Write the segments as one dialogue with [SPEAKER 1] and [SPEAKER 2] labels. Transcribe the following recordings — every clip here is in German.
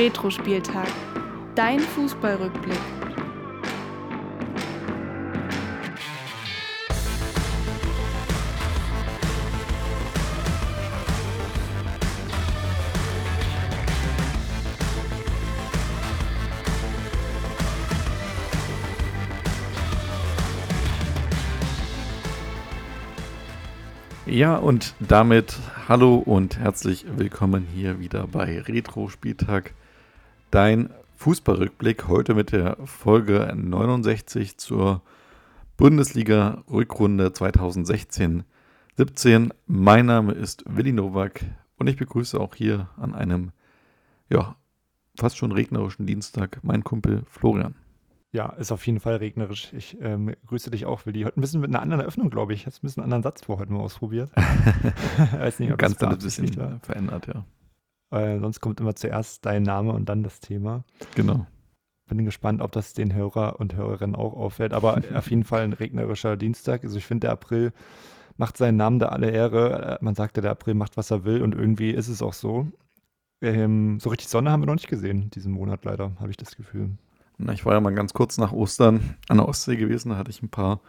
[SPEAKER 1] Retro-Spieltag. Dein Fußballrückblick.
[SPEAKER 2] Ja, und damit hallo und herzlich willkommen hier wieder bei Retro Spieltag, dein Fußballrückblick. Heute mit der Folge 69 zur Bundesliga Rückrunde 2016-17. Mein Name ist Willi Nowak und ich begrüße auch hier an einem, ja, fast schon regnerischen Dienstag meinen Kumpel Florian.
[SPEAKER 3] Ja, ist auf jeden Fall regnerisch. Ich ähm, grüße dich auch, Willi. Heute ein bisschen mit einer anderen Eröffnung, glaube ich. Hast ein bisschen einen anderen Satz vor heute mal ausprobiert.
[SPEAKER 2] Weiß nicht, ob Ganz das ein bisschen verändert, ja.
[SPEAKER 3] Äh, sonst kommt immer zuerst dein Name und dann das Thema.
[SPEAKER 2] Genau.
[SPEAKER 3] Bin gespannt, ob das den Hörer und Hörerinnen auch auffällt. Aber auf jeden Fall ein regnerischer Dienstag. Also ich finde, der April macht seinen Namen der alle Ehre. Äh, man sagte, der April macht, was er will und irgendwie ist es auch so. Ähm, so richtig Sonne haben wir noch nicht gesehen diesen Monat leider, habe ich das Gefühl.
[SPEAKER 2] Na, ich war ja mal ganz kurz nach Ostern an der Ostsee gewesen, da hatte ich ein paar,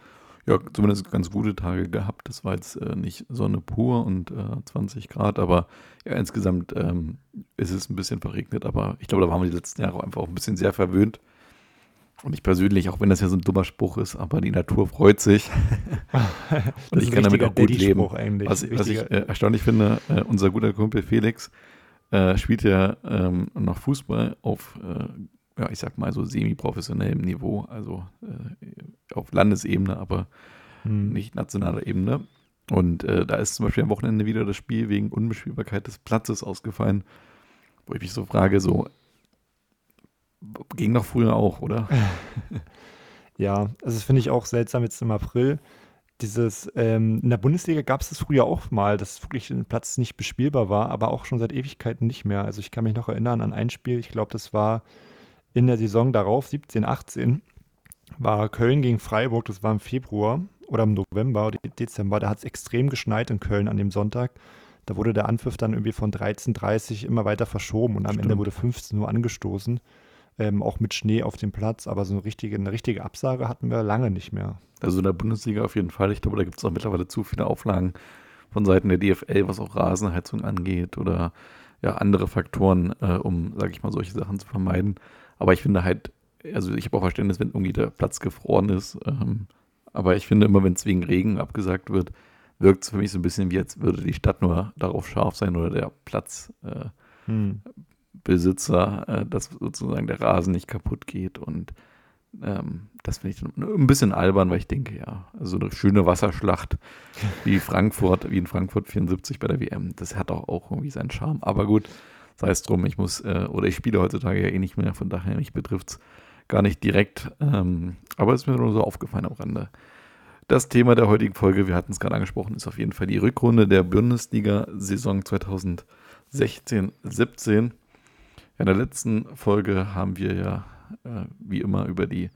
[SPEAKER 2] ja, zumindest ganz gute Tage gehabt. Das war jetzt äh, nicht Sonne pur und äh, 20 Grad, aber ja, insgesamt ähm, ist es ein bisschen verregnet, aber ich glaube, da waren wir die letzten Jahre auch einfach auch ein bisschen sehr verwöhnt. Und ich persönlich, auch wenn das ja so ein dummer Spruch ist, aber die Natur freut sich. und ich kann damit auch gut leben. Was, was, ich äh, erstaunlich finde, äh, unser guter Kumpel Felix äh, spielt ja ähm, noch Fußball auf äh, ja, ich sag mal so semi-professionellem Niveau, also äh, auf Landesebene, aber hm. nicht nationaler Ebene. Und äh, da ist zum Beispiel am Wochenende wieder das Spiel wegen Unbespielbarkeit des Platzes ausgefallen, wo ich mich so frage, so ging doch früher auch, oder?
[SPEAKER 3] ja, also das finde ich auch seltsam jetzt im April. Dieses, ähm, in der Bundesliga gab es das früher auch mal, dass wirklich ein Platz nicht bespielbar war, aber auch schon seit Ewigkeiten nicht mehr. Also ich kann mich noch erinnern an ein Spiel, ich glaube, das war in der Saison darauf, 17, 18, war Köln gegen Freiburg, das war im Februar oder im November oder Dezember, da hat es extrem geschneit in Köln an dem Sonntag. Da wurde der Anpfiff dann irgendwie von 13.30 immer weiter verschoben und am Stimmt. Ende wurde 15 Uhr angestoßen. Ähm, auch mit Schnee auf dem Platz, aber so eine richtige, eine richtige Absage hatten wir lange nicht mehr.
[SPEAKER 2] Also in der Bundesliga auf jeden Fall. Ich glaube, da gibt es auch mittlerweile zu viele Auflagen von Seiten der DFL, was auch Rasenheizung angeht oder ja andere Faktoren, äh, um, sage ich mal, solche Sachen zu vermeiden. Aber ich finde halt, also ich habe auch Verständnis, wenn irgendwie der Platz gefroren ist. Ähm, aber ich finde immer, wenn es wegen Regen abgesagt wird, wirkt es für mich so ein bisschen wie, als würde die Stadt nur darauf scharf sein oder der Platzbesitzer, äh, hm. äh, dass sozusagen der Rasen nicht kaputt geht. Und ähm, das finde ich ein bisschen albern, weil ich denke, ja, also eine schöne Wasserschlacht wie Frankfurt, wie in Frankfurt 74 bei der WM, das hat auch, auch irgendwie seinen Charme. Aber gut, sei es drum, ich muss, äh, oder ich spiele heutzutage ja eh nicht mehr, von daher mich betrifft es gar nicht direkt. Ähm, aber es ist mir nur so aufgefallen am Rande. Das Thema der heutigen Folge, wir hatten es gerade angesprochen, ist auf jeden Fall die Rückrunde der Bundesliga-Saison 2016-17. In der letzten Folge haben wir ja äh, wie immer über die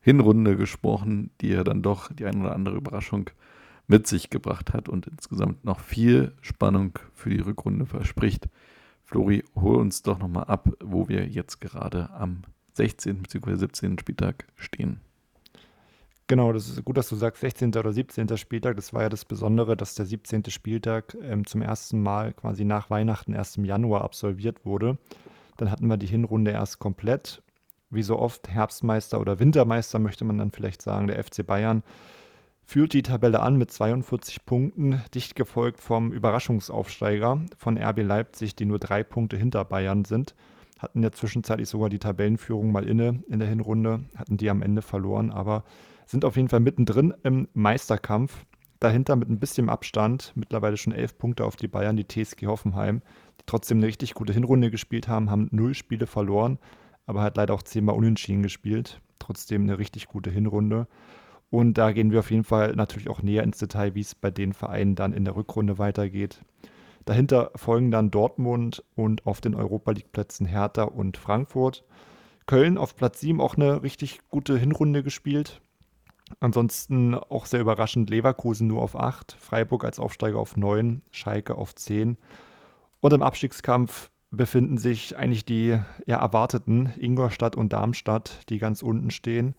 [SPEAKER 2] Hinrunde gesprochen, die ja dann doch die eine oder andere Überraschung mit sich gebracht hat und insgesamt noch viel Spannung für die Rückrunde verspricht. Flori, hol uns doch nochmal ab, wo wir jetzt gerade am 16. bzw. 17. Spieltag stehen.
[SPEAKER 3] Genau, das ist gut, dass du sagst 16. oder 17. Spieltag. Das war ja das Besondere, dass der 17. Spieltag ähm, zum ersten Mal quasi nach Weihnachten erst im Januar absolviert wurde. Dann hatten wir die Hinrunde erst komplett. Wie so oft Herbstmeister oder Wintermeister möchte man dann vielleicht sagen, der FC Bayern führt die Tabelle an mit 42 Punkten, dicht gefolgt vom Überraschungsaufsteiger von RB Leipzig, die nur drei Punkte hinter Bayern sind. Hatten ja zwischenzeitlich sogar die Tabellenführung mal inne in der Hinrunde, hatten die am Ende verloren, aber sind auf jeden Fall mittendrin im Meisterkampf. Dahinter mit ein bisschen Abstand, mittlerweile schon elf Punkte auf die Bayern, die TSG Hoffenheim, die trotzdem eine richtig gute Hinrunde gespielt haben, haben null Spiele verloren, aber hat leider auch zehnmal unentschieden gespielt. Trotzdem eine richtig gute Hinrunde. Und da gehen wir auf jeden Fall natürlich auch näher ins Detail, wie es bei den Vereinen dann in der Rückrunde weitergeht. Dahinter folgen dann Dortmund und auf den Europa League Plätzen Hertha und Frankfurt. Köln auf Platz 7 auch eine richtig gute Hinrunde gespielt. Ansonsten auch sehr überraschend Leverkusen nur auf 8, Freiburg als Aufsteiger auf 9, Schalke auf 10. Und im Abstiegskampf befinden sich eigentlich die ja, erwarteten Ingolstadt und Darmstadt, die ganz unten stehen.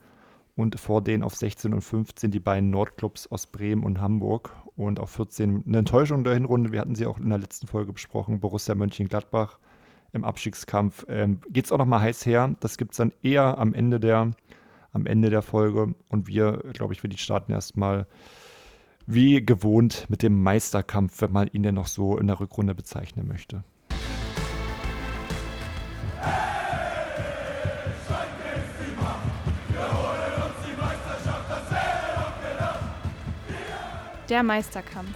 [SPEAKER 3] Und vor denen auf 16 und 15 die beiden Nordclubs aus Bremen und Hamburg. Und auf 14 eine Enttäuschung der Hinrunde. Wir hatten sie auch in der letzten Folge besprochen. Borussia Mönchengladbach im Abstiegskampf. Ähm, Geht es auch nochmal heiß her. Das gibt es dann eher am Ende der, am Ende der Folge. Und wir, glaube ich, wir die starten erstmal wie gewohnt mit dem Meisterkampf, wenn man ihn denn noch so in der Rückrunde bezeichnen möchte.
[SPEAKER 1] Der Meisterkampf.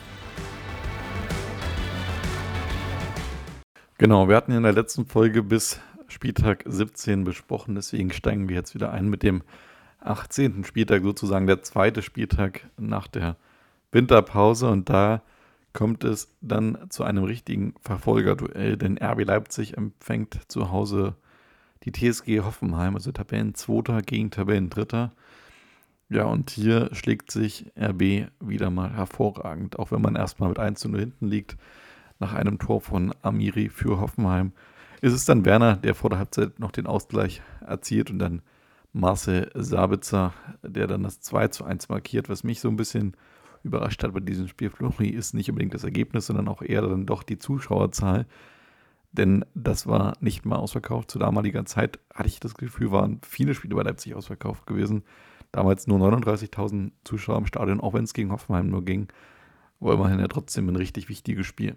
[SPEAKER 2] Genau, wir hatten in der letzten Folge bis Spieltag 17 besprochen, deswegen steigen wir jetzt wieder ein mit dem 18. Spieltag, sozusagen der zweite Spieltag nach der Winterpause und da kommt es dann zu einem richtigen Verfolgerduell, denn RB Leipzig empfängt zu Hause die TSG Hoffenheim, also Tabellenzweiter gegen Tabellendritter. Ja, und hier schlägt sich RB wieder mal hervorragend, auch wenn man erstmal mit 1 zu 0 hinten liegt, nach einem Tor von Amiri für Hoffenheim. Ist es dann Werner, der vor der Halbzeit noch den Ausgleich erzielt und dann Marcel Sabitzer, der dann das 2 zu 1 markiert, was mich so ein bisschen überrascht hat bei diesem Spiel. Flori ist nicht unbedingt das Ergebnis, sondern auch eher dann doch die Zuschauerzahl. Denn das war nicht mal ausverkauft. Zu damaliger Zeit hatte ich das Gefühl, waren viele Spiele bei Leipzig ausverkauft gewesen. Damals nur 39.000 Zuschauer im Stadion, auch wenn es gegen Hoffenheim nur ging. Aber immerhin ja trotzdem ein richtig wichtiges Spiel.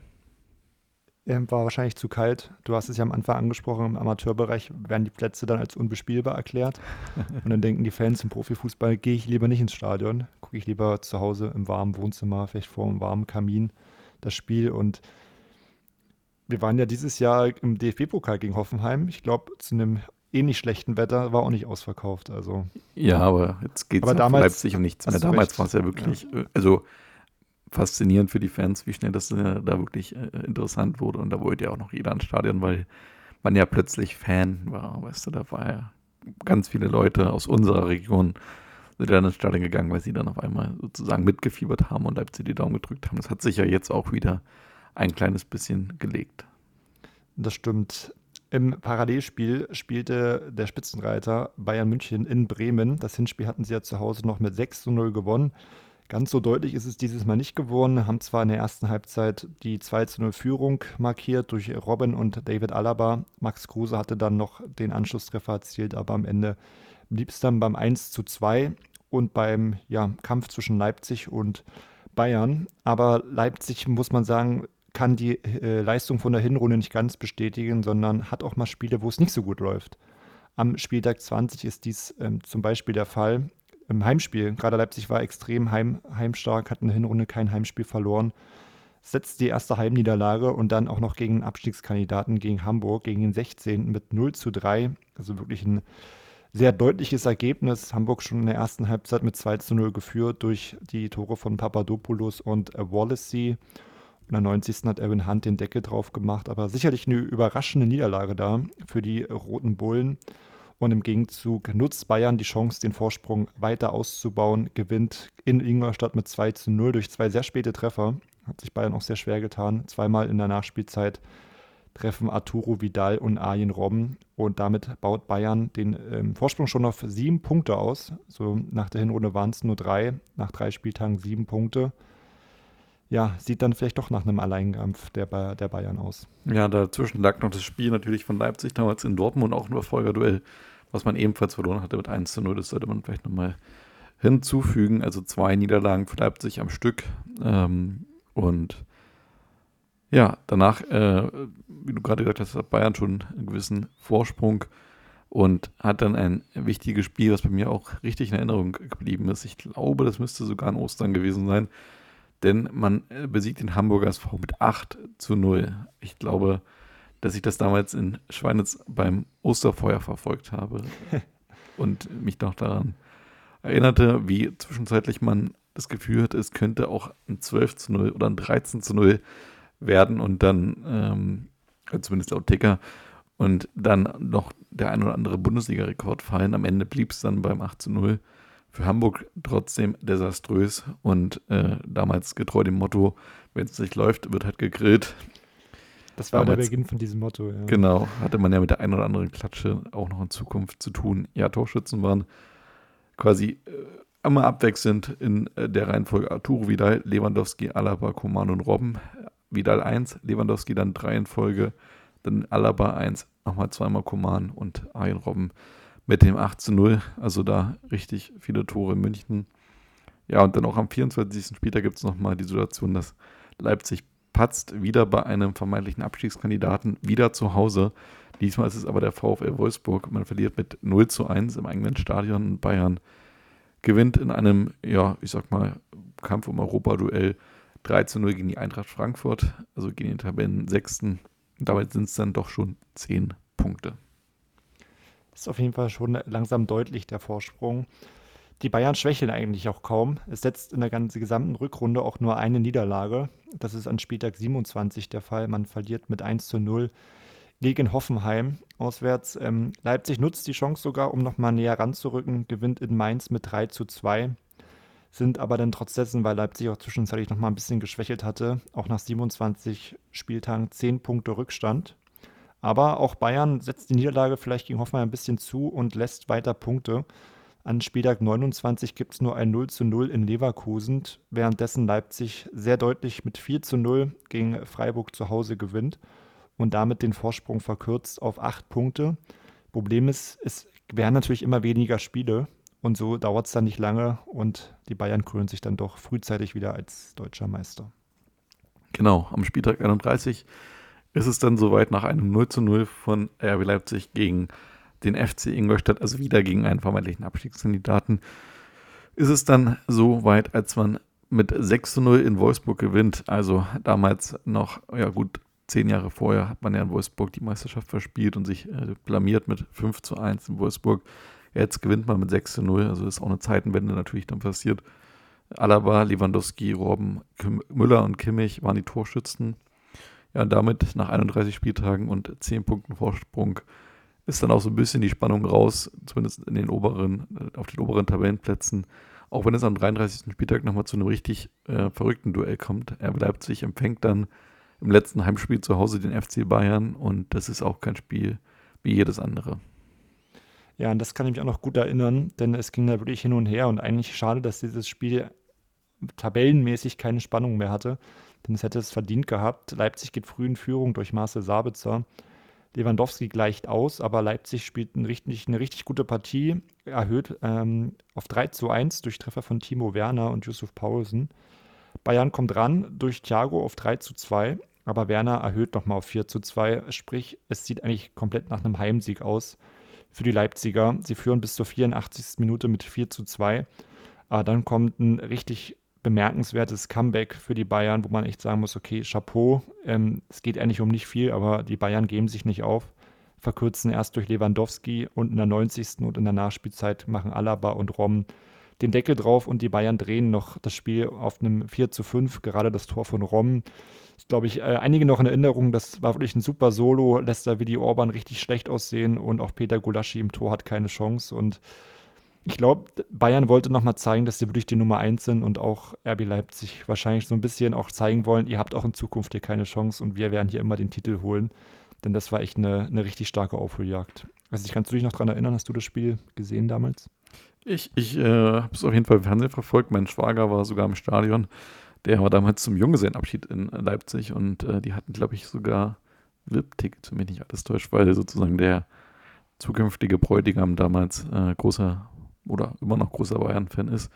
[SPEAKER 3] war wahrscheinlich zu kalt. Du hast es ja am Anfang angesprochen, im Amateurbereich werden die Plätze dann als unbespielbar erklärt. Und dann denken die Fans im Profifußball, gehe ich lieber nicht ins Stadion, gucke ich lieber zu Hause im warmen Wohnzimmer, vielleicht vor einem warmen Kamin das Spiel. Und wir waren ja dieses Jahr im DFB-Pokal gegen Hoffenheim. Ich glaube, zu einem ähnlich schlechten Wetter war auch nicht ausverkauft. Also,
[SPEAKER 2] ja, aber jetzt geht es Leipzig und nichts mehr. Damals war es ja wirklich, ja. Äh, also faszinierend für die Fans, wie schnell das äh, da wirklich äh, interessant wurde. Und da wollte ja auch noch jeder ins Stadion, weil man ja plötzlich Fan war. Weißt du, da war ja ganz viele Leute aus unserer Region sind dann ins Stadion gegangen, weil sie dann auf einmal sozusagen mitgefiebert haben und Leipzig die Daumen gedrückt haben. Das hat sich ja jetzt auch wieder ein kleines bisschen gelegt.
[SPEAKER 3] Das stimmt. Im Parallelspiel spielte der Spitzenreiter Bayern München in Bremen. Das Hinspiel hatten sie ja zu Hause noch mit 6 zu 0 gewonnen. Ganz so deutlich ist es dieses Mal nicht geworden, haben zwar in der ersten Halbzeit die 2 zu 0 Führung markiert durch Robin und David Alaba. Max Kruse hatte dann noch den Anschlusstreffer erzielt, aber am Ende blieb es dann beim 1 zu 2 und beim ja, Kampf zwischen Leipzig und Bayern. Aber Leipzig, muss man sagen, kann die äh, Leistung von der Hinrunde nicht ganz bestätigen, sondern hat auch mal Spiele, wo es nicht so gut läuft. Am Spieltag 20 ist dies ähm, zum Beispiel der Fall. Im Heimspiel, gerade Leipzig war extrem heim, heimstark, hat in der Hinrunde kein Heimspiel verloren, setzt die erste Heimniederlage und dann auch noch gegen einen Abstiegskandidaten, gegen Hamburg, gegen den 16. mit 0 zu 3. Also wirklich ein sehr deutliches Ergebnis. Hamburg schon in der ersten Halbzeit mit 2 zu 0 geführt durch die Tore von Papadopoulos und Wallacey. In der 90. hat Erwin Hunt den Deckel drauf gemacht, aber sicherlich eine überraschende Niederlage da für die Roten Bullen. Und im Gegenzug nutzt Bayern die Chance, den Vorsprung weiter auszubauen, gewinnt in Ingolstadt mit 2 zu 0 durch zwei sehr späte Treffer. Hat sich Bayern auch sehr schwer getan. Zweimal in der Nachspielzeit treffen Arturo Vidal und Arjen Robben. Und damit baut Bayern den ähm, Vorsprung schon auf sieben Punkte aus. So nach der Hinrunde waren es nur drei, nach drei Spieltagen sieben Punkte ja, sieht dann vielleicht doch nach einem Alleinkampf der, der Bayern aus.
[SPEAKER 2] Ja, dazwischen lag noch das Spiel natürlich von Leipzig damals in Dortmund, auch ein Verfolgerduell, was man ebenfalls verloren hatte mit 1 zu 0. Das sollte man vielleicht nochmal hinzufügen. Also zwei Niederlagen für Leipzig am Stück. Ähm, und ja, danach, äh, wie du gerade gesagt hast, hat Bayern schon einen gewissen Vorsprung und hat dann ein wichtiges Spiel, was bei mir auch richtig in Erinnerung geblieben ist. Ich glaube, das müsste sogar an Ostern gewesen sein denn man äh, besiegt den Hamburger SV mit 8 zu 0. Ich glaube, dass ich das damals in Schweinitz beim Osterfeuer verfolgt habe und mich noch daran erinnerte, wie zwischenzeitlich man das Gefühl hatte, es könnte auch ein 12 zu 0 oder ein 13 zu 0 werden und dann, ähm, zumindest laut Ticker, und dann noch der ein oder andere Bundesliga-Rekord fallen. Am Ende blieb es dann beim 8 zu 0 für Hamburg trotzdem desaströs und äh, damals getreu dem Motto, wenn es nicht läuft, wird halt gegrillt.
[SPEAKER 3] Das war Damals, der Beginn von diesem Motto. Ja.
[SPEAKER 2] Genau, hatte man ja mit der einen oder anderen Klatsche auch noch in Zukunft zu tun. Ja, Torschützen waren quasi äh, immer abwechselnd in äh, der Reihenfolge Arturo Vidal, Lewandowski, Alaba, Coman und Robben. Vidal 1, Lewandowski dann 3 in Folge, dann Alaba 1, nochmal zweimal Coman und Arjen Robben mit dem 8 zu 0. Also da richtig viele Tore in München. Ja, und dann auch am 24. Spieltag gibt es nochmal die Situation, dass Leipzig patzt, wieder bei einem vermeintlichen Abstiegskandidaten, wieder zu Hause. Diesmal ist es aber der VfL Wolfsburg. Man verliert mit 0 zu 1 im eigenen Stadion. Bayern gewinnt in einem, ja, ich sag mal, Kampf um Europa-Duell 3 zu 0 gegen die Eintracht Frankfurt, also gegen den Tabellen 6. Damit sind es dann doch schon 10 Punkte.
[SPEAKER 3] Ist auf jeden Fall schon langsam deutlich der Vorsprung. Die Bayern schwächeln eigentlich auch kaum. Es setzt in der ganzen gesamten Rückrunde auch nur eine Niederlage. Das ist an Spieltag 27 der Fall. Man verliert mit 1 zu 0 gegen Hoffenheim auswärts. Ähm, Leipzig nutzt die Chance sogar, um nochmal näher ranzurücken, gewinnt in Mainz mit 3 zu 2. Sind aber dann trotz dessen, weil Leipzig auch zwischenzeitlich nochmal ein bisschen geschwächelt hatte, auch nach 27 Spieltagen 10 Punkte Rückstand. Aber auch Bayern setzt die Niederlage vielleicht gegen Hoffenheim ein bisschen zu und lässt weiter Punkte. An Spieltag 29 gibt es nur ein 0 zu 0 in Leverkusen, währenddessen Leipzig sehr deutlich mit 4 zu 0 gegen Freiburg zu Hause gewinnt und damit den Vorsprung verkürzt auf 8 Punkte. Problem ist, es werden natürlich immer weniger Spiele und so dauert es dann nicht lange und die Bayern krönen sich dann doch frühzeitig wieder als deutscher Meister.
[SPEAKER 2] Genau, am Spieltag 31 ist es dann soweit nach einem 0 zu 0 von RB Leipzig gegen den FC Ingolstadt, also wieder gegen einen vermeintlichen Abstiegskandidaten, ist es dann so weit, als man mit 6 zu 0 in Wolfsburg gewinnt. Also damals noch, ja gut, zehn Jahre vorher hat man ja in Wolfsburg die Meisterschaft verspielt und sich äh, blamiert mit 5 zu 1 in Wolfsburg. Jetzt gewinnt man mit 6 zu 0, also ist auch eine Zeitenwende natürlich dann passiert. Alaba, Lewandowski, Robben, Kim, Müller und Kimmich waren die Torschützen. Ja, damit nach 31 Spieltagen und 10 Punkten Vorsprung ist dann auch so ein bisschen die Spannung raus, zumindest in den oberen, äh, auf den oberen Tabellenplätzen. Auch wenn es am 33. Spieltag nochmal zu einem richtig äh, verrückten Duell kommt. Er bleibt sich, empfängt dann im letzten Heimspiel zu Hause den FC Bayern und das ist auch kein Spiel wie jedes andere.
[SPEAKER 3] Ja, und das kann ich mich auch noch gut erinnern, denn es ging da wirklich hin und her und eigentlich schade, dass dieses Spiel tabellenmäßig keine Spannung mehr hatte, denn es hätte es verdient gehabt. Leipzig geht früh in Führung durch Marcel Sabitzer Lewandowski gleicht aus, aber Leipzig spielt ein richtig, eine richtig gute Partie, erhöht ähm, auf 3 zu 1 durch Treffer von Timo Werner und Yusuf Paulsen. Bayern kommt ran durch Thiago auf 3 zu 2, aber Werner erhöht nochmal auf 4 zu 2, sprich, es sieht eigentlich komplett nach einem Heimsieg aus für die Leipziger. Sie führen bis zur 84. Minute mit 4 zu 2. Aber dann kommt ein richtig bemerkenswertes Comeback für die Bayern, wo man echt sagen muss, okay, Chapeau, ähm, es geht eigentlich um nicht viel, aber die Bayern geben sich nicht auf, verkürzen erst durch Lewandowski und in der 90. und in der Nachspielzeit machen Alaba und Rom den Deckel drauf und die Bayern drehen noch das Spiel auf einem 4 zu 5, gerade das Tor von Rom. Ich glaube ich, äh, einige noch in Erinnerung, das war wirklich ein super Solo, lässt da wie die Orban richtig schlecht aussehen und auch Peter Gulaschi im Tor hat keine Chance und ich glaube, Bayern wollte nochmal zeigen, dass sie wirklich die Nummer 1 sind und auch RB Leipzig wahrscheinlich so ein bisschen auch zeigen wollen, ihr habt auch in Zukunft hier keine Chance und wir werden hier immer den Titel holen. Denn das war echt eine, eine richtig starke Aufholjagd. Also ich kannst du dich noch daran erinnern, hast du das Spiel gesehen damals?
[SPEAKER 2] Ich, ich äh, habe es auf jeden Fall im Fernsehen verfolgt. Mein Schwager war sogar im Stadion. Der war damals zum Junggesellenabschied in Leipzig und äh, die hatten, glaube ich, sogar VIP-Tickets, wenn nicht alles täuscht, weil sozusagen der zukünftige Bräutigam damals äh, großer oder immer noch großer Bayern-Fan ist.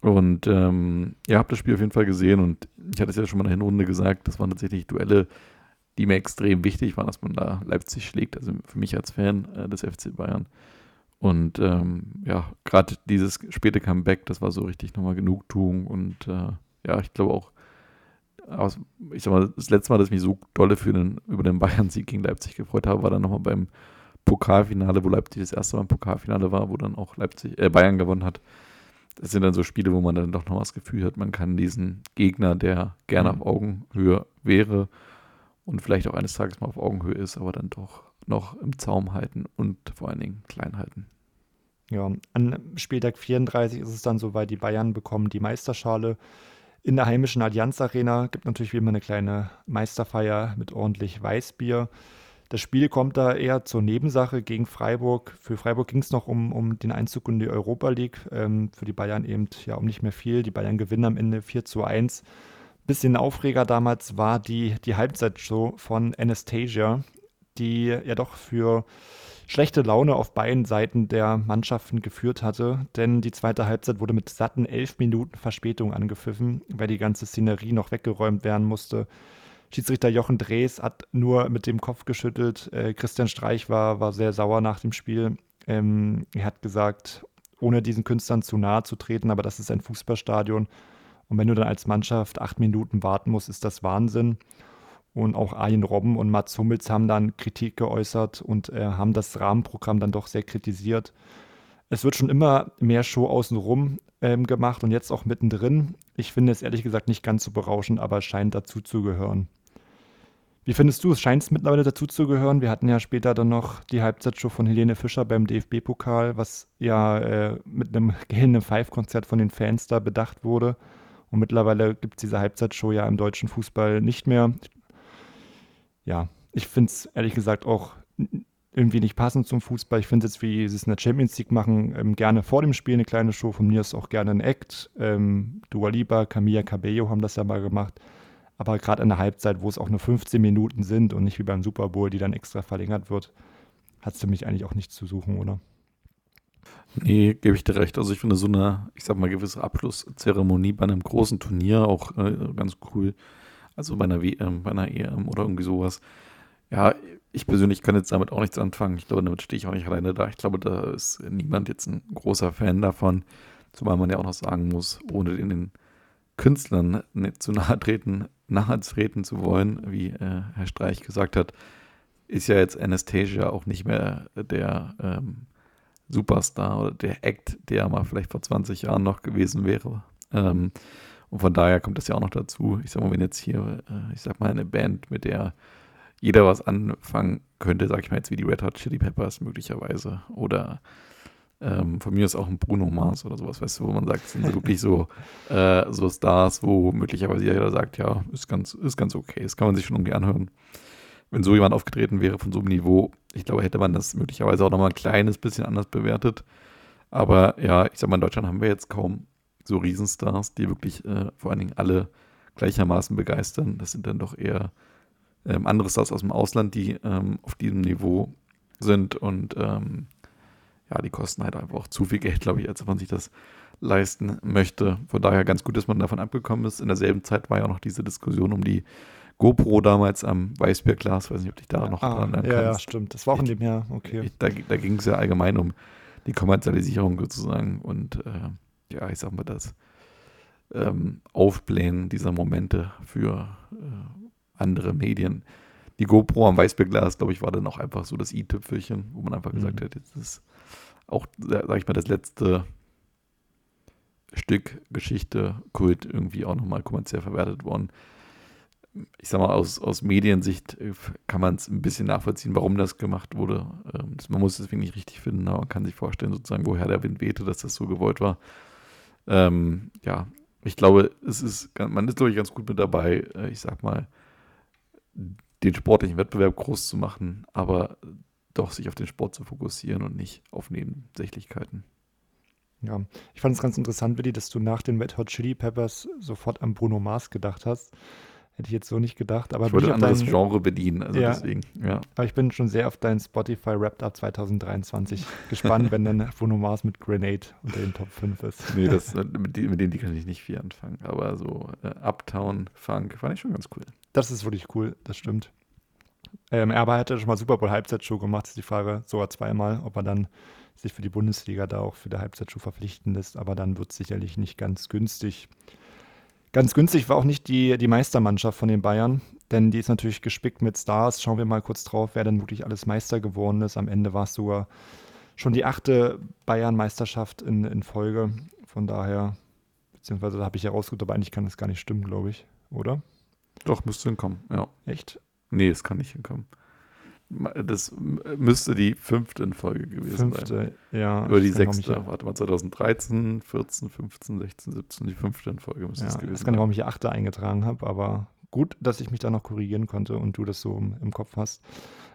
[SPEAKER 2] Und ähm, ihr habt das Spiel auf jeden Fall gesehen und ich hatte es ja schon mal in der Hinrunde gesagt, das waren tatsächlich Duelle, die mir extrem wichtig waren, dass man da Leipzig schlägt, also für mich als Fan äh, des FC Bayern. Und ähm, ja, gerade dieses späte Comeback, das war so richtig nochmal Genugtuung und äh, ja, ich glaube auch, aus, ich sag mal, das letzte Mal, dass ich mich so dolle für den, über den Bayern-Sieg gegen Leipzig gefreut habe, war dann nochmal beim Pokalfinale, wo Leipzig das erste Mal im Pokalfinale war, wo dann auch Leipzig, äh, Bayern gewonnen hat. Das sind dann so Spiele, wo man dann doch noch das Gefühl hat, man kann diesen Gegner, der gerne mhm. auf Augenhöhe wäre und vielleicht auch eines Tages mal auf Augenhöhe ist, aber dann doch noch im Zaum halten und vor allen Dingen klein halten.
[SPEAKER 3] Ja, an Spieltag 34 ist es dann so, weil die Bayern bekommen die Meisterschale in der heimischen Allianz Arena. Gibt natürlich wie immer eine kleine Meisterfeier mit ordentlich Weißbier. Das Spiel kommt da eher zur Nebensache gegen Freiburg. Für Freiburg ging es noch um, um den Einzug in die Europa League. Ähm, für die Bayern eben ja um nicht mehr viel. Die Bayern gewinnen am Ende 4 zu 1. Bisschen Aufreger damals war die, die Halbzeitshow von Anastasia, die ja doch für schlechte Laune auf beiden Seiten der Mannschaften geführt hatte, denn die zweite Halbzeit wurde mit satten elf Minuten Verspätung angepfiffen, weil die ganze Szenerie noch weggeräumt werden musste. Schiedsrichter Jochen Drees hat nur mit dem Kopf geschüttelt. Äh, Christian Streich war, war sehr sauer nach dem Spiel. Ähm, er hat gesagt, ohne diesen Künstlern zu nahe zu treten, aber das ist ein Fußballstadion. Und wenn du dann als Mannschaft acht Minuten warten musst, ist das Wahnsinn. Und auch Arjen Robben und Mats Hummels haben dann Kritik geäußert und äh, haben das Rahmenprogramm dann doch sehr kritisiert. Es wird schon immer mehr Show außenrum ähm, gemacht und jetzt auch mittendrin. Ich finde es ehrlich gesagt nicht ganz so berauschend, aber scheint dazu zu gehören. Wie findest du es? Scheint es mittlerweile dazu zu gehören? Wir hatten ja später dann noch die Halbzeitshow von Helene Fischer beim DFB-Pokal, was ja äh, mit einem gehenden Five-Konzert von den Fans da bedacht wurde. Und mittlerweile gibt es diese Halbzeitshow ja im deutschen Fußball nicht mehr ja, ich finde es ehrlich gesagt auch irgendwie nicht passend zum Fußball. Ich finde es jetzt, wie sie es in der Champions League machen, ähm, gerne vor dem Spiel eine kleine Show. Von mir ist auch gerne ein Act. Ähm, Dua Lipa, Camilla Cabello haben das ja mal gemacht. Aber gerade in der Halbzeit, wo es auch nur 15 Minuten sind und nicht wie beim Super Bowl, die dann extra verlängert wird, hat es für mich eigentlich auch nichts zu suchen, oder?
[SPEAKER 2] Nee, gebe ich dir recht. Also ich finde so eine, ich sag mal, gewisse Abschlusszeremonie bei einem großen Turnier auch äh, ganz cool. Also bei einer WM, bei einer EM oder irgendwie sowas. Ja, ich persönlich kann jetzt damit auch nichts anfangen. Ich glaube, damit stehe ich auch nicht alleine da. Ich glaube, da ist niemand jetzt ein großer Fan davon. Zumal man ja auch noch sagen muss, ohne den, den Künstlern nicht zu nahe treten, nahe treten zu wollen, wie äh, Herr Streich gesagt hat, ist ja jetzt Anastasia auch nicht mehr der ähm, Superstar oder der Act, der mal vielleicht vor 20 Jahren noch gewesen wäre. Ähm, und von daher kommt das ja auch noch dazu. Ich sag mal, wenn jetzt hier, äh, ich sag mal, eine Band, mit der jeder was anfangen könnte, sag ich mal jetzt wie die Red Hot Chili Peppers möglicherweise. Oder ähm, von mir ist auch ein Bruno Mars oder sowas, weißt du, wo man sagt, sind so wirklich so, äh, so Stars, wo möglicherweise jeder sagt, ja, ist ganz, ist ganz okay, das kann man sich schon irgendwie anhören. Wenn so jemand aufgetreten wäre von so einem Niveau, ich glaube, hätte man das möglicherweise auch nochmal ein kleines bisschen anders bewertet. Aber ja, ich sag mal, in Deutschland haben wir jetzt kaum so Riesenstars, die wirklich äh, vor allen Dingen alle gleichermaßen begeistern. Das sind dann doch eher ähm, andere Stars aus dem Ausland, die ähm, auf diesem Niveau sind und ähm, ja, die kosten halt einfach auch zu viel Geld, glaube ich, als man sich das leisten möchte. Von daher ganz gut, dass man davon abgekommen ist. In derselben Zeit war ja auch noch diese Diskussion um die GoPro damals am Weißbierglas. Weiß nicht, ob dich da noch
[SPEAKER 3] ah, dran erinnerst. Ja, ja, stimmt. Das war auch in dem Jahr, okay.
[SPEAKER 2] Ich, da, da ging es ja allgemein um die Kommerzialisierung sozusagen und äh, ja, ich sag mal, das ähm, Aufblähen dieser Momente für äh, andere Medien. Die GoPro am Weißbierglas, glaube ich, war dann auch einfach so das i-Tüpfelchen, wo man einfach mhm. gesagt hat, jetzt ist auch, sag ich mal, das letzte Stück Geschichte, Kult irgendwie auch nochmal kommerziell verwertet worden. Ich sag mal, aus, aus Mediensicht äh, kann man es ein bisschen nachvollziehen, warum das gemacht wurde. Ähm, man muss es deswegen nicht richtig finden, aber man kann sich vorstellen, sozusagen, woher der Wind wehte, dass das so gewollt war. Ähm, ja, ich glaube, es ist, man ist, glaube ich, ganz gut mit dabei, äh, ich sag mal, den sportlichen Wettbewerb groß zu machen, aber doch sich auf den Sport zu fokussieren und nicht auf Nebensächlichkeiten.
[SPEAKER 3] Ja, ich fand es ganz interessant, Willi, dass du nach den Red Hot Chili Peppers sofort an Bruno Mars gedacht hast. Hätte ich jetzt so nicht gedacht. Aber
[SPEAKER 2] ich wollte ein anderes dein, Genre bedienen, also
[SPEAKER 3] ja,
[SPEAKER 2] deswegen, ja.
[SPEAKER 3] Aber ich bin schon sehr auf dein Spotify Wrapped Up 2023 gespannt, wenn dann Bruno Mars mit Grenade unter den Top 5 ist.
[SPEAKER 2] Nee, das, mit, die, mit denen die kann ich nicht viel anfangen. Aber so äh, Uptown Funk fand ich schon ganz cool.
[SPEAKER 3] Das ist wirklich cool, das stimmt. Ähm, aber er hatte schon mal Super Bowl Halbzeitshow gemacht, ist die Frage, sogar zweimal, ob er dann sich für die Bundesliga da auch für die Halbzeitshow verpflichten lässt. Aber dann wird es sicherlich nicht ganz günstig. Ganz günstig war auch nicht die, die Meistermannschaft von den Bayern, denn die ist natürlich gespickt mit Stars. Schauen wir mal kurz drauf, wer denn wirklich alles Meister geworden ist. Am Ende war es sogar schon die achte Bayern-Meisterschaft in, in Folge. Von daher, beziehungsweise da habe ich herausgesucht, aber eigentlich kann das gar nicht stimmen, glaube ich, oder?
[SPEAKER 2] Doch, müsste hinkommen, ja.
[SPEAKER 3] Echt?
[SPEAKER 2] Nee, es kann nicht hinkommen. das müsste die fünfte Folge gewesen
[SPEAKER 3] Fünfte,
[SPEAKER 2] sein.
[SPEAKER 3] ja.
[SPEAKER 2] Oder die
[SPEAKER 3] ich
[SPEAKER 2] sechste.
[SPEAKER 3] mich-
[SPEAKER 2] Warte mal, 2013, 14, 15, 16, 17, die fünfte Folge müsste
[SPEAKER 3] Ja,
[SPEAKER 2] es
[SPEAKER 3] ich
[SPEAKER 2] gewesen
[SPEAKER 3] weiß gar nicht,
[SPEAKER 2] sein.
[SPEAKER 3] warum ich hier Achte eingetragen habe, aber gut, dass ich mich da noch korrigieren konnte und du das so im, im Kopf hast.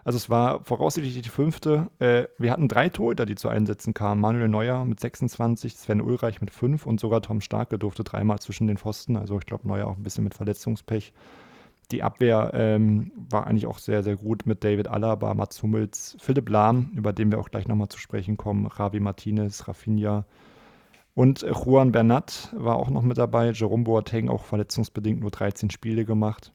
[SPEAKER 3] Also es war voraussichtlich die fünfte. Äh, wir hatten drei Torhüter, die zu Einsätzen kamen. Manuel Neuer mit 26, Sven Ulreich mit 5 und sogar Tom Starke durfte dreimal zwischen den Pfosten. Also ich glaube, Neuer auch ein bisschen mit Verletzungspech. Die Abwehr ähm, war eigentlich auch sehr, sehr gut mit David Alaba, Mats Hummels, Philipp Lahm, über den wir auch gleich nochmal zu sprechen kommen, Javi Martinez, Rafinha, und Juan Bernat war auch noch mit dabei. Jerome Boateng auch verletzungsbedingt nur 13 Spiele gemacht.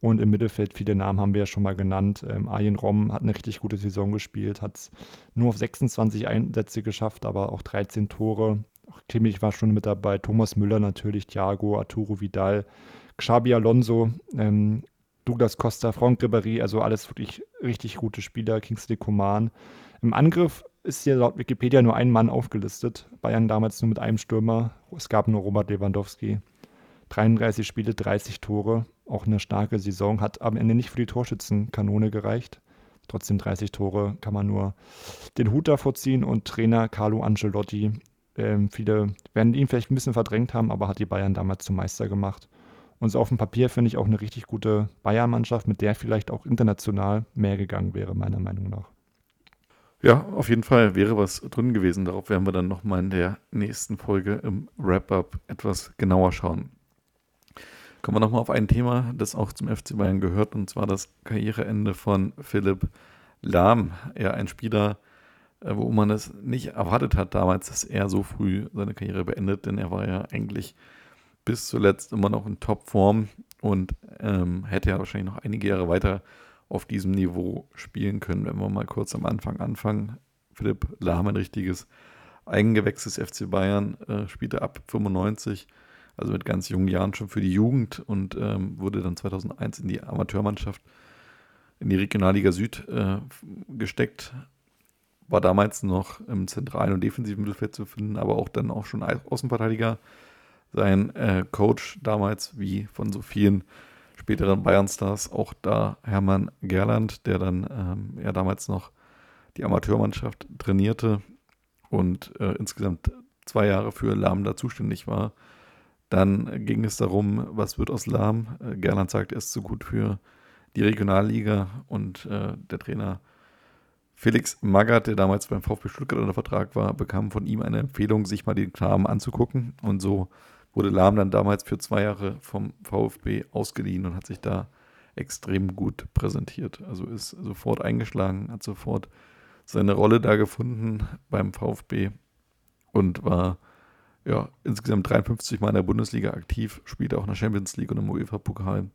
[SPEAKER 3] Und im Mittelfeld, viele Namen haben wir ja schon mal genannt. Ähm, Arjen Rom hat eine richtig gute Saison gespielt, hat es nur auf 26 Einsätze geschafft, aber auch 13 Tore. Auch Kimmich war schon mit dabei. Thomas Müller natürlich, Thiago, Arturo Vidal, Xabi Alonso, ähm, Douglas Costa, Franck Ribéry, also alles wirklich richtig gute Spieler. Kingsley Coman. Im Angriff ist hier laut Wikipedia nur ein Mann aufgelistet. Bayern damals nur mit einem Stürmer. Es gab nur Robert Lewandowski. 33 Spiele, 30 Tore. Auch eine starke Saison. Hat am Ende nicht für die Torschützenkanone gereicht. Trotzdem 30 Tore kann man nur den Hut davor ziehen. Und Trainer Carlo Ancelotti. Ähm, viele werden ihn vielleicht ein bisschen verdrängt haben, aber hat die Bayern damals zum Meister gemacht. Und so auf dem Papier finde ich auch eine richtig gute Bayern-Mannschaft, mit der vielleicht auch international mehr gegangen wäre, meiner Meinung nach.
[SPEAKER 2] Ja, auf jeden Fall wäre was drin gewesen. Darauf werden wir dann nochmal in der nächsten Folge im Wrap-Up etwas genauer schauen. Kommen wir nochmal auf ein Thema, das auch zum FC Bayern gehört, und zwar das Karriereende von Philipp Lahm. Er ein Spieler, äh, wo man es nicht erwartet hat damals, dass er so früh seine Karriere beendet, denn er war ja eigentlich bis zuletzt immer noch in Topform und ähm, hätte ja wahrscheinlich noch einige Jahre weiter auf diesem Niveau spielen können. Wenn wir mal kurz am Anfang anfangen. Philipp Lahm, ein richtiges Eigengewächs des FC Bayern, äh, spielte ab 95, also mit ganz jungen Jahren schon für die Jugend und ähm, wurde dann 2001 in die Amateurmannschaft, in die Regionalliga Süd äh, gesteckt. War damals noch im zentralen und defensiven Mittelfeld zu finden, aber auch dann auch schon Außenverteidiger. Sein äh, Coach damals, wie von so vielen späteren Bayern-Stars, auch da Hermann Gerland, der dann ähm, ja damals noch die Amateurmannschaft trainierte und äh, insgesamt zwei Jahre für Lahm da zuständig war. Dann ging es darum, was wird aus Lahm? Äh, Gerland sagt, er ist zu gut für die Regionalliga und äh, der Trainer Felix Magath, der damals beim VfB Stuttgart unter Vertrag war, bekam von ihm eine Empfehlung, sich mal den Knaben anzugucken und so wurde Lahm dann damals für zwei Jahre vom VfB ausgeliehen und hat sich da extrem gut präsentiert. Also ist sofort eingeschlagen, hat sofort seine Rolle da gefunden beim VfB und war ja insgesamt 53 Mal in der Bundesliga aktiv, spielte auch in der Champions League und im UEFA-Pokal.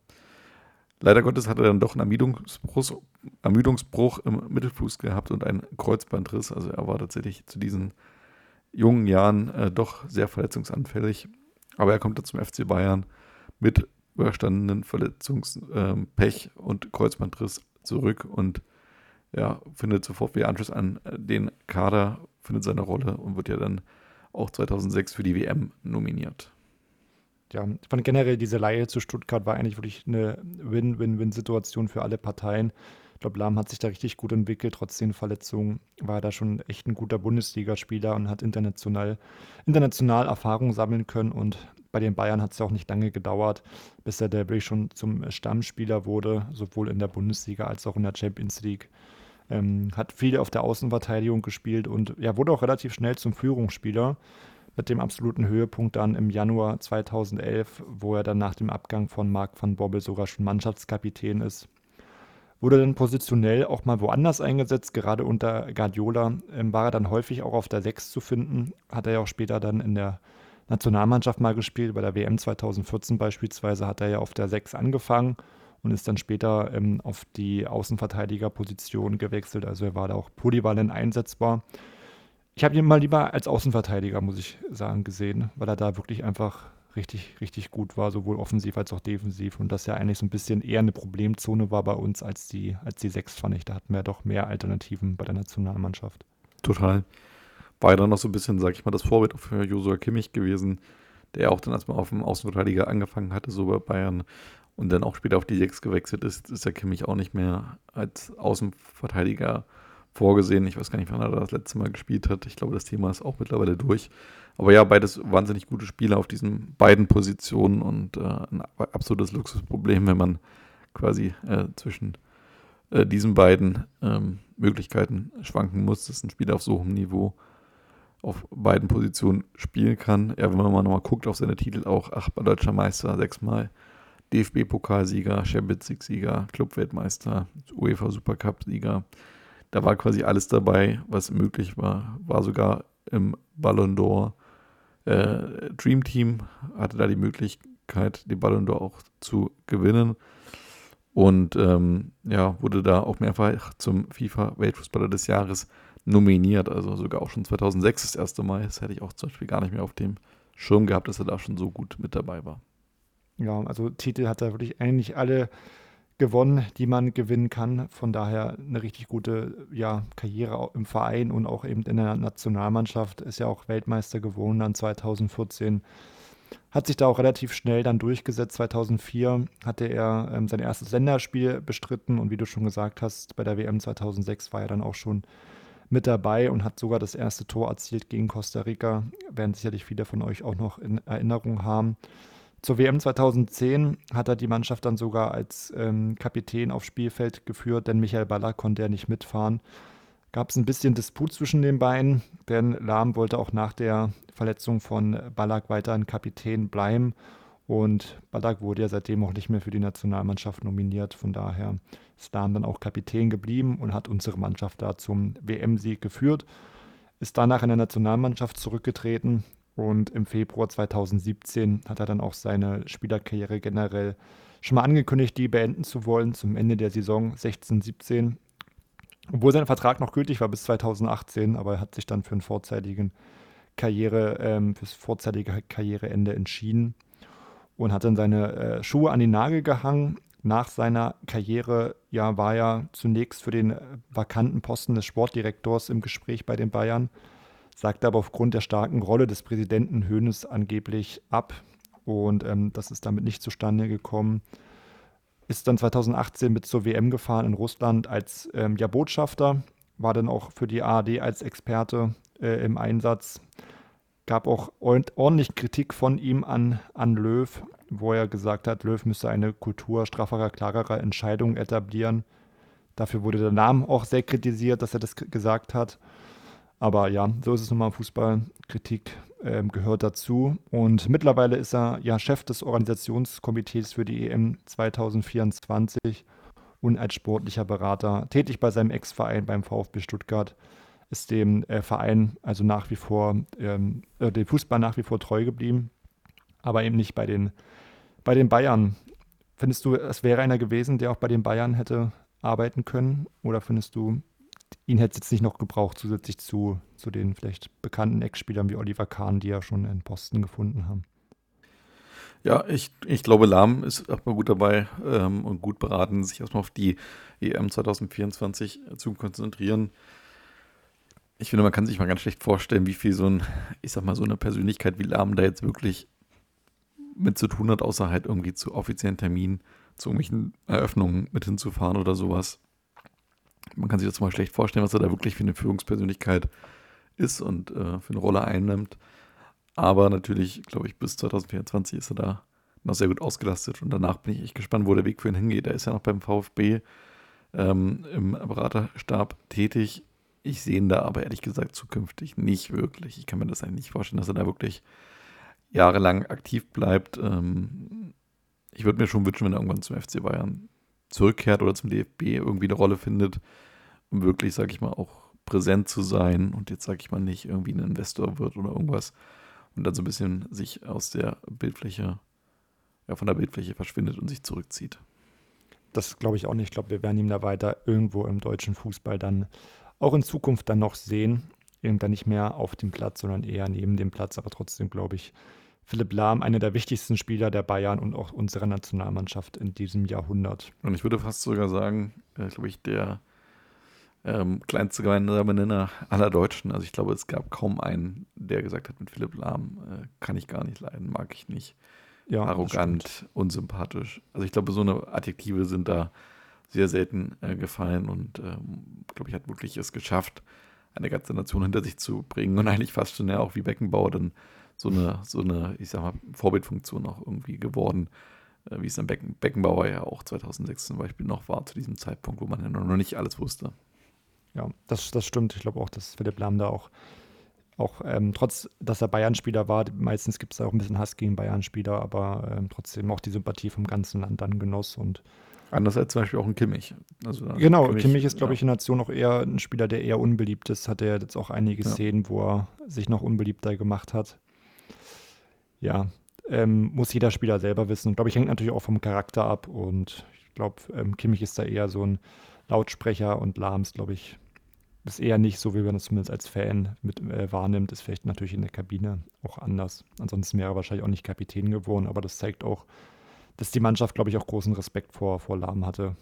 [SPEAKER 2] Leider Gottes hat er dann doch einen Ermüdungsbruch, Ermüdungsbruch im Mittelfuß gehabt und einen Kreuzbandriss. Also er war tatsächlich zu diesen jungen Jahren äh, doch sehr verletzungsanfällig. Aber er kommt dann zum FC Bayern mit überstandenen Verletzungspech ähm, und Kreuzbandriss zurück und ja, findet sofort wieder Anschluss an den Kader, findet seine Rolle und wird ja dann auch 2006 für die WM nominiert.
[SPEAKER 3] Ja, ich fand generell diese Leihe zu Stuttgart war eigentlich wirklich eine Win-Win-Win-Situation für alle Parteien. Ich glaube, Lahm hat sich da richtig gut entwickelt, trotz den Verletzungen war er da schon echt ein guter Bundesligaspieler und hat international, international Erfahrung sammeln können. Und bei den Bayern hat es ja auch nicht lange gedauert, bis er wirklich schon zum Stammspieler wurde, sowohl in der Bundesliga als auch in der Champions League. Ähm, hat viel auf der Außenverteidigung gespielt und ja, wurde auch relativ schnell zum Führungsspieler mit dem absoluten Höhepunkt dann im Januar 2011, wo er dann nach dem Abgang von Marc van Bobbel sogar schon Mannschaftskapitän ist. Wurde dann positionell auch mal woanders eingesetzt, gerade unter Guardiola ähm, war er dann häufig auch auf der 6 zu finden. Hat er ja auch später dann in der Nationalmannschaft mal gespielt, bei der WM 2014 beispielsweise hat er ja auf der 6 angefangen und ist dann später ähm, auf die Außenverteidigerposition gewechselt. Also er war da auch polyvalent einsetzbar. Ich habe ihn mal lieber als Außenverteidiger, muss ich sagen, gesehen, weil er da wirklich einfach richtig, richtig gut war, sowohl offensiv als auch defensiv. Und das ja eigentlich so ein bisschen eher eine Problemzone war bei uns als die, als die sechs, fand ich. Da hatten wir doch mehr Alternativen bei der Nationalmannschaft.
[SPEAKER 2] Total. War ja dann noch so ein bisschen, sag ich mal, das Vorbild für Josua Kimmich gewesen, der auch dann erstmal auf dem Außenverteidiger angefangen hatte, so bei Bayern. und dann auch später auf die 6 gewechselt ist, ist der Kimmich auch nicht mehr als Außenverteidiger vorgesehen. Ich weiß gar nicht, wann er das letzte Mal gespielt hat. Ich glaube, das Thema ist auch mittlerweile durch. Aber ja, beides wahnsinnig gute Spieler auf diesen beiden Positionen und äh, ein absolutes Luxusproblem, wenn man quasi äh, zwischen äh, diesen beiden ähm, Möglichkeiten schwanken muss, dass ein Spieler auf so hohem Niveau auf beiden Positionen spielen kann. Ja, wenn man mal nochmal guckt auf seine Titel, auch achtmal deutscher Meister, sechsmal DFB-Pokalsieger, Champions League-Sieger, Clubweltmeister, UEFA Supercup-Sieger. Da war quasi alles dabei, was möglich war. War sogar im Ballon d'Or äh, Dream Team, hatte da die Möglichkeit, den Ballon d'Or auch zu gewinnen. Und ähm, ja, wurde da auch mehrfach zum FIFA-Weltfußballer des Jahres nominiert. Also sogar auch schon 2006 das erste Mal. Das hätte ich auch zum Beispiel gar nicht mehr auf dem Schirm gehabt, dass er da schon so gut mit dabei war.
[SPEAKER 3] Ja, also Titel hat er wirklich eigentlich alle gewonnen, die man gewinnen kann. Von daher eine richtig gute ja, Karriere im Verein und auch eben in der Nationalmannschaft. Ist ja auch Weltmeister geworden dann 2014. Hat sich da auch relativ schnell dann durchgesetzt. 2004 hatte er ähm, sein erstes Länderspiel bestritten und wie du schon gesagt hast, bei der WM 2006 war er dann auch schon mit dabei und hat sogar das erste Tor erzielt gegen Costa Rica. Werden sicherlich viele von euch auch noch in Erinnerung haben. Zur WM 2010 hat er die Mannschaft dann sogar als ähm, Kapitän aufs Spielfeld geführt, denn Michael Ballack konnte er nicht mitfahren. Gab es ein bisschen Disput zwischen den beiden, denn Lahm wollte auch nach der Verletzung von Ballack weiterhin Kapitän bleiben. Und Ballack wurde ja seitdem auch nicht mehr für die Nationalmannschaft nominiert. Von daher ist Lahm dann auch Kapitän geblieben und hat unsere Mannschaft da zum WM-Sieg geführt. Ist danach in der Nationalmannschaft zurückgetreten und im Februar 2017 hat er dann auch seine Spielerkarriere generell schon mal angekündigt, die beenden zu wollen zum Ende der Saison 16-17. Obwohl sein Vertrag noch gültig war bis 2018, aber er hat sich dann für einen vorzeitigen Karriere, ähm, fürs vorzeitige Karriereende entschieden und hat dann seine äh, Schuhe an den Nagel gehangen. Nach seiner Karriere ja, war er zunächst für den vakanten Posten des Sportdirektors im Gespräch bei den Bayern sagte aber aufgrund der starken Rolle des Präsidenten Hoeneß angeblich ab. Und ähm, das ist damit nicht zustande gekommen. Ist dann 2018 mit zur WM gefahren in Russland als ähm, ja, Botschafter, war dann auch für die ARD als Experte äh, im Einsatz. Gab auch ordentlich Kritik von ihm an, an Löw, wo er gesagt hat, Löw müsse eine Kultur strafferer, klarerer Entscheidungen etablieren. Dafür wurde der Name auch sehr kritisiert, dass er das gesagt hat. Aber ja, so ist es nun mal im Fußball. Kritik ähm, gehört dazu. Und mittlerweile ist er ja Chef des Organisationskomitees für die EM 2024 und als sportlicher Berater tätig bei seinem Ex-Verein beim VfB Stuttgart. Ist dem äh, Verein also nach wie vor, ähm, äh, dem Fußball nach wie vor treu geblieben, aber eben nicht bei den, bei den Bayern. Findest du, es wäre einer gewesen, der auch bei den Bayern hätte arbeiten können? Oder findest du, ihn hätte es jetzt nicht noch gebraucht, zusätzlich zu, zu den vielleicht bekannten Ex-Spielern wie Oliver Kahn, die ja schon einen Posten gefunden haben.
[SPEAKER 2] Ja, ich, ich glaube, Lahm ist erstmal gut dabei ähm, und gut beraten, sich erstmal auf die EM 2024 zu konzentrieren. Ich finde, man kann sich mal ganz schlecht vorstellen, wie viel so ein, ich sag mal, so eine Persönlichkeit wie Lahm da jetzt wirklich mit zu tun hat, außer halt irgendwie zu offiziellen Terminen, zu irgendwelchen Eröffnungen mit hinzufahren oder sowas man kann sich das mal schlecht vorstellen, was er da wirklich für eine Führungspersönlichkeit ist und äh, für eine Rolle einnimmt. Aber natürlich, glaube ich, bis 2024 ist er da noch sehr gut ausgelastet und danach bin ich echt gespannt, wo der Weg für ihn hingeht. Er ist ja noch beim VfB ähm, im Beraterstab tätig. Ich sehe ihn da aber ehrlich gesagt zukünftig nicht wirklich. Ich kann mir das eigentlich nicht vorstellen, dass er da wirklich jahrelang aktiv bleibt. Ähm, ich würde mir schon wünschen, wenn er irgendwann zum FC Bayern zurückkehrt oder zum DFB irgendwie eine Rolle findet, um wirklich, sag ich mal, auch präsent zu sein und jetzt, sag ich mal, nicht irgendwie ein Investor wird oder irgendwas und dann so ein bisschen sich aus der Bildfläche, ja, von der Bildfläche verschwindet und sich zurückzieht.
[SPEAKER 3] Das glaube ich auch nicht. Ich glaube, wir werden ihn da weiter irgendwo im deutschen Fußball dann auch in Zukunft dann noch sehen. Eben dann nicht mehr auf dem Platz, sondern eher neben dem Platz. Aber trotzdem glaube ich, Philipp Lahm einer der wichtigsten Spieler der Bayern und auch unserer Nationalmannschaft in diesem Jahrhundert.
[SPEAKER 2] Und ich würde fast sogar sagen, äh, glaube ich, der ähm, kleinste gemeinsame Nenner aller Deutschen. Also ich glaube, es gab kaum einen, der gesagt hat, mit Philipp Lahm äh, kann ich gar nicht leiden, mag ich nicht. ja, arrogant, unsympathisch. Also ich glaube, so eine Adjektive sind da sehr selten äh, gefallen und ähm, glaube ich, hat wirklich es geschafft, eine ganze Nation hinter sich zu bringen und eigentlich fast schon ja auch wie Beckenbauer dann so eine, so eine, ich sag mal, Vorbildfunktion auch irgendwie geworden, äh, wie es dann Becken, Beckenbauer ja auch 2006 zum Beispiel noch war, zu diesem Zeitpunkt, wo man ja noch nicht alles wusste.
[SPEAKER 3] Ja, das, das stimmt. Ich glaube auch, dass Philipp Lahm da auch, auch ähm, trotz, dass er Bayern-Spieler war, meistens gibt es auch ein bisschen Hass gegen Bayern-Spieler, aber ähm, trotzdem auch die Sympathie vom ganzen Land dann genoss und
[SPEAKER 2] Anders als zum Beispiel auch ein Kimmich.
[SPEAKER 3] Also genau, Kimmich, Kimmich ist, glaube ja. ich, in Nation auch eher ein Spieler, der eher unbeliebt ist. Hat er jetzt auch einige ja. Szenen, wo er sich noch unbeliebter gemacht hat. Ja, ähm, muss jeder Spieler selber wissen. Glaube ich, hängt natürlich auch vom Charakter ab. Und ich glaube, ähm, Kimmich ist da eher so ein Lautsprecher und Lahms, glaube ich, ist eher nicht so, wie man es zumindest als Fan mit äh, wahrnimmt. Ist vielleicht natürlich in der Kabine auch anders. Ansonsten wäre er wahrscheinlich auch nicht Kapitän geworden, aber das zeigt auch, dass die Mannschaft, glaube ich, auch großen Respekt vor, vor Lahm hatte.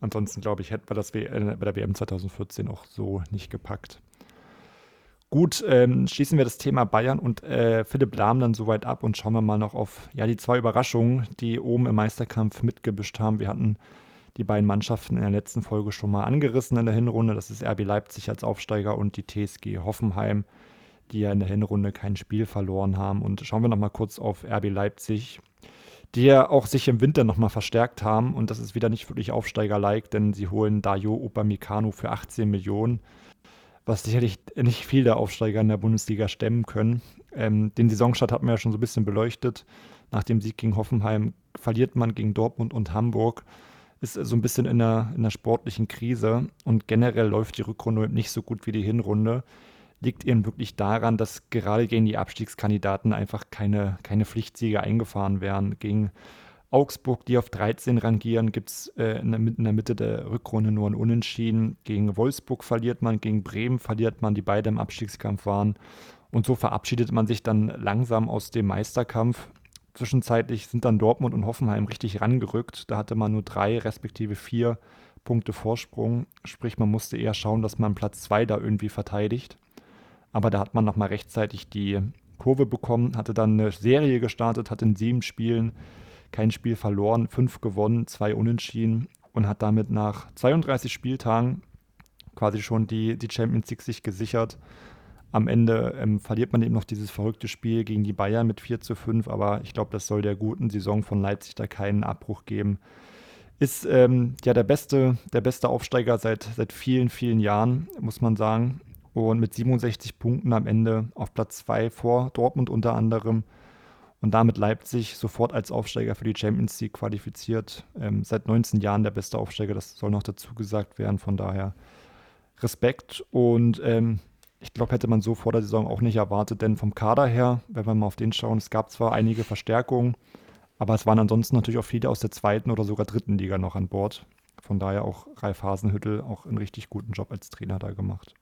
[SPEAKER 3] Ansonsten, glaube ich, hätten wir das bei der WM 2014 auch so nicht gepackt. Gut, ähm, schließen wir das Thema Bayern und äh, Philipp Lahm dann soweit ab und schauen wir mal noch auf ja, die zwei Überraschungen, die oben im Meisterkampf mitgebischt haben. Wir hatten die beiden Mannschaften in der letzten Folge schon mal angerissen in der Hinrunde. Das ist RB Leipzig als Aufsteiger und die TSG Hoffenheim, die ja in der Hinrunde kein Spiel verloren haben. Und schauen wir noch mal kurz auf RB Leipzig die ja auch sich im Winter nochmal verstärkt haben. Und das ist wieder nicht wirklich Aufsteiger-like, denn sie holen Dayo Upamecano für 18 Millionen, was sicherlich nicht viele Aufsteiger in der Bundesliga stemmen können. Ähm, den Saisonstart hat man ja schon so ein bisschen beleuchtet. Nach dem Sieg gegen Hoffenheim verliert man gegen Dortmund und Hamburg. Ist so ein bisschen in einer, in einer sportlichen Krise und generell läuft die Rückrunde nicht so gut wie die Hinrunde liegt eben wirklich daran, dass gerade gegen die Abstiegskandidaten einfach keine, keine Pflichtsiege eingefahren werden. Gegen Augsburg, die auf 13 rangieren, gibt es äh, in, in, der Mitte der Rückrunde nur ein Unentschieden. Gegen Wolfsburg verliert man, gegen Bremen verliert man, die beide im Abstiegskampf waren. Und so verabschiedet man sich dann langsam aus dem Meisterkampf. Zwischenzeitlich sind dann Dortmund und Hoffenheim richtig rangerückt. Da hatte man nur drei, respektive vier Punkte Vorsprung. Sprich, man musste eher schauen, dass man Platz zwei da irgendwie verteidigt. Aber da hat man nochmal rechtzeitig die Kurve bekommen, hatte dann eine Serie gestartet, hat in sieben Spielen kein Spiel verloren, fünf gewonnen, zwei unentschieden und hat damit nach 32 Spieltagen quasi schon die, die Champions League sich gesichert. Am Ende ähm, verliert man eben noch dieses verrückte Spiel gegen die Bayern mit 4 zu 5, aber ich glaube, das soll der guten Saison von Leipzig da keinen Abbruch geben. Ist ähm, ja der beste, der beste Aufsteiger seit, seit vielen, vielen Jahren, muss man sagen und mit 67 Punkten am Ende auf Platz 2 vor Dortmund unter anderem und damit Leipzig sofort als Aufsteiger für die Champions League qualifiziert. Ähm, seit 19 Jahren der beste Aufsteiger, das soll noch dazu gesagt werden, von daher Respekt und ähm, ich glaube, hätte man so vor der Saison auch nicht erwartet, denn vom Kader her, wenn wir mal auf den schauen, es gab zwar einige Verstärkungen, aber es waren ansonsten natürlich auch viele aus der zweiten oder sogar dritten Liga noch an Bord. Von daher auch Ralf Hasenhüttel auch einen richtig guten Job als Trainer da gemacht.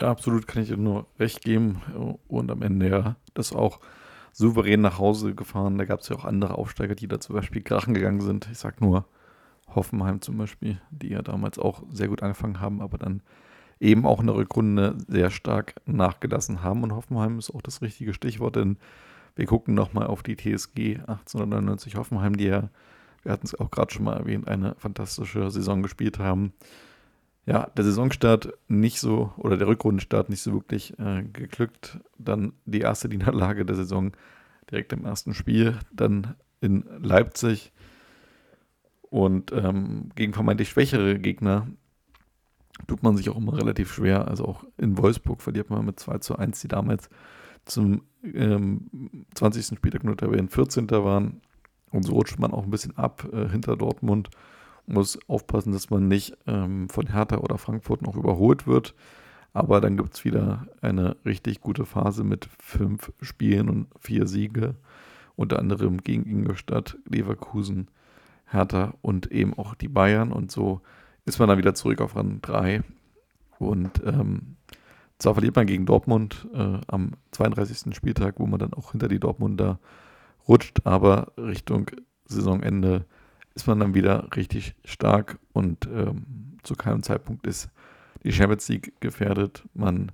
[SPEAKER 2] Ja, absolut kann ich ihm nur recht geben. Und am Ende ja das auch souverän nach Hause gefahren. Da gab es ja auch andere Aufsteiger, die da zum Beispiel krachen gegangen sind. Ich sag nur Hoffenheim zum Beispiel, die ja damals auch sehr gut angefangen haben, aber dann eben auch in der Rückrunde sehr stark nachgelassen haben. Und Hoffenheim ist auch das richtige Stichwort, denn wir gucken nochmal auf die TSG 1899 Hoffenheim, die ja, wir hatten es auch gerade schon mal erwähnt, eine fantastische Saison gespielt haben ja, der Saisonstart nicht so, oder der Rückrundenstart nicht so wirklich äh, geglückt. Dann die erste Niederlage der Saison direkt im ersten Spiel, dann in Leipzig und ähm, gegen vermeintlich schwächere Gegner tut man sich auch immer relativ schwer. Also auch in Wolfsburg verliert man mit 2 zu 1, die damals zum ähm, 20. Spieltag nur der 14. waren. Und so rutscht man auch ein bisschen ab äh, hinter Dortmund muss aufpassen, dass man nicht ähm, von Hertha oder Frankfurt noch überholt wird. Aber dann gibt es wieder eine richtig gute Phase mit fünf Spielen und vier Siege. Unter anderem gegen Ingolstadt, Leverkusen, Hertha und eben auch die Bayern. Und so ist man dann wieder zurück auf Rang 3. Und ähm, zwar verliert man gegen Dortmund äh, am 32. Spieltag, wo man dann auch hinter die Dortmunder rutscht, aber Richtung Saisonende ist man dann wieder richtig stark und ähm, zu keinem Zeitpunkt ist die Champions League gefährdet. Man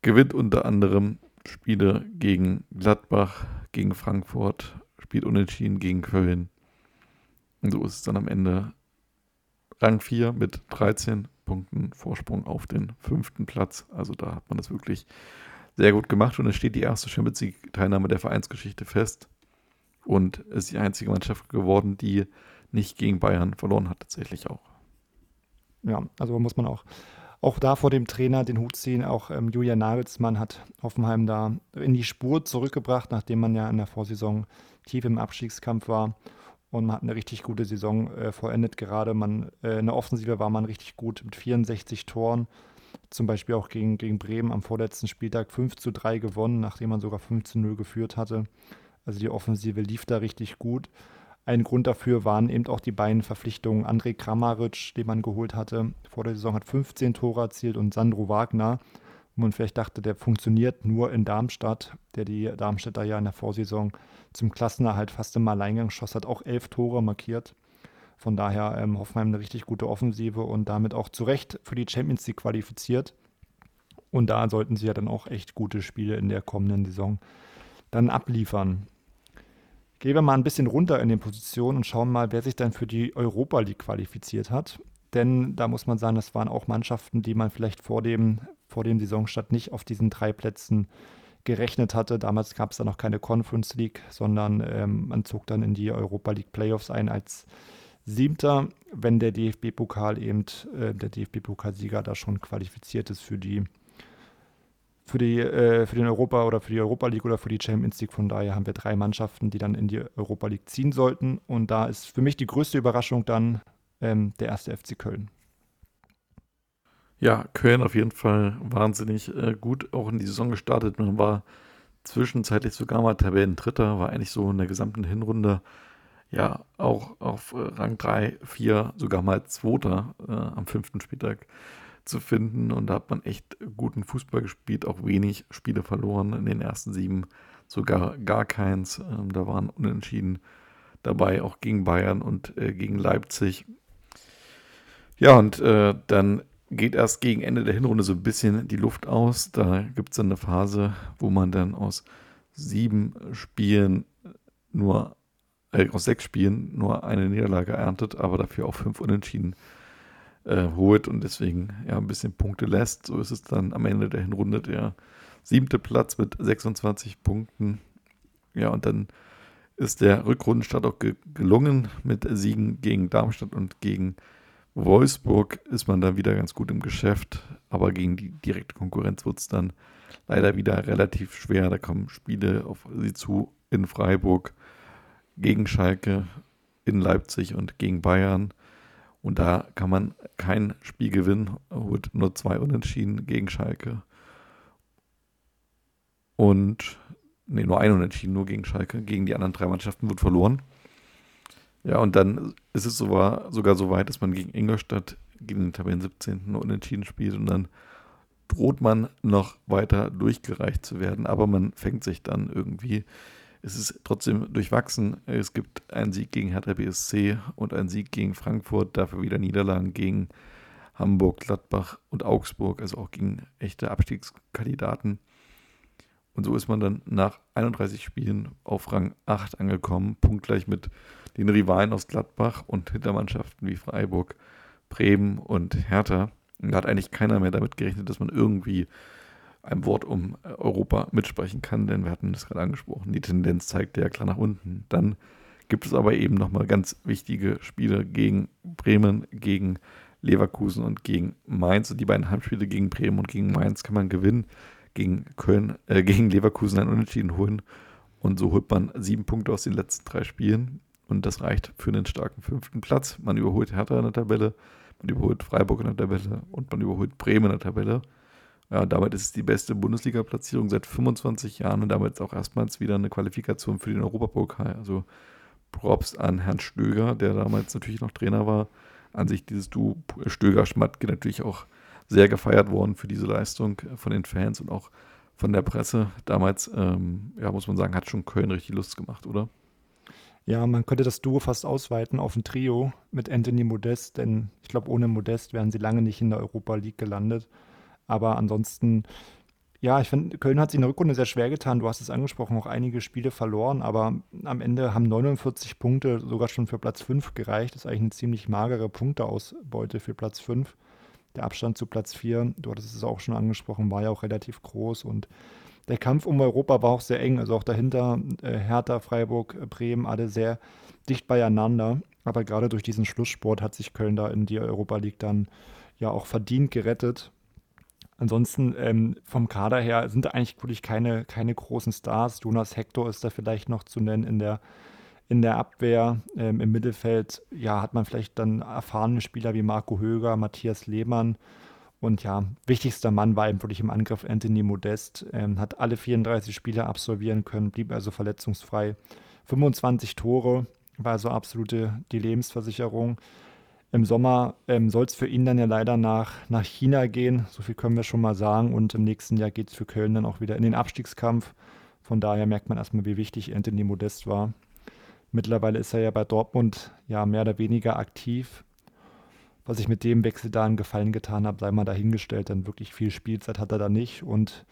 [SPEAKER 2] gewinnt unter anderem Spiele gegen Gladbach, gegen Frankfurt, spielt unentschieden gegen Köln. Und so ist es dann am Ende Rang 4 mit 13 Punkten Vorsprung auf den fünften Platz. Also da hat man das wirklich sehr gut gemacht und es steht die erste Champions League-Teilnahme der Vereinsgeschichte fest und ist die einzige Mannschaft geworden, die nicht gegen Bayern verloren hat, tatsächlich auch.
[SPEAKER 3] Ja, also muss man auch, auch da vor dem Trainer den Hut ziehen. Auch ähm, Julian Nagelsmann hat Hoffenheim da in die Spur zurückgebracht, nachdem man ja in der Vorsaison tief im Abstiegskampf war. Und man hat eine richtig gute Saison äh, vollendet gerade. Man, äh, in der Offensive war man richtig gut mit 64 Toren. Zum Beispiel auch gegen, gegen Bremen am vorletzten Spieltag 5 zu 3 gewonnen, nachdem man sogar 5 zu 0 geführt hatte. Also die Offensive lief da richtig gut. Ein Grund dafür waren eben auch die beiden Verpflichtungen. André Kramaric, den man geholt hatte, vor der Saison hat 15 Tore erzielt und Sandro Wagner, wo man vielleicht dachte, der funktioniert nur in Darmstadt, der die Darmstädter ja in der Vorsaison zum Klassenerhalt fast im Alleingang schoss, hat auch elf Tore markiert. Von daher ähm, Hoffenheim eine richtig gute Offensive und damit auch zu Recht für die Champions League qualifiziert. Und da sollten sie ja dann auch echt gute Spiele in der kommenden Saison dann abliefern. Gehen wir mal ein bisschen runter in den Positionen und schauen mal, wer sich dann für die Europa League qualifiziert hat. Denn da muss man sagen, das waren auch Mannschaften, die man vielleicht vor dem, vor dem Saisonstart nicht auf diesen drei Plätzen gerechnet hatte. Damals gab es da noch keine Conference League, sondern ähm, man zog dann in die Europa League Playoffs ein als Siebter, wenn der DFB-Pokal eben, äh, der DFB-Pokalsieger da schon qualifiziert ist für die für, die, äh, für den Europa oder für die Europa League oder für die Champions League. Von daher haben wir drei Mannschaften, die dann in die Europa League ziehen sollten. Und da ist für mich die größte Überraschung dann ähm, der erste FC Köln.
[SPEAKER 2] Ja, Köln auf jeden Fall wahnsinnig äh, gut auch in die Saison gestartet. Man war zwischenzeitlich sogar mal Tabellendritter, war eigentlich so in der gesamten Hinrunde ja auch auf äh, Rang 3, 4, sogar mal Zweiter äh, am fünften Spieltag zu finden. Und da hat man echt guten Fußball gespielt, auch wenig Spiele verloren in den ersten sieben, sogar gar keins. Ähm, da waren Unentschieden dabei, auch gegen Bayern und äh, gegen Leipzig. Ja, und äh, dann geht erst gegen Ende der Hinrunde so ein bisschen die Luft aus. Da gibt es dann eine Phase, wo man dann aus sieben Spielen nur, äh, aus sechs Spielen nur eine Niederlage erntet, aber dafür auch fünf Unentschieden äh, holt und deswegen ja ein bisschen Punkte lässt. So ist es dann am Ende der Hinrunde der siebte Platz mit 26 Punkten. Ja, und dann ist der Rückrundenstart auch ge gelungen mit Siegen gegen Darmstadt und gegen Wolfsburg ist man da wieder ganz gut im Geschäft, aber gegen die direkte Konkurrenz wird es dann leider wieder relativ schwer. Da kommen Spiele auf sie zu in Freiburg, gegen Schalke, in Leipzig und gegen Bayern. Und da kann man kein Spiel gewinnen, holt nur zwei Unentschieden gegen Schalke. Und, nee, nur ein Unentschieden, nur gegen Schalke. Gegen die anderen drei Mannschaften wird verloren. Ja, und dann ist es sogar, sogar so weit, dass man gegen Ingolstadt, gegen den Tabellen 17. Unentschieden spielt und dann droht man noch weiter durchgereicht zu werden, aber man fängt sich dann irgendwie es ist trotzdem durchwachsen. Es gibt einen Sieg gegen Hertha BSC und einen Sieg gegen Frankfurt, dafür wieder Niederlagen gegen Hamburg, Gladbach und Augsburg, also auch gegen echte Abstiegskandidaten. Und so ist man dann nach 31 Spielen auf Rang 8 angekommen, punktgleich mit den Rivalen aus Gladbach und Hintermannschaften wie Freiburg, Bremen und Hertha. Da hat eigentlich keiner mehr damit gerechnet, dass man irgendwie ein Wort um äh, Europa mitsprechen kann, denn wir hatten das gerade angesprochen, die Tendenz zeigt ja klar nach unten. Dann gibt es aber eben nochmal ganz wichtige Spiele gegen Bremen, gegen Leverkusen und gegen Mainz. Und die beiden Heimspiele gegen Bremen und gegen Mainz kann man gewinnen, gegen Köln, äh, gegen Leverkusen ein Unentschieden holen. Und so holt man sieben Punkte aus den letzten drei Spielen. Und das reicht für einen starken fünften Platz. Man überholt Hertha in der Tabelle, man überholt Freiburg in der Tabelle und man überholt Bremen in der Tabelle. Ja, damit ist es die beste Bundesliga-Platzierung seit 25 Jahren und damit auch erstmals wieder eine Qualifikation für den Europapokal. Also Props an Herrn Stöger, der damals natürlich noch Trainer war. An sich dieses Du Stöger-Schmatke natürlich auch sehr gefeiert worden für diese Leistung von den Fans und auch von der Presse. Damals, ähm, ja, muss man sagen, hat schon Köln richtig Lust gemacht, oder?
[SPEAKER 3] Ja, man könnte das Duo fast ausweiten auf ein Trio mit Anthony Modest, denn ich glaube, ohne Modest wären sie lange nicht in der Europa League gelandet. Aber ansonsten, ja, ich finde, Köln hat sich in der Rückrunde sehr schwer getan. Du hast es angesprochen, auch einige Spiele verloren, aber am Ende haben 49 Punkte sogar schon für Platz 5 gereicht. Das ist eigentlich eine ziemlich magere Punkteausbeute für Platz 5. Der Abstand zu Platz 4, du hattest es auch schon angesprochen, war ja auch relativ groß und der Kampf um Europa war auch sehr eng. Also auch dahinter äh, Hertha, Freiburg, Bremen, alle sehr dicht beieinander. Aber gerade durch diesen Schlusssport hat sich Köln da in die Europa League dann ja auch verdient gerettet. Ansonsten ähm, vom Kader her sind da eigentlich wirklich keine, keine großen Stars. Jonas Hector ist da vielleicht noch zu nennen in der, in der Abwehr. Ähm, Im Mittelfeld ja, hat man vielleicht dann erfahrene Spieler wie Marco Höger, Matthias Lehmann. Und ja, wichtigster Mann war eben wirklich im Angriff Anthony Modest. Ähm, hat alle 34 Spiele absolvieren können, blieb also verletzungsfrei. 25 Tore, war also absolute die Lebensversicherung. Im Sommer ähm, soll es für ihn dann ja leider nach, nach China gehen, so viel können wir schon mal sagen. Und im nächsten Jahr geht es für Köln dann auch wieder in den Abstiegskampf. Von daher merkt man erstmal, wie wichtig Anthony Modest war. Mittlerweile ist er ja bei Dortmund ja mehr oder weniger aktiv. Was ich mit dem Wechsel da einen Gefallen getan habe, sei mal dahingestellt, denn wirklich viel Spielzeit hat er da nicht. Und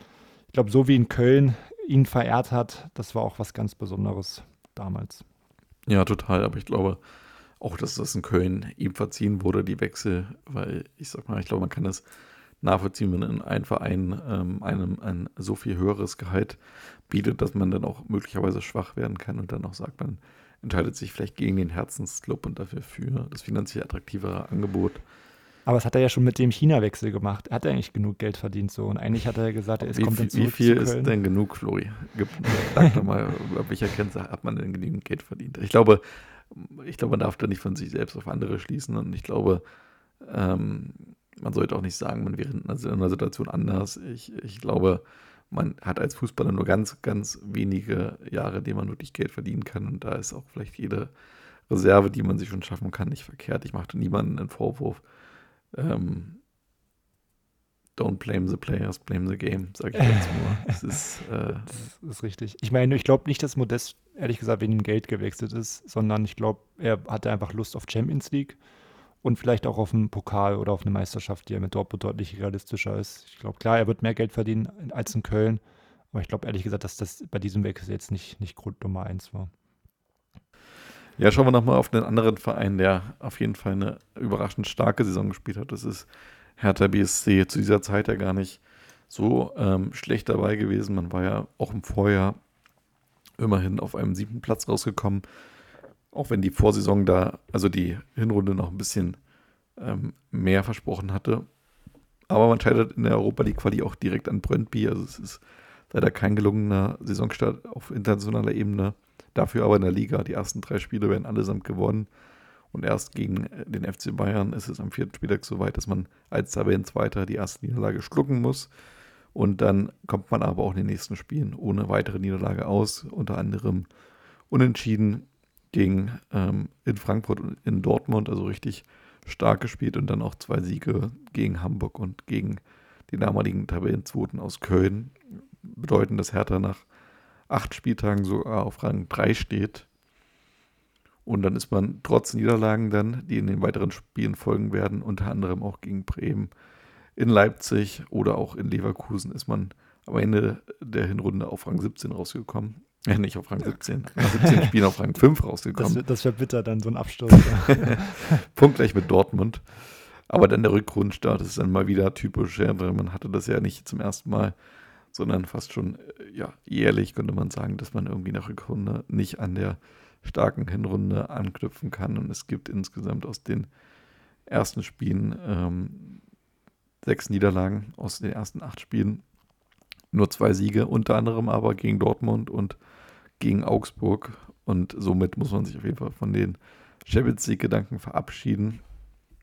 [SPEAKER 3] ich glaube, so wie in Köln ihn verehrt hat, das war auch was ganz Besonderes damals.
[SPEAKER 2] Ja, total. Aber ich glaube, auch, dass das in Köln ihm verziehen wurde, die Wechsel, weil ich sag mal, ich glaube, man kann das nachvollziehen, wenn ein Verein ähm, einem ein so viel höheres Gehalt bietet, dass man dann auch möglicherweise schwach werden kann und dann auch sagt, man entscheidet sich vielleicht gegen den Herzensclub und dafür für das finanziell attraktivere Angebot.
[SPEAKER 3] Aber das hat er ja schon mit dem China-Wechsel gemacht. Er hat eigentlich genug Geld verdient so. Und eigentlich hat er gesagt, es
[SPEAKER 2] wie,
[SPEAKER 3] kommt
[SPEAKER 2] zurück Wie viel ist denn genug, Flori? Sag doch mal, über welcher Grenze hat man denn genügend Geld verdient? Ich glaube, ich glaube, man darf da nicht von sich selbst auf andere schließen und ich glaube, ähm, man sollte auch nicht sagen, man wäre in einer Situation anders. Ich, ich glaube, man hat als Fußballer nur ganz, ganz wenige Jahre, in denen man wirklich Geld verdienen kann und da ist auch vielleicht jede Reserve, die man sich schon schaffen kann, nicht verkehrt. Ich machte niemanden einen Vorwurf. Ähm, Don't blame the players, blame the game, sage ich jetzt nur.
[SPEAKER 3] Das ist, äh, das ist richtig. Ich meine, ich glaube nicht, dass Modest, ehrlich gesagt, wegen dem Geld gewechselt ist, sondern ich glaube, er hatte einfach Lust auf Champions League und vielleicht auch auf einen Pokal oder auf eine Meisterschaft, die ja mit Dortmund deutlich realistischer ist. Ich glaube, klar, er wird mehr Geld verdienen als in Köln, aber ich glaube ehrlich gesagt, dass das bei diesem Wechsel jetzt nicht, nicht Grund Nummer eins war.
[SPEAKER 2] Ja, schauen wir nochmal auf den anderen Verein, der auf jeden Fall eine überraschend starke Saison gespielt hat. Das ist Hertha BSC zu dieser Zeit ja gar nicht so ähm, schlecht dabei gewesen. Man war ja auch im Vorjahr immerhin auf einem siebten Platz rausgekommen. Auch wenn die Vorsaison da, also die Hinrunde noch ein bisschen ähm, mehr versprochen hatte. Aber man scheitert in der Europa League Quali auch direkt an Brøndby. Also es ist leider kein gelungener Saisonstart auf internationaler Ebene. Dafür aber in der Liga. Die ersten drei Spiele werden allesamt gewonnen. Und erst gegen äh, den FC Bayern ist es am vierten Spieltag so weit, dass man als Tabellenzweiter die erste Niederlage schlucken muss. Und dann kommt man aber auch in den nächsten Spielen ohne weitere Niederlage aus. Unter anderem unentschieden gegen ähm, in Frankfurt und in Dortmund, also richtig stark gespielt und dann auch zwei Siege gegen Hamburg und gegen den damaligen Tabellenzweiten aus Köln. Bedeuten, dass Hertha nach acht Spieltagen sogar auf Rang 3 steht und dann ist man trotz Niederlagen dann, die in den weiteren Spielen folgen werden, unter anderem auch gegen Bremen, in Leipzig oder auch in Leverkusen, ist man am Ende der Hinrunde auf Rang 17 rausgekommen. Ja, nicht auf Rang 17. Nach 17 Spielen auf Rang 5 rausgekommen.
[SPEAKER 3] Das, das wäre bitter, dann so ein Absturz.
[SPEAKER 2] Punktgleich mit Dortmund. Aber dann der Rückrundenstart ist dann mal wieder typisch. Ja, man hatte das ja nicht zum ersten Mal, sondern fast schon ja, jährlich, könnte man sagen, dass man irgendwie nach Rückrunde nicht an der starken Hinrunde anknüpfen kann. Und es gibt insgesamt aus den ersten Spielen ähm, sechs Niederlagen, aus den ersten acht Spielen nur zwei Siege, unter anderem aber gegen Dortmund und gegen Augsburg. Und somit muss man sich auf jeden Fall von den Champions League-Gedanken verabschieden.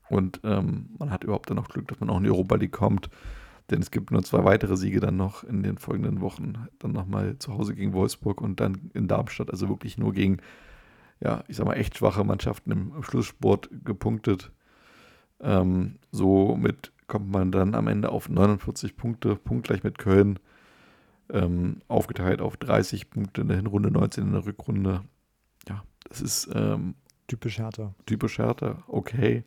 [SPEAKER 2] Und ähm, man hat überhaupt dann noch Glück, dass man auch in die Europa League kommt. Denn es gibt nur zwei weitere Siege dann noch in den folgenden Wochen. Dann nochmal zu Hause gegen Wolfsburg und dann in Darmstadt. Also wirklich nur gegen ja, ich sag mal, echt schwache Mannschaften im, im Schlusssport gepunktet. Ähm, somit kommt man dann am Ende auf 49 Punkte, punktgleich mit Köln. Ähm, aufgeteilt auf 30 Punkte in der Hinrunde, 19 in der Rückrunde. Ja, das ist ähm,
[SPEAKER 3] typisch härter.
[SPEAKER 2] Typisch härter, okay.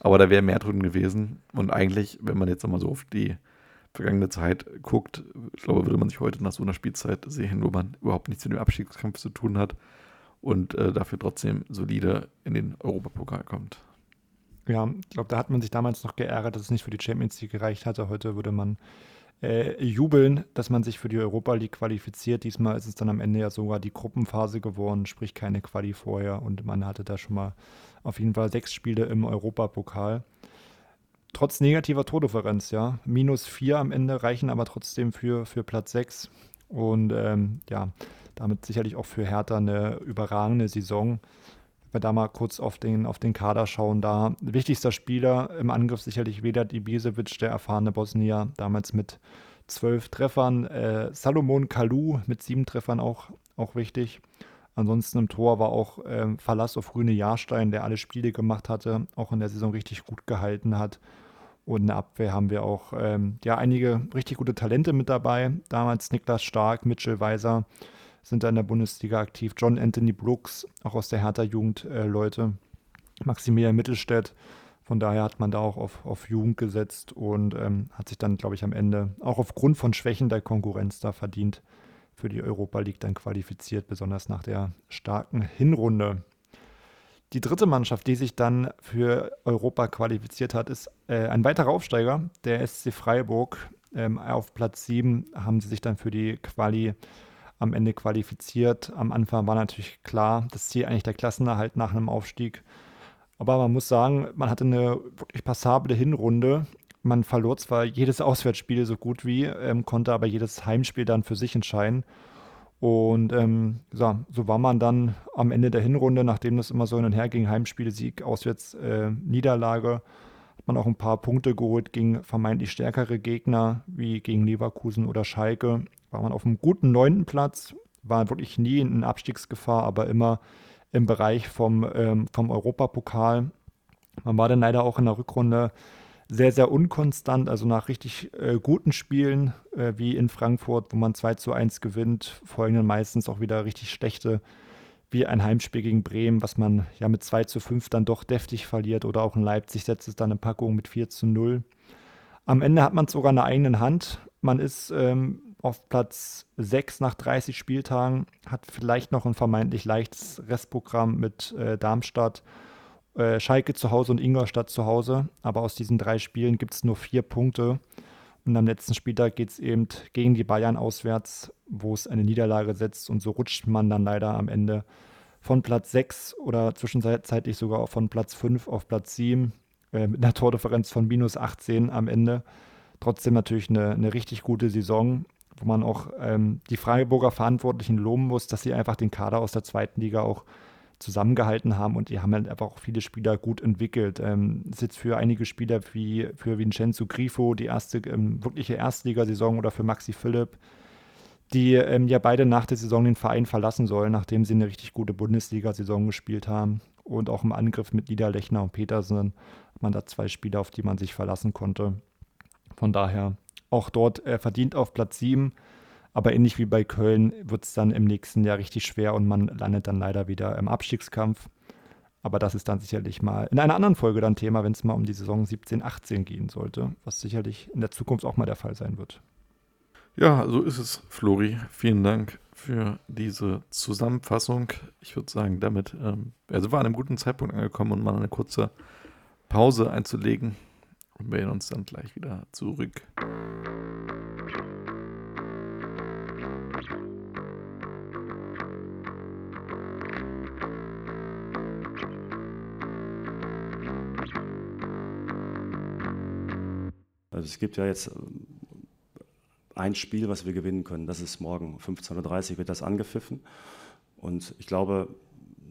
[SPEAKER 2] Aber da wäre mehr drin gewesen. Und eigentlich, wenn man jetzt nochmal so auf die vergangene Zeit guckt, ich glaube, würde man sich heute nach so einer Spielzeit sehen, wo man überhaupt nichts mit dem Abstiegskampf zu tun hat und äh, dafür trotzdem solide in den Europapokal kommt.
[SPEAKER 3] Ja, ich glaube, da hat man sich damals noch geärgert, dass es nicht für die Champions League gereicht hatte. Heute würde man äh, jubeln, dass man sich für die Europa League qualifiziert. Diesmal ist es dann am Ende ja sogar die Gruppenphase geworden, sprich keine Quali vorher. Und man hatte da schon mal auf jeden Fall sechs Spiele im Europapokal. Trotz negativer Tordifferenz, ja. Minus vier am Ende reichen aber trotzdem für, für Platz sechs. Und ähm, ja, damit sicherlich auch für Hertha eine überragende Saison wir da mal kurz auf den, auf den Kader schauen, da wichtigster Spieler im Angriff sicherlich Vedat Ibisevic, der erfahrene Bosnier, damals mit zwölf Treffern. Äh, Salomon Kalou mit sieben Treffern auch, auch wichtig. Ansonsten im Tor war auch äh, Verlass auf Grüne Jahrstein, der alle Spiele gemacht hatte, auch in der Saison richtig gut gehalten hat. Und in der Abwehr haben wir auch ähm, ja, einige richtig gute Talente mit dabei. Damals Niklas Stark, Mitchell Weiser, sind da in der Bundesliga aktiv. John Anthony Brooks, auch aus der Hertha-Jugend äh, Leute. Maximilian Mittelstädt. Von daher hat man da auch auf, auf Jugend gesetzt und ähm, hat sich dann, glaube ich, am Ende auch aufgrund von Schwächen der Konkurrenz da verdient für die Europa League dann qualifiziert, besonders nach der starken Hinrunde. Die dritte Mannschaft, die sich dann für Europa qualifiziert hat, ist äh, ein weiterer Aufsteiger, der SC Freiburg. Ähm, auf Platz 7 haben sie sich dann für die Quali am Ende qualifiziert. Am Anfang war natürlich klar, das Ziel eigentlich der Klassenerhalt nach einem Aufstieg. Aber man muss sagen, man hatte eine wirklich passable Hinrunde. Man verlor zwar jedes Auswärtsspiel so gut wie, ähm, konnte aber jedes Heimspiel dann für sich entscheiden. Und ähm, so, so, war man dann am Ende der Hinrunde, nachdem das immer so hin und her ging, Heimspiel, Sieg, Auswärts, äh, Niederlage, hat man auch ein paar Punkte geholt gegen vermeintlich stärkere Gegner wie gegen Leverkusen oder Schalke war man auf einem guten neunten Platz, war wirklich nie in Abstiegsgefahr, aber immer im Bereich vom, ähm, vom Europapokal. Man war dann leider auch in der Rückrunde sehr, sehr unkonstant, also nach richtig äh, guten Spielen äh, wie in Frankfurt, wo man 2 zu 1 gewinnt, folgen dann meistens auch wieder richtig schlechte, wie ein Heimspiel gegen Bremen, was man ja mit 2 zu 5 dann doch deftig verliert oder auch in Leipzig setzt es dann eine Packung mit 4 zu 0. Am Ende hat man sogar in der eigenen Hand. Man ist ähm, auf Platz 6 nach 30 Spieltagen, hat vielleicht noch ein vermeintlich leichtes Restprogramm mit äh, Darmstadt, äh, Schalke zu Hause und Ingolstadt zu Hause. Aber aus diesen drei Spielen gibt es nur vier Punkte. Und am letzten Spieltag geht es eben gegen die Bayern auswärts, wo es eine Niederlage setzt. Und so rutscht man dann leider am Ende von Platz 6 oder zwischenzeitlich sogar von Platz 5 auf Platz 7 äh, mit einer Tordifferenz von minus 18 am Ende. Trotzdem natürlich eine, eine richtig gute Saison wo man auch ähm, die Freiburger Verantwortlichen loben muss, dass sie einfach den Kader aus der zweiten Liga auch zusammengehalten haben und die haben halt einfach auch viele Spieler gut entwickelt. Ähm, ist jetzt für einige Spieler wie für Vincenzo Grifo die erste ähm, wirkliche Erstligasaison oder für Maxi Philipp, die ähm, ja beide nach der Saison den Verein verlassen sollen, nachdem sie eine richtig gute Bundesliga-Saison gespielt haben. Und auch im Angriff mit Niederlechner und Petersen hat man da zwei Spieler, auf die man sich verlassen konnte. Von daher auch dort äh, verdient auf Platz 7. Aber ähnlich wie bei Köln wird es dann im nächsten Jahr richtig schwer und man landet dann leider wieder im Abstiegskampf. Aber das ist dann sicherlich mal in einer anderen Folge dann Thema, wenn es mal um die Saison 17, 18 gehen sollte, was sicherlich in der Zukunft auch mal der Fall sein wird.
[SPEAKER 2] Ja, so ist es, Flori. Vielen Dank für diese Zusammenfassung. Ich würde sagen, damit ähm, also wir an einem guten Zeitpunkt angekommen und mal eine kurze Pause einzulegen. Und melden uns dann gleich wieder zurück.
[SPEAKER 4] Also es gibt ja jetzt äh, ein Spiel, was wir gewinnen können. Das ist morgen 15.30 Uhr wird das angepfiffen. Und ich glaube,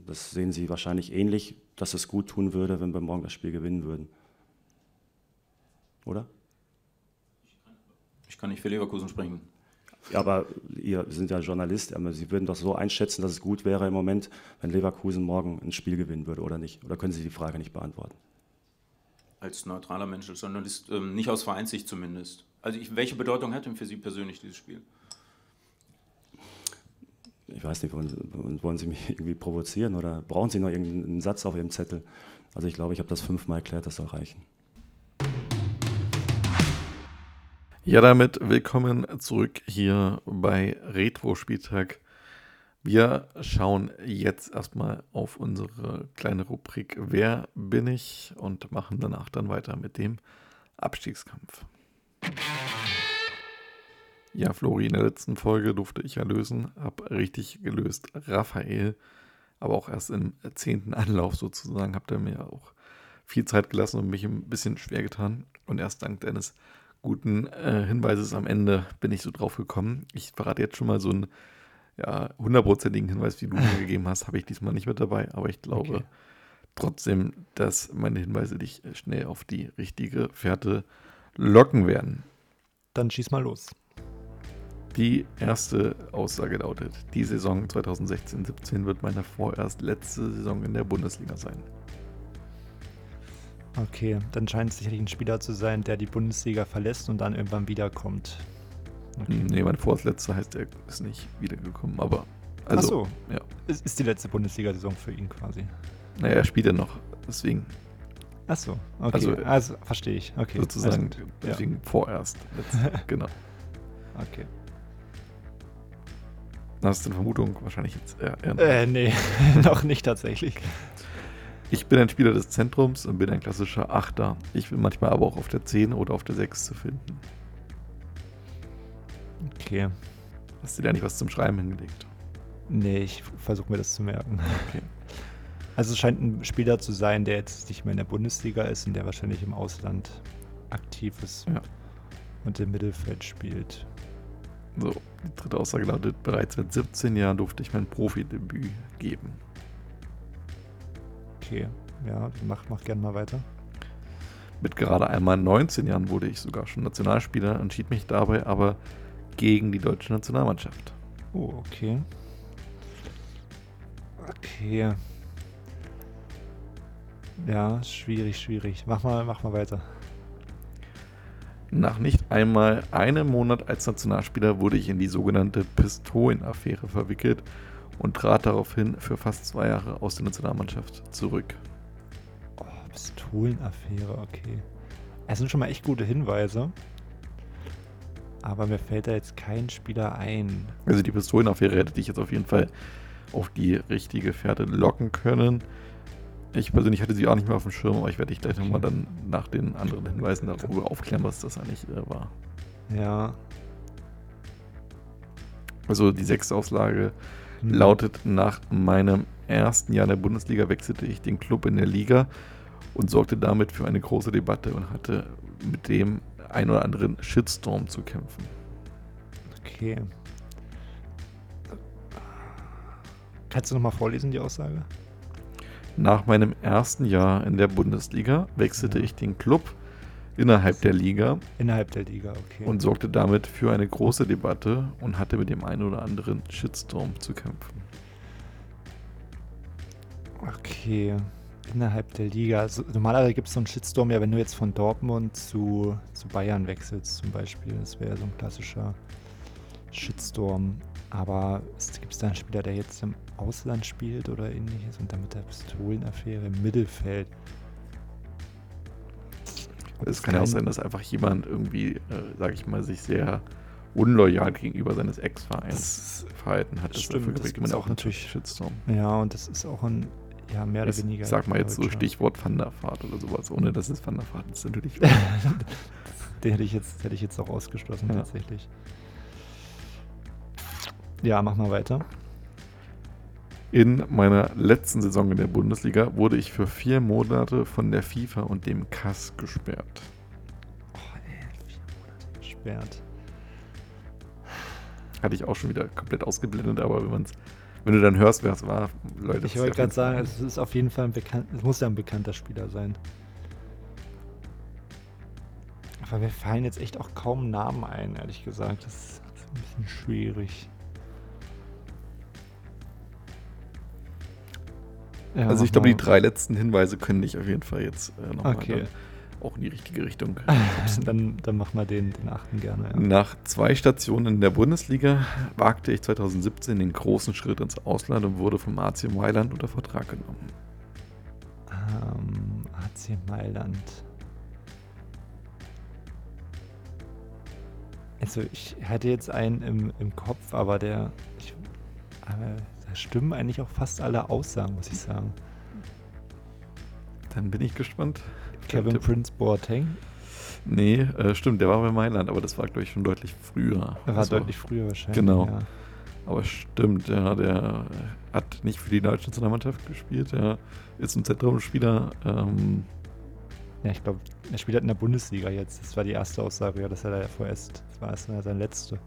[SPEAKER 4] das sehen Sie wahrscheinlich ähnlich, dass es gut tun würde, wenn wir morgen das Spiel gewinnen würden oder?
[SPEAKER 5] Ich kann nicht für Leverkusen sprechen.
[SPEAKER 4] Ja, aber ihr sind ja Journalist, aber Sie würden doch so einschätzen, dass es gut wäre im Moment, wenn Leverkusen morgen ein Spiel gewinnen würde, oder nicht? Oder können Sie die Frage nicht beantworten?
[SPEAKER 5] Als neutraler Mensch, als Journalist, ähm, nicht aus Vereinssicht zumindest. Also ich, welche Bedeutung hat denn für Sie persönlich dieses Spiel?
[SPEAKER 4] Ich weiß nicht, wollen, wollen Sie mich irgendwie provozieren oder brauchen Sie noch irgendeinen Satz auf Ihrem Zettel? Also ich glaube, ich habe das fünfmal erklärt, das soll reichen.
[SPEAKER 2] Ja, damit willkommen zurück hier bei Retro-Spieltag. Wir schauen jetzt erstmal auf unsere kleine Rubrik Wer bin ich und machen danach dann weiter mit dem Abstiegskampf. Ja, Flori, in der letzten Folge durfte ich ja lösen, habe richtig gelöst. Raphael, aber auch erst im zehnten Anlauf sozusagen, habt ihr mir auch viel Zeit gelassen und mich ein bisschen schwer getan. Und erst dank deines guten äh, Hinweises am Ende bin ich so drauf gekommen. Ich verrate jetzt schon mal so einen ja, hundertprozentigen Hinweis, wie du mir gegeben hast, habe ich diesmal nicht mit dabei, aber ich glaube okay. trotzdem, dass meine Hinweise dich schnell auf die richtige Fährte locken werden.
[SPEAKER 3] Dann schieß mal los.
[SPEAKER 2] Die erste Aussage lautet, die Saison 2016-17 wird meine vorerst letzte Saison in der Bundesliga sein.
[SPEAKER 3] Okay, dann scheint es sicherlich ein Spieler zu sein, der die Bundesliga verlässt und dann irgendwann wiederkommt.
[SPEAKER 2] Okay. Nee, mein Vorletzter heißt, er ist nicht wiedergekommen, aber. Also,
[SPEAKER 3] Ach so, ja. Ist, ist die letzte Bundesliga-Saison für ihn quasi.
[SPEAKER 2] Naja, er spielt ja noch, deswegen.
[SPEAKER 3] Ach so, okay. Also, also verstehe ich. Okay.
[SPEAKER 2] Sozusagen, also, deswegen ja. vorerst. genau.
[SPEAKER 3] Okay.
[SPEAKER 2] Hast du eine Vermutung? Wahrscheinlich jetzt
[SPEAKER 3] eher. eher äh, nee, noch nicht tatsächlich.
[SPEAKER 2] Ich bin ein Spieler des Zentrums und bin ein klassischer Achter. Ich bin manchmal aber auch auf der 10 oder auf der 6 zu finden.
[SPEAKER 3] Okay.
[SPEAKER 2] Hast du da nicht was zum Schreiben hingelegt?
[SPEAKER 3] Nee, ich versuche mir das zu merken. Okay. Also es scheint ein Spieler zu sein, der jetzt nicht mehr in der Bundesliga ist und der wahrscheinlich im Ausland aktiv ist ja. und im Mittelfeld spielt.
[SPEAKER 2] So, die dritte Aussage lautet, bereits mit 17 Jahren durfte ich mein Profidebüt geben.
[SPEAKER 3] Okay, ja, mach, mach gerne mal weiter.
[SPEAKER 2] Mit gerade einmal 19 Jahren wurde ich sogar schon Nationalspieler, entschied mich dabei aber gegen die deutsche Nationalmannschaft.
[SPEAKER 3] Oh, okay. Okay. Ja, schwierig, schwierig. Mach mal, mach mal weiter.
[SPEAKER 2] Nach nicht einmal einem Monat als Nationalspieler wurde ich in die sogenannte Pistolenaffäre verwickelt und trat daraufhin für fast zwei Jahre aus der Nationalmannschaft zurück.
[SPEAKER 3] Oh, Pistolenaffäre, okay. Es sind schon mal echt gute Hinweise. Aber mir fällt da jetzt kein Spieler ein.
[SPEAKER 2] Also die Pistolenaffäre hätte dich jetzt auf jeden Fall auf die richtige Fährte locken können. Ich persönlich hatte sie auch nicht mehr auf dem Schirm, aber ich werde dich gleich nochmal dann nach den anderen Hinweisen darüber aufklären, was das eigentlich äh, war.
[SPEAKER 3] Ja.
[SPEAKER 2] Also die sechste Auslage hm. lautet, nach meinem ersten Jahr in der Bundesliga wechselte ich den Club in der Liga und sorgte damit für eine große Debatte und hatte mit dem ein oder anderen Shitstorm zu kämpfen.
[SPEAKER 3] Okay. Kannst du nochmal vorlesen, die Aussage?
[SPEAKER 2] Nach meinem ersten Jahr in der Bundesliga wechselte ja. ich den Club innerhalb der Liga.
[SPEAKER 3] Innerhalb der Liga, okay.
[SPEAKER 2] Und sorgte damit für eine große Debatte und hatte mit dem einen oder anderen Shitstorm zu kämpfen.
[SPEAKER 3] Okay innerhalb der Liga. Also, normalerweise gibt es so einen Shitstorm ja, wenn du jetzt von Dortmund zu, zu Bayern wechselst, zum Beispiel. Das wäre so ein klassischer Shitstorm. Aber gibt es da einen Spieler, der jetzt im Ausland spielt oder ähnliches und dann mit der Pistolenaffäre im Mittelfeld?
[SPEAKER 2] Es kann ja auch sein, dass einfach jemand irgendwie, äh, sage ich mal, sich sehr unloyal gegenüber seines Ex-Vereins verhalten hat.
[SPEAKER 3] Das stimmt, dafür man auch natürlich Shitstorm. Ja, und das ist auch ein ja, mehr oder weniger.
[SPEAKER 2] Sag mal jetzt so Stichwort Wanderfahrt oder sowas, ohne dass es Wanderfahrt ist natürlich.
[SPEAKER 3] Den hätte ich jetzt, hätte ich jetzt auch ausgeschlossen, ja. tatsächlich. Ja, mach mal weiter.
[SPEAKER 2] In meiner letzten Saison in der Bundesliga wurde ich für vier Monate von der FIFA und dem Kass gesperrt.
[SPEAKER 3] Oh, ey, vier Monate gesperrt.
[SPEAKER 2] Hatte ich auch schon wieder komplett ausgeblendet, aber wenn man es wenn du dann hörst, wer es war,
[SPEAKER 3] Leute. Ich wollte gerade sagen, es ist auf jeden Fall ein bekannt, es muss ja ein bekannter Spieler sein. Aber mir fallen jetzt echt auch kaum Namen ein, ehrlich gesagt. Das ist ein bisschen schwierig.
[SPEAKER 2] Ja, also ich glaube, die drei letzten Hinweise können dich auf jeden Fall jetzt äh, nochmal okay auch in die richtige Richtung.
[SPEAKER 3] dann, dann mach mal den, den achten gerne. Ja.
[SPEAKER 2] Nach zwei Stationen in der Bundesliga wagte ich 2017 den großen Schritt ins Ausland und wurde vom AC Mailand unter Vertrag genommen.
[SPEAKER 3] Ähm, AC Mailand. Also ich hatte jetzt einen im, im Kopf, aber der. Ich, aber da stimmen eigentlich auch fast alle Aussagen, muss ich sagen.
[SPEAKER 2] Dann bin ich gespannt.
[SPEAKER 3] Kevin
[SPEAKER 2] Tipp.
[SPEAKER 3] Prince Boateng
[SPEAKER 2] Nee, äh, stimmt, der war bei Mailand, aber das war, glaube ich, schon deutlich früher.
[SPEAKER 3] er war
[SPEAKER 2] Also,
[SPEAKER 3] deutlich früher wahrscheinlich.
[SPEAKER 2] genau.
[SPEAKER 3] Ja.
[SPEAKER 2] Aber stimmt, ja, der hat nicht für die deutsche Nationalmannschaft gespielt. Er ist ein Zentrumspieler. Ähm,
[SPEAKER 3] Ja, ich glaube, er spielt halt in der Bundesliga jetzt. Das war die erste Aussage, ja, dass er da vorerst. Das war erst sein letzte.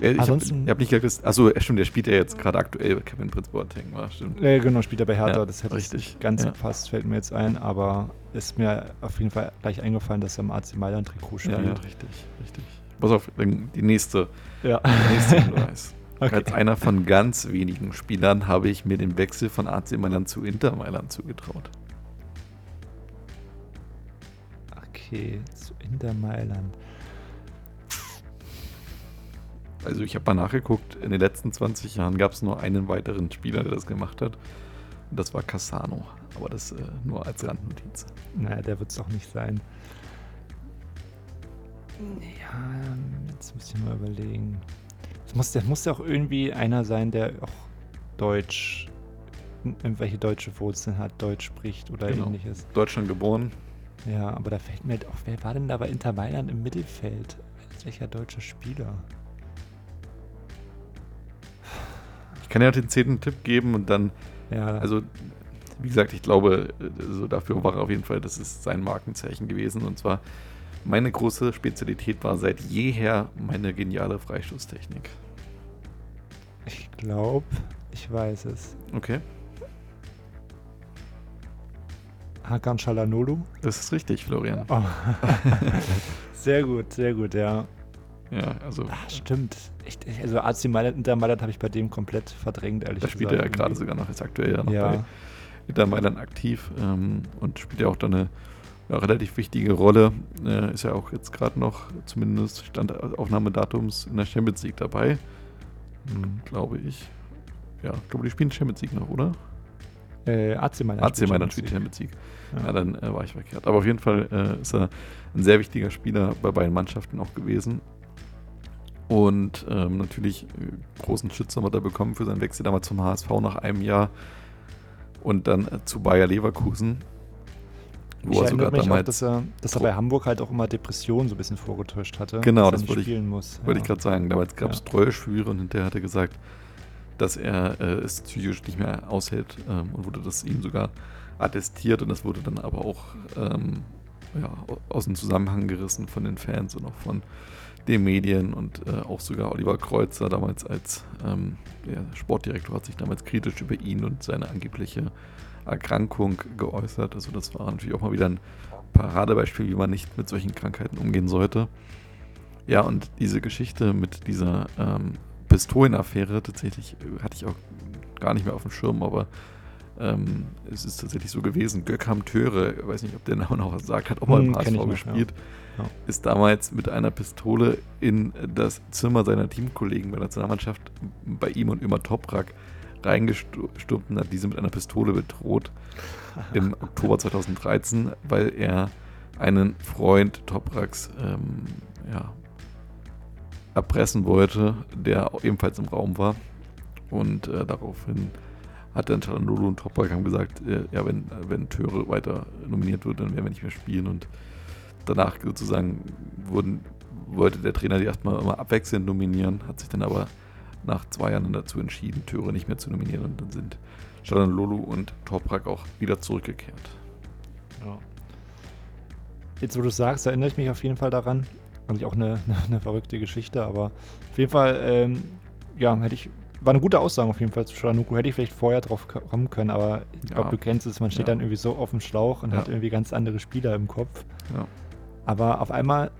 [SPEAKER 2] Äh, ich habe
[SPEAKER 3] Ansonsten-
[SPEAKER 2] hab nicht gesagt, achso, stimmt, der spielt ja jetzt gerade aktuell Kevin Prinz Boateng, war stimmt.
[SPEAKER 3] Ja, genau, spielt er bei Hertha.
[SPEAKER 2] Ja,
[SPEAKER 3] das hätte
[SPEAKER 2] richtig,
[SPEAKER 3] ganz
[SPEAKER 2] ja.
[SPEAKER 3] gepasst, fällt mir jetzt ein. Aber ist mir auf jeden Fall gleich eingefallen, dass er im AC Mailand Trikot spielt.
[SPEAKER 2] Ja, ja, richtig, richtig. Pass auf, die nächste,
[SPEAKER 3] Ja.
[SPEAKER 2] der nächste Hinweis.
[SPEAKER 3] Okay.
[SPEAKER 2] Als einer von ganz wenigen Spielern habe ich mir den Wechsel von AC Mailand zu Inter Mailand zugetraut.
[SPEAKER 3] Okay, zu Inter Mailand.
[SPEAKER 2] Also ich habe mal nachgeguckt, in den letzten 20 Jahren gab es nur einen weiteren Spieler, der das gemacht hat. Und das war Cassano. Aber das äh, nur als Randnotiz.
[SPEAKER 3] Naja, der wird es auch nicht sein. Ja, jetzt muss ich mal überlegen. Es muss, der muss ja auch irgendwie einer sein, der auch Deutsch, irgendwelche deutsche Wurzeln hat, Deutsch spricht oder
[SPEAKER 2] Genau.
[SPEAKER 3] ähnliches.
[SPEAKER 2] Deutschland geboren.
[SPEAKER 3] Ja, aber da fällt mir halt auch, wer war denn da bei Inter Mailand im Mittelfeld? Welcher deutsche Spieler?
[SPEAKER 2] Kann ja den zehnten Tipp geben und dann,
[SPEAKER 3] Ja,
[SPEAKER 2] also wie gesagt, ich glaube, so dafür war er auf jeden Fall, das ist sein Markenzeichen gewesen. Und zwar, meine große Spezialität war seit jeher meine geniale Freistoßtechnik.
[SPEAKER 3] ich glaube, ich weiß es.
[SPEAKER 2] Okay,
[SPEAKER 3] Hakan Çalhanoğlu?
[SPEAKER 2] das ist richtig, Florian.
[SPEAKER 3] Oh. sehr gut, sehr gut, ja.
[SPEAKER 2] Ja, also
[SPEAKER 3] Ach, stimmt. Echt, also AC Mailand, Inter Mailand habe ich bei dem komplett verdrängt, ehrlich
[SPEAKER 2] da
[SPEAKER 3] gesagt.
[SPEAKER 2] spielt er ja gerade sogar noch, ist aktuell ja noch bei
[SPEAKER 3] Ja,
[SPEAKER 2] Inter Mailand aktiv ähm, und spielt ja auch da eine ja, relativ wichtige Rolle. Äh, ist ja auch jetzt gerade noch, zumindest Stand Aufnahmedatums, in der Champions League dabei,
[SPEAKER 3] hm.
[SPEAKER 2] glaube ich. Ja, ich glaube, die spielen Champions League noch, oder?
[SPEAKER 3] äh, AC Mailand.
[SPEAKER 2] AC Mailand spielt
[SPEAKER 3] Champions
[SPEAKER 2] League.
[SPEAKER 3] League.
[SPEAKER 2] Ja, dann äh, war ich verkehrt. Aber auf jeden Fall äh, ist er ein sehr wichtiger Spieler bei beiden Mannschaften auch gewesen. Und ähm, natürlich äh, großen Shitstorm hat er bekommen für seinen Wechsel damals zum HSV nach einem Jahr und dann äh, zu Bayer Leverkusen.
[SPEAKER 3] Ich
[SPEAKER 2] Wo er
[SPEAKER 3] erinnere
[SPEAKER 2] sogar
[SPEAKER 3] mich auch,
[SPEAKER 2] damals,
[SPEAKER 3] dass er, dass er bei Hamburg halt auch immer Depressionen so ein bisschen vorgetäuscht hatte.
[SPEAKER 2] Genau,
[SPEAKER 3] dass
[SPEAKER 2] das
[SPEAKER 3] er
[SPEAKER 2] wollte ich-
[SPEAKER 3] ja.
[SPEAKER 2] ich gerade sagen, damals gab es
[SPEAKER 3] Ja.
[SPEAKER 2] Treueschwüre und hinterher hat er gesagt, dass er äh, es psychisch nicht mehr aushält ähm, und wurde das ihm sogar attestiert und das wurde dann aber auch ähm, ja, au- aus dem Zusammenhang gerissen von den Fans und auch von den Medien und äh, auch sogar Oliver Kreuzer damals als ähm, der Sportdirektor hat sich damals kritisch über ihn und seine angebliche Erkrankung geäußert. Also das war natürlich auch mal wieder ein Paradebeispiel, wie man nicht mit solchen Krankheiten umgehen sollte. Ja, und diese Geschichte mit dieser ähm, Pistolenaffäre, tatsächlich äh, hatte ich auch gar nicht mehr auf dem Schirm, aber ähm, es ist tatsächlich so gewesen. Gökham Töre, ich weiß nicht, ob der Name noch was sagt, hat auch mal im
[SPEAKER 3] Hm, kenn
[SPEAKER 2] HSV gespielt,
[SPEAKER 3] ja. Ja.
[SPEAKER 2] ist damals mit einer Pistole in das Zimmer seiner Teamkollegen bei der Nationalmannschaft bei ihm und Ömer Toprak reingestürmt und hat diese mit einer Pistole bedroht im Oktober 2013, weil er einen Freund Topraks ähm, ja, erpressen wollte, der ebenfalls im Raum war. Und äh, daraufhin hat dann Chalanolo und Toprak haben gesagt, äh, ja, wenn, wenn Töre weiter nominiert wird, dann werden wir nicht mehr spielen. Und danach sozusagen wurden, wollte der Trainer die erstmal immer abwechselnd nominieren, hat sich dann aber nach zwei Jahren dazu entschieden, Töre nicht mehr zu nominieren. Und dann sind Chalanolo und Toprak auch wieder zurückgekehrt.
[SPEAKER 3] Ja. Jetzt, wo du es sagst, erinnere ich mich auf jeden Fall daran. Eigentlich auch eine, eine, eine verrückte Geschichte, aber auf jeden Fall, ähm, ja, hätte ich, war eine gute Aussage auf jeden Fall zu Sharanuku. Hätte ich vielleicht vorher drauf ko- kommen können, aber ich
[SPEAKER 2] Ja.
[SPEAKER 3] glaube, du kennst es, man steht
[SPEAKER 2] Ja.
[SPEAKER 3] dann irgendwie so auf dem Schlauch und
[SPEAKER 2] Ja.
[SPEAKER 3] hat irgendwie ganz andere Spieler im Kopf.
[SPEAKER 2] Ja.
[SPEAKER 3] Aber auf einmal,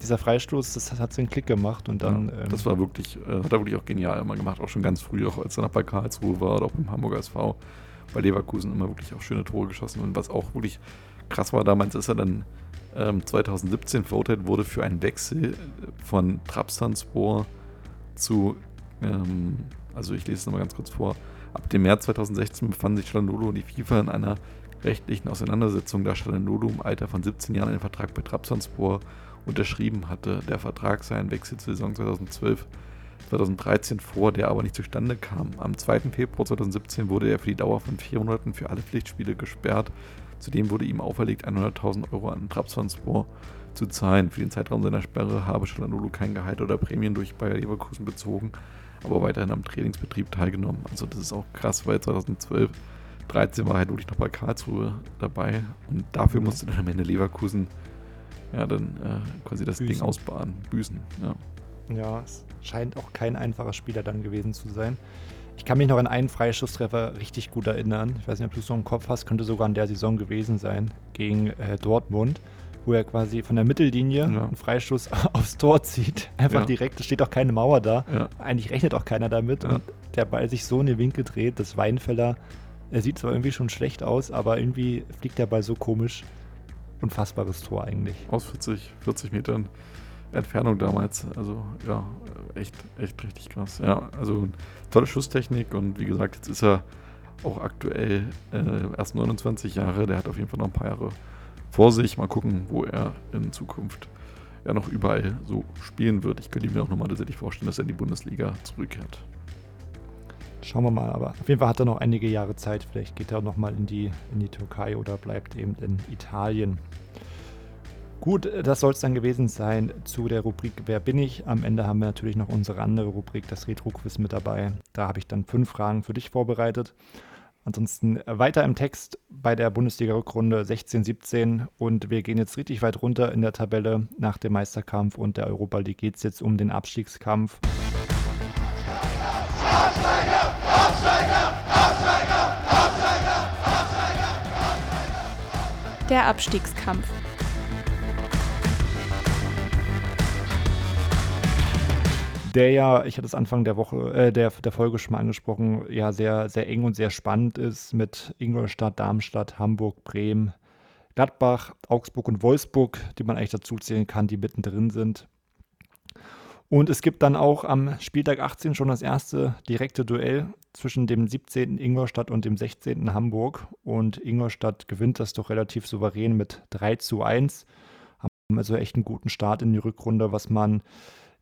[SPEAKER 3] dieser Freistoß, das hat so einen Klick gemacht und dann.
[SPEAKER 2] ja,
[SPEAKER 3] ähm,
[SPEAKER 2] das war wirklich, äh, hat er wirklich auch genial immer gemacht, auch schon ganz früh, auch als er noch bei Karlsruhe war oder auch beim Hamburger SV, bei Leverkusen immer wirklich auch schöne Tore geschossen. Und was auch wirklich krass war, damals ist er dann ähm, 2017 verurteilt wurde für einen Wechsel von Trabzonspor zu, ähm, also ich lese es nochmal ganz kurz vor, ab dem März 2016 befanden sich Chalanolo und die FIFA in einer rechtlichen Auseinandersetzung, da Shalanulu im Alter von 17 Jahren einen Vertrag bei Trabzonspor unterschrieben hatte. Der Vertrag sei ein Wechsel zur Saison 2012 2013 vor, der aber nicht zustande kam. Am 2. Februar 2017 wurde er für die Dauer von vier Monaten für alle Pflichtspiele gesperrt. Zudem wurde ihm auferlegt, 100.000 Euro an Trabzonspor zu zahlen. Für den Zeitraum seiner Sperre habe Shalanulu kein Gehalt oder Prämien durch Bayer Leverkusen bezogen, aber weiterhin am Trainingsbetrieb teilgenommen. Also das ist auch krass, weil 2012, 13 war halt wirklich noch bei Karlsruhe dabei und dafür musste dann am Ende Leverkusen ja dann äh, quasi das büßen. Ding ausbaden, büßen. Ja.
[SPEAKER 3] Ja, es scheint auch kein einfacher Spieler dann gewesen zu sein. Ich kann mich noch an einen Freischusstreffer richtig gut erinnern. Ich weiß nicht, ob du es so im Kopf hast, könnte sogar in der Saison gewesen sein, gegen äh, Dortmund, wo er quasi von der Mittellinie ja. einen Freischuss aufs Tor zieht. Einfach ja. direkt, es steht auch keine Mauer da. Ja. Eigentlich rechnet auch keiner damit. Und der Ball sich so in den Winkel dreht, das Weinfeller, er sieht zwar irgendwie schon schlecht aus, aber irgendwie fliegt der Ball so komisch. Unfassbares Tor eigentlich.
[SPEAKER 2] Aus 40, 40 Metern. Entfernung damals. Also ja, echt, echt richtig krass. Ja, also tolle Schusstechnik und wie gesagt, jetzt ist er auch aktuell äh, erst 29 Jahre. Der hat auf jeden Fall noch ein paar Jahre vor sich. Mal gucken, wo er in Zukunft ja noch überall so spielen wird. Ich könnte mir auch nochmal tatsächlich vorstellen, dass er in die Bundesliga zurückkehrt.
[SPEAKER 3] Schauen wir mal, aber auf jeden Fall hat er noch einige Jahre Zeit. Vielleicht geht er nochmal in die, in die Türkei oder bleibt eben in Italien. Gut, das soll es dann gewesen sein zu der Rubrik Wer bin ich? Am Ende haben wir natürlich noch unsere andere Rubrik, das Retro-Quiz mit dabei. Da habe ich dann fünf Fragen für dich vorbereitet. Ansonsten weiter im Text bei der Bundesliga-Rückrunde 16-17 und wir gehen jetzt richtig weit runter in der Tabelle. Nach dem Meisterkampf und der Europa League geht es jetzt um den Abstiegskampf.
[SPEAKER 1] Der Abstiegskampf.
[SPEAKER 3] der ja, ich hatte es Anfang der Woche, äh, der, der Folge schon mal angesprochen, ja sehr, sehr eng und sehr spannend ist mit Ingolstadt, Darmstadt, Hamburg, Bremen, Gladbach, Augsburg und Wolfsburg, die man eigentlich dazu zählen kann, die mittendrin sind. Und es gibt dann auch am Spieltag 18 schon das erste direkte Duell zwischen dem 17. Ingolstadt und dem 16. Hamburg. Und Ingolstadt gewinnt das doch relativ souverän mit 3 zu 1. Haben also echt einen guten Start in die Rückrunde, was man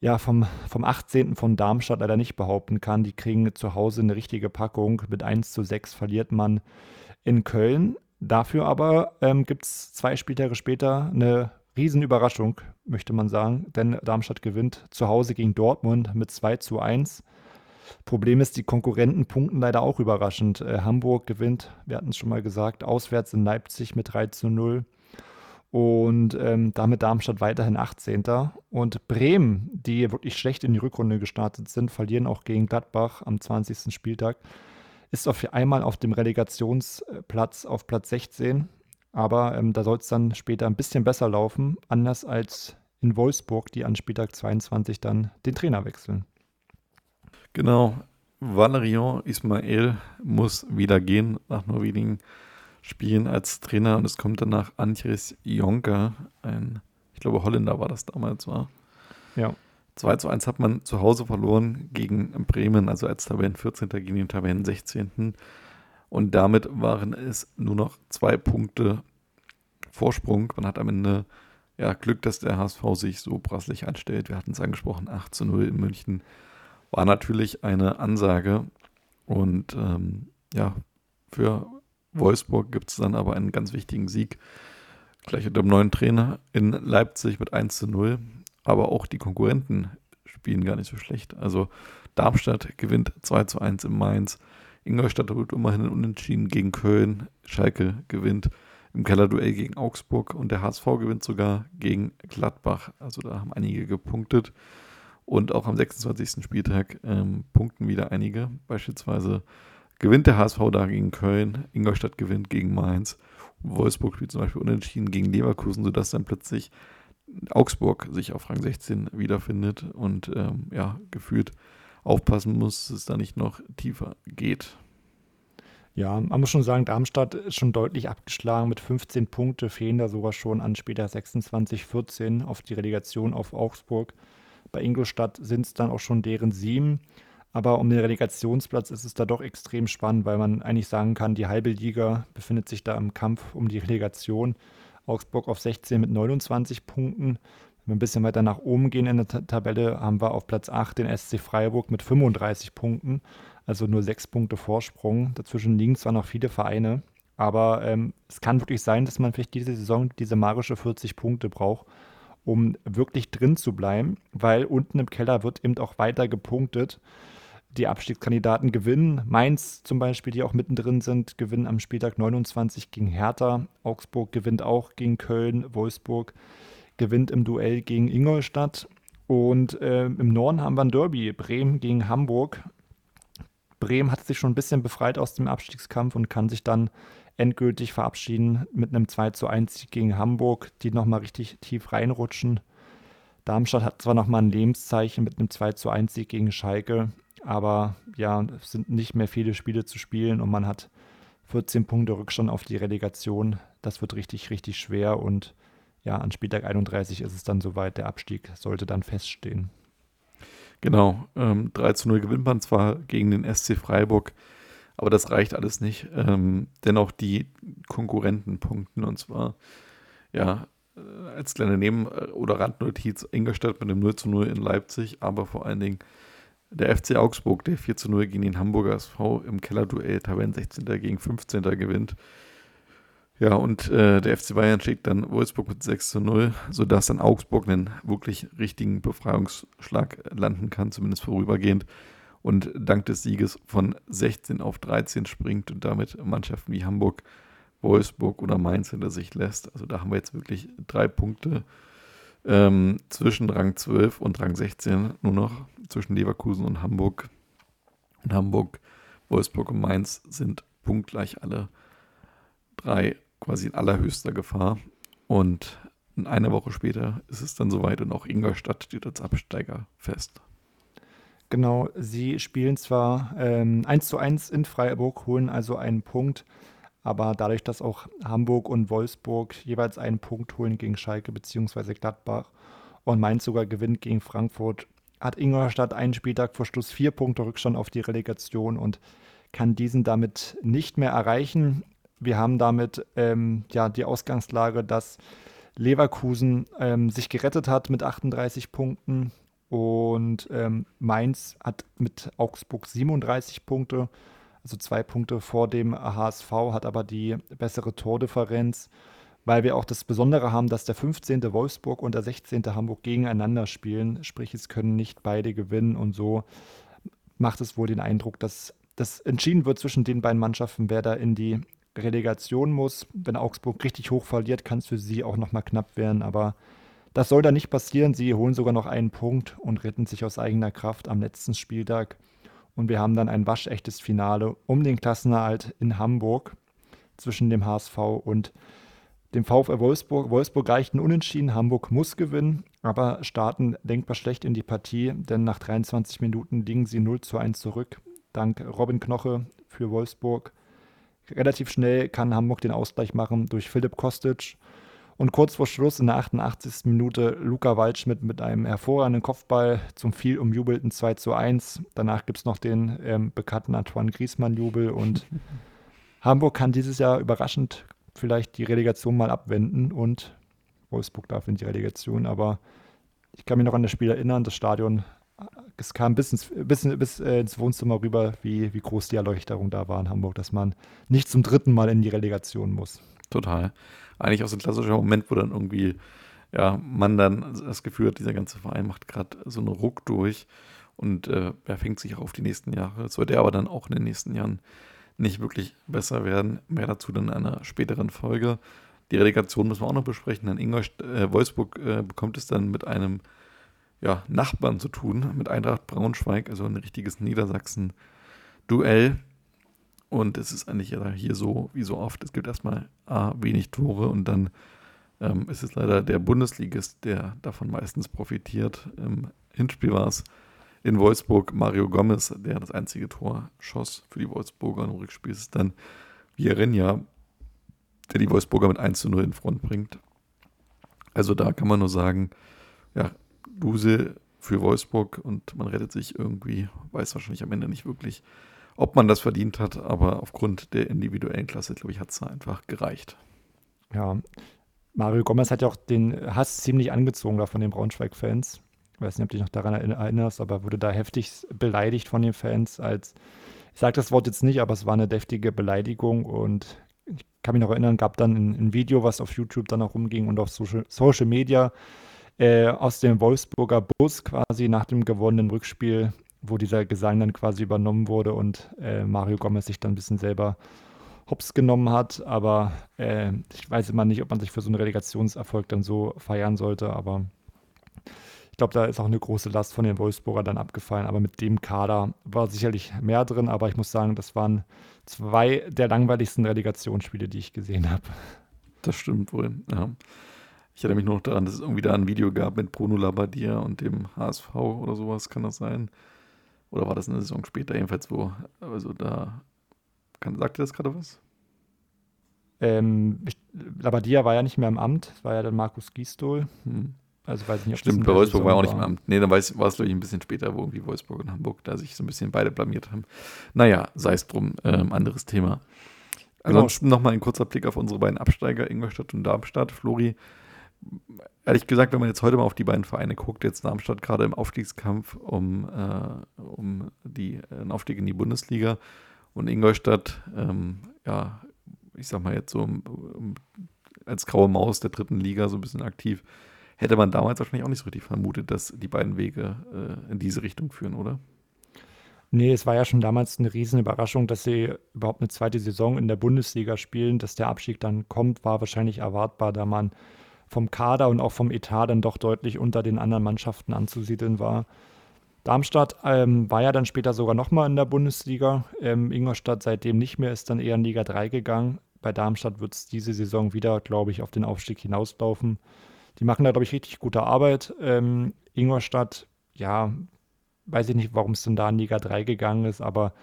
[SPEAKER 3] ja vom, vom 18. von Darmstadt leider nicht behaupten kann. Die kriegen zu Hause eine richtige Packung. Mit 1 zu 6 verliert man in Köln. Dafür aber ähm, gibt es zwei Spieltage später eine Riesenüberraschung, möchte man sagen, denn Darmstadt gewinnt zu Hause gegen Dortmund mit 2 zu 1. Problem ist, die Konkurrenten punkten leider auch überraschend. Äh, Hamburg gewinnt, wir hatten es schon mal gesagt, auswärts in Leipzig mit 3 zu 0. Und ähm, damit Darmstadt weiterhin 18. Und Bremen, die wirklich schlecht in die Rückrunde gestartet sind, verlieren auch gegen Gladbach am 20. Spieltag. Ist auf einmal auf dem Relegationsplatz auf Platz 16. Aber ähm, da soll es dann später ein bisschen besser laufen, anders als in Wolfsburg, die an Spieltag 22 dann den Trainer wechseln.
[SPEAKER 2] Genau. Valerian Ismail muss wieder gehen nach nur wenigen spielen als Trainer und es kommt danach Antjes Jonker, ein, ich glaube Holländer war das damals, war.
[SPEAKER 3] Ja.
[SPEAKER 2] 2 zu 1 hat man zu Hause verloren gegen Bremen, also als Tabellen 14. gegen den Tabellen 16. Und damit waren es nur noch zwei Punkte Vorsprung. Man hat am Ende ja, Glück, dass der HSV sich so brasslich anstellt. Wir hatten es angesprochen, 8 zu 0 in München war natürlich eine Ansage. Und ähm, ja, für Wolfsburg gibt es dann aber einen ganz wichtigen Sieg. Gleich unter dem neuen Trainer in Leipzig mit 1 zu 0. Aber auch die Konkurrenten spielen gar nicht so schlecht. Also Darmstadt gewinnt 2 zu 1 in Mainz. Ingolstadt holt immerhin unentschieden gegen Köln. Schalke gewinnt im Kellerduell gegen Augsburg und der HSV gewinnt sogar gegen Gladbach. Also da haben einige gepunktet. Und auch am 26. Spieltag ähm, punkten wieder einige. Beispielsweise gewinnt der HSV da gegen Köln, Ingolstadt gewinnt gegen Mainz, Wolfsburg spielt zum Beispiel unentschieden gegen Leverkusen, sodass dann plötzlich Augsburg sich auf Rang 16 wiederfindet und ähm, ja, gefühlt aufpassen muss, dass es da nicht noch tiefer geht.
[SPEAKER 3] Ja, man muss schon sagen, Darmstadt ist schon deutlich abgeschlagen mit 15 Punkte, fehlen da sogar schon an später 26, 14 auf die Relegation auf Augsburg. Bei Ingolstadt sind es dann auch schon deren sieben. Aber um den Relegationsplatz ist es da doch extrem spannend, weil man eigentlich sagen kann, die halbe Liga befindet sich da im Kampf um die Relegation. Augsburg auf 16 mit 29 Punkten. Wir ein bisschen weiter nach oben gehen in der Tabelle, haben wir auf Platz 8 den SC Freiburg mit 35 Punkten, also nur sechs Punkte Vorsprung. Dazwischen liegen zwar noch viele Vereine, aber ähm, es kann wirklich sein, dass man vielleicht diese Saison diese magische 40 Punkte braucht, um wirklich drin zu bleiben, weil unten im Keller wird eben auch weiter gepunktet. Die Abstiegskandidaten gewinnen. Mainz zum Beispiel, die auch mittendrin sind, gewinnen am Spieltag 29 gegen Hertha. Augsburg gewinnt auch gegen Köln. Wolfsburg gewinnt im Duell gegen Ingolstadt. Und äh, im Norden haben wir ein Derby. Bremen gegen Hamburg. Bremen hat sich schon ein bisschen befreit aus dem Abstiegskampf und kann sich dann endgültig verabschieden mit einem 2 zu 1 gegen Hamburg, die nochmal richtig tief reinrutschen. Darmstadt hat zwar nochmal ein Lebenszeichen mit einem 2 zu 1 Sieg gegen Schalke, aber ja, es sind nicht mehr viele Spiele zu spielen und man hat 14 Punkte Rückstand auf die Relegation. Das wird richtig, richtig schwer und ja, an Spieltag 31 ist es dann soweit, der Abstieg sollte dann feststehen.
[SPEAKER 2] Genau, ähm, 3 zu 0 gewinnt man zwar gegen den SC Freiburg, aber das reicht alles nicht. Ähm, dennoch die Konkurrenten punkten und zwar, ja, äh, als kleine Neben- äh, oder Randnotiz Ingolstadt mit dem 0 zu 0 in Leipzig, aber vor allen Dingen der FC Augsburg, der 4 zu 0 gegen den Hamburger SV im Kellerduell Tabellen 16. gegen 15. gewinnt. Ja, und äh, der FC Bayern schlägt dann Wolfsburg mit 6 zu 0, sodass dann Augsburg einen wirklich richtigen Befreiungsschlag landen kann, zumindest vorübergehend. Und dank des Sieges von 16 auf 13 springt und damit Mannschaften wie Hamburg, Wolfsburg oder Mainz hinter sich lässt. Also da haben wir jetzt wirklich drei Punkte ähm, zwischen Rang 12 und Rang 16 nur noch zwischen Leverkusen und Hamburg. Und Hamburg, Wolfsburg und Mainz sind punktgleich alle drei quasi in allerhöchster Gefahr. Und eine Woche später ist es dann soweit und auch Ingolstadt steht als Absteiger fest.
[SPEAKER 3] Genau, sie spielen zwar ähm, 1 zu 1 in Freiburg, holen also einen Punkt, aber dadurch, dass auch Hamburg und Wolfsburg jeweils einen Punkt holen gegen Schalke bzw. Gladbach und Mainz sogar gewinnt gegen Frankfurt, hat Ingolstadt einen Spieltag vor Schluss vier Punkte Rückstand auf die Relegation und kann diesen damit nicht mehr erreichen. Wir haben damit ähm, ja die Ausgangslage, dass Leverkusen ähm, sich gerettet hat mit 38 Punkten und ähm, Mainz hat mit Augsburg 37 Punkte, also zwei Punkte vor dem HSV, hat aber die bessere Tordifferenz, weil wir auch das Besondere haben, dass der 15. Wolfsburg und der 16. Hamburg gegeneinander spielen, sprich es können nicht beide gewinnen und so macht es wohl den Eindruck, dass das entschieden wird zwischen den beiden Mannschaften, wer da in die Relegation muss. Wenn Augsburg richtig hoch verliert, kann es für sie auch nochmal knapp werden. Aber das soll da nicht passieren. Sie holen sogar noch einen Punkt und retten sich aus eigener Kraft am letzten Spieltag. Und wir haben dann ein waschechtes Finale um den Klassenerhalt in Hamburg zwischen dem HSV und dem VfL Wolfsburg. Wolfsburg reicht ein Unentschieden, Hamburg muss gewinnen, aber starten denkbar schlecht in die Partie, denn nach 23 Minuten liegen sie 0 zu 1 zurück. Dank Robin Knoche für Wolfsburg Relativ schnell kann Hamburg den Ausgleich machen durch Philipp Kostic. Und kurz vor Schluss in der 88. Minute Luca Waldschmidt mit einem hervorragenden Kopfball zum viel umjubelten 2 zu 1. Danach gibt es noch den ähm, bekannten Antoine Griezmann-Jubel und Hamburg kann dieses Jahr überraschend vielleicht die Relegation mal abwenden und Wolfsburg darf in die Relegation, aber ich kann mich noch an das Spiel erinnern, das Stadion es kam bis ins, bis, bis äh, ins Wohnzimmer rüber, wie, wie groß die Erleuchterung da war in Hamburg, dass man nicht zum dritten Mal in die Relegation muss.
[SPEAKER 2] Total. Eigentlich auch so ein klassischer Moment, wo dann irgendwie, ja, man dann das Gefühl hat, dieser ganze Verein macht gerade so einen Ruck durch und äh, er fängt sich auch auf die nächsten Jahre. Es wird aber dann auch in den nächsten Jahren nicht wirklich besser werden. Mehr dazu dann in einer späteren Folge. Die Relegation müssen wir auch noch besprechen. Dann Ingolstadt, äh, Wolfsburg äh, bekommt es dann mit einem ja, Nachbarn zu tun, mit Eintracht Braunschweig, also ein richtiges Niedersachsen-Duell. Und es ist eigentlich ja hier so wie so oft. Es gibt erstmal A, wenig Tore und dann ähm, ist es leider der Bundesligist, der davon meistens profitiert. Im Hinspiel war es in Wolfsburg Mario Gomez, der das einzige Tor schoss für die Wolfsburger. Im Rückspiel ist es dann Vierinha, der die Wolfsburger mit 1 zu 0 in Front bringt. Also da kann man nur sagen, ja, Duse für Wolfsburg und man rettet sich irgendwie, weiß wahrscheinlich am Ende nicht wirklich, ob man das verdient hat, aber aufgrund der individuellen Klasse, glaube ich, hat es einfach gereicht.
[SPEAKER 3] Ja, Mario Gomez hat ja auch den Hass ziemlich angezogen da von den Braunschweig-Fans. Ich weiß nicht, ob du dich noch daran erinnerst, aber wurde da heftig beleidigt von den Fans als, ich sage das Wort jetzt nicht, aber es war eine deftige Beleidigung und ich kann mich noch erinnern, gab dann ein, ein Video, was auf YouTube dann auch rumging und auf Social, Social Media äh, aus dem Wolfsburger Bus quasi nach dem gewonnenen Rückspiel, wo dieser Gesang dann quasi übernommen wurde und äh, Mario Gomez sich dann ein bisschen selber hops genommen hat. Aber äh, ich weiß immer nicht, ob man sich für so einen Relegationserfolg dann so feiern sollte. Aber ich glaube, da ist auch eine große Last von den Wolfsburger dann abgefallen. Aber mit dem Kader war sicherlich mehr drin. Aber ich muss sagen, das waren zwei der langweiligsten Relegationsspiele, die ich gesehen habe.
[SPEAKER 2] Das stimmt wohl, ja. Ich erinnere mich noch daran, dass es irgendwie da ein Video gab mit Bruno Labbadia und dem HSV oder sowas, kann das sein? Oder war das eine Saison später jedenfalls, wo, also da, kann, sagt ihr das gerade was?
[SPEAKER 3] Ähm, ich, Labadia war ja nicht mehr im Amt, war ja dann Markus Gisdol. Hm.
[SPEAKER 2] Also weiß ich nicht, ob Stimmt, bei Wolfsburg war er auch nicht mehr Amt. Nee, dann war es, glaube ich, ein bisschen später, wo irgendwie Wolfsburg und Hamburg da sich so ein bisschen beide blamiert haben. Naja, sei es drum, ähm, anderes Thema. Genau. Ansonsten genau. nochmal ein kurzer Blick auf unsere beiden Absteiger, Ingolstadt und Darmstadt. Flori, ehrlich gesagt, wenn man jetzt heute mal auf die beiden Vereine guckt, jetzt Darmstadt gerade im Aufstiegskampf um, äh, um die, äh, einen Aufstieg in die Bundesliga und Ingolstadt, ähm, ja, ich sag mal jetzt so um, um, als graue Maus der dritten Liga so ein bisschen aktiv, hätte man damals wahrscheinlich auch nicht so richtig vermutet, dass die beiden Wege äh, in diese Richtung führen, oder?
[SPEAKER 3] Nee, es war ja schon damals eine riesen Überraschung, dass sie überhaupt eine zweite Saison in der Bundesliga spielen. Dass der Abstieg dann kommt, war wahrscheinlich erwartbar, da man vom Kader und auch vom Etat dann doch deutlich unter den anderen Mannschaften anzusiedeln war. Darmstadt ähm, war ja dann später sogar nochmal in der Bundesliga. Ähm, Ingolstadt seitdem nicht mehr, ist dann eher in Liga 3 gegangen. Bei Darmstadt wird es diese Saison wieder, glaube ich, auf den Aufstieg hinauslaufen. Die machen da, glaube ich, richtig gute Arbeit. Ähm, Ingolstadt, ja, weiß ich nicht, warum es denn da in Liga 3 gegangen ist, aber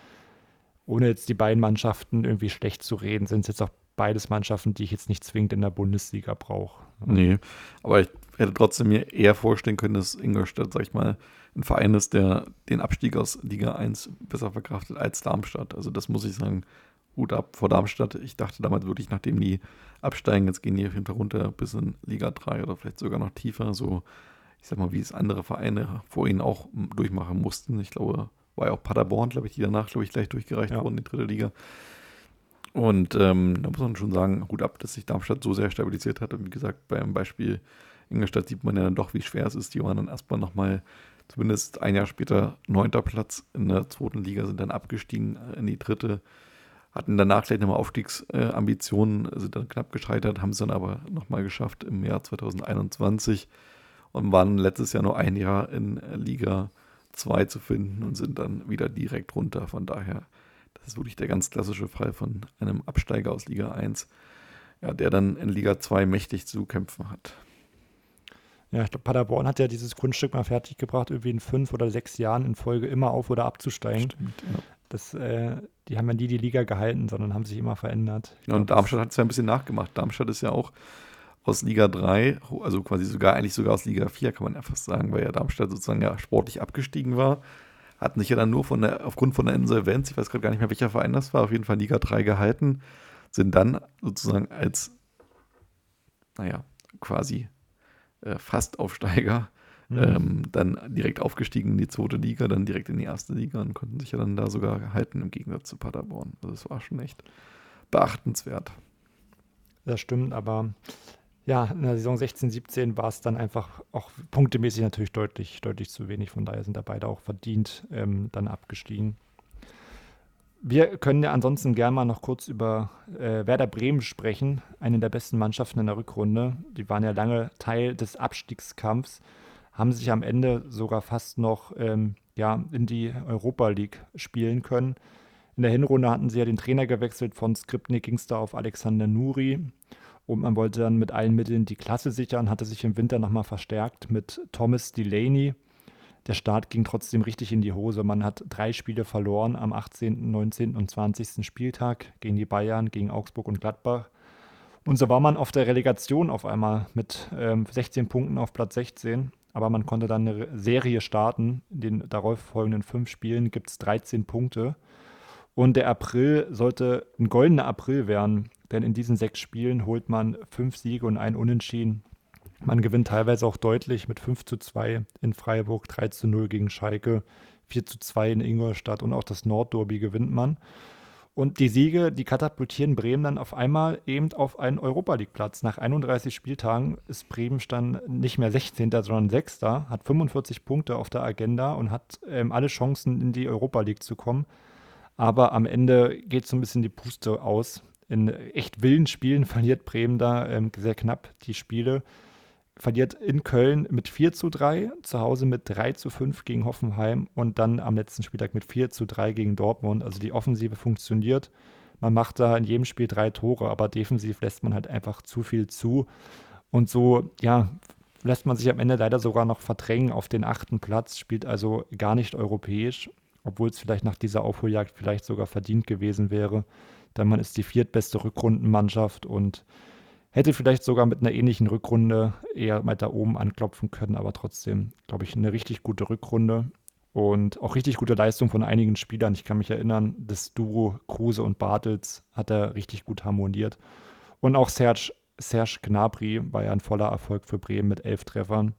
[SPEAKER 3] ohne jetzt die beiden Mannschaften irgendwie schlecht zu reden, sind es jetzt auch beides Mannschaften, die ich jetzt nicht zwingend in der Bundesliga brauche.
[SPEAKER 2] Nee, aber ich hätte trotzdem mir eher vorstellen können, dass Ingolstadt, sag ich mal, ein Verein ist, der den Abstieg aus Liga 1 besser verkraftet als Darmstadt. Also das muss ich sagen, Hut ab vor Darmstadt. Ich dachte damals wirklich, nachdem die absteigen, jetzt gehen die auf jeden Fall runter bis in Liga 3 oder vielleicht sogar noch tiefer. So, ich sag mal, wie es andere Vereine vor ihnen auch durchmachen mussten. Ich glaube, war ja auch Paderborn, glaube ich, die danach, glaube ich, gleich durchgereicht ja. wurden in die dritte Liga. Und ähm, da muss man schon sagen, gut ab, dass sich Darmstadt so sehr stabilisiert hat. Und wie gesagt, beim Beispiel Ingolstadt sieht man ja dann doch, wie schwer es ist. Die waren dann erstmal nochmal, zumindest ein Jahr später, neunter Platz in der zweiten Liga, sind dann abgestiegen in die dritte, hatten danach gleich nochmal Aufstiegsambitionen, sind dann knapp gescheitert, haben es dann aber nochmal geschafft im Jahr 2021 und waren letztes Jahr nur ein Jahr in Liga 2 zu finden und sind dann wieder direkt runter. Von daher das ist wirklich der ganz klassische Fall von einem Absteiger aus Liga 1, ja, der dann in Liga 2 mächtig zu kämpfen hat.
[SPEAKER 3] Ja, ich glaube, Paderborn hat ja dieses Kunststück mal fertiggebracht, irgendwie in fünf oder sechs Jahren in Folge immer auf- oder abzusteigen. Stimmt, ja. Das, äh, die haben ja nie die Liga gehalten, sondern haben sich immer verändert.
[SPEAKER 2] Ja, und Darmstadt hat es ja ein bisschen nachgemacht. Darmstadt ist ja auch aus Liga 3, also quasi sogar eigentlich sogar aus Liga 4, kann man ja fast sagen, weil ja Darmstadt sozusagen ja sportlich abgestiegen war hatten sich ja dann nur von der, aufgrund von der Insolvenz, ich weiß gerade gar nicht mehr, welcher Verein das war, auf jeden Fall Liga 3 gehalten, sind dann sozusagen als, naja, quasi äh, Fastaufsteiger mhm. ähm, dann direkt aufgestiegen in die zweite Liga, dann direkt in die erste Liga und konnten sich ja dann da sogar halten im Gegensatz zu Paderborn. Also das war schon echt beachtenswert.
[SPEAKER 3] Das stimmt, aber ja, in der Saison 16, 17 war es dann einfach auch punktemäßig natürlich deutlich, deutlich zu wenig. Von daher sind da beide auch verdient ähm, dann abgestiegen. Wir können ja ansonsten gerne mal noch kurz über äh, Werder Bremen sprechen, eine der besten Mannschaften in der Rückrunde. Die waren ja lange Teil des Abstiegskampfs, haben sich am Ende sogar fast noch ähm, ja, in die Europa League spielen können. In der Hinrunde hatten sie ja den Trainer gewechselt, von Skripnik ging es da auf Alexander Nuri. Und man wollte dann mit allen Mitteln die Klasse sichern, hatte sich im Winter nochmal verstärkt mit Thomas Delaney. Der Start ging trotzdem richtig in die Hose. Man hat drei Spiele verloren am 18., 19. und 20. Spieltag gegen die Bayern, gegen Augsburg und Gladbach. Und so war man auf der Relegation auf einmal mit ähm, 16 Punkten auf Platz 16. aber man konnte dann eine Serie starten. In den darauf folgenden fünf Spielen gibt es 13 Punkte. Und der April sollte ein goldener April werden, denn in diesen sechs Spielen holt man fünf Siege und ein Unentschieden. Man gewinnt teilweise auch deutlich mit 5 zu 2 in Freiburg, 3 zu 0 gegen Schalke, 4 zu 2 in Ingolstadt und auch das Nordderby gewinnt man. Und die Siege, die katapultieren Bremen dann auf einmal eben auf einen Europa League-Platz. Nach 31 Spieltagen ist Bremen dann nicht mehr 16., sondern 6., hat 45 Punkte auf der Agenda und hat ähm, alle Chancen, in die Europa League zu kommen. Aber am Ende geht so ein bisschen die Puste aus. In echt wilden Spielen verliert Bremen da ähm, sehr knapp die Spiele verliert in Köln mit 4 zu 3, zu Hause mit 3 zu 5 gegen Hoffenheim und dann am letzten Spieltag mit 4 zu 3 gegen Dortmund. Also die Offensive funktioniert. Man macht da in jedem Spiel drei Tore, aber defensiv lässt man halt einfach zu viel zu. Und so, ja, lässt man sich am Ende leider sogar noch verdrängen auf den achten Platz, spielt also gar nicht europäisch, obwohl es vielleicht nach dieser Aufholjagd vielleicht sogar verdient gewesen wäre. Denn man ist die viertbeste Rückrundenmannschaft und Hätte vielleicht sogar mit einer ähnlichen Rückrunde eher weiter oben anklopfen können, aber trotzdem, glaube ich, eine richtig gute Rückrunde und auch richtig gute Leistung von einigen Spielern. Ich kann mich erinnern, das Duo Kruse und Bartels hat er richtig gut harmoniert. Und auch Serge, Serge Gnabry war ja ein voller Erfolg für Bremen mit elf Treffern.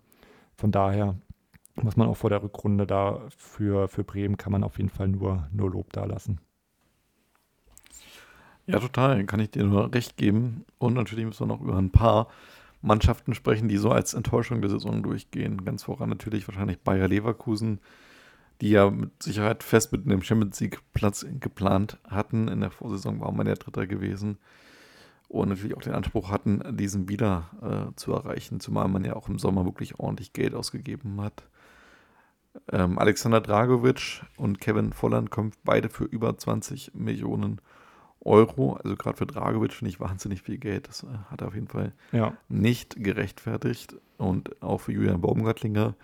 [SPEAKER 3] Von daher muss man auch vor der Rückrunde da für, für Bremen kann man auf jeden Fall nur, nur Lob dalassen.
[SPEAKER 2] Ja, total, kann ich dir nur recht geben. Und natürlich müssen wir noch über ein paar Mannschaften sprechen, die so als Enttäuschung der Saison durchgehen. Ganz voran natürlich wahrscheinlich Bayer Leverkusen, die ja mit Sicherheit fest mit einem Champions League Platz geplant hatten. In der Vorsaison war man der Dritter gewesen. Und natürlich auch den Anspruch hatten, diesen wieder äh, zu erreichen, zumal man ja auch im Sommer wirklich ordentlich Geld ausgegeben hat. Ähm, Alexander Dragovic und Kevin Volland kommen beide für über 20 Millionen Euro. Also gerade für Dragovic finde ich wahnsinnig viel Geld. Das äh, hat er auf jeden Fall ja. nicht gerechtfertigt. Und auch für Julian Baumgartlinger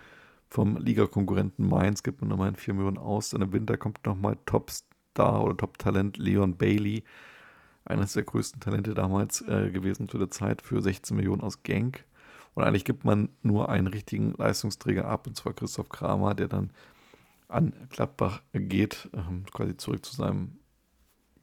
[SPEAKER 2] vom Ligakonkurrenten Mainz gibt man nochmal 4 Millionen aus. Dann im Winter kommt nochmal Topstar oder Top-Talent Leon Bailey. Eines der größten Talente damals äh, gewesen zu der Zeit für 16 Millionen aus Genk. Und eigentlich gibt man nur einen richtigen Leistungsträger ab, und zwar Christoph Kramer, der dann an Gladbach geht, ähm, quasi zurück zu seinem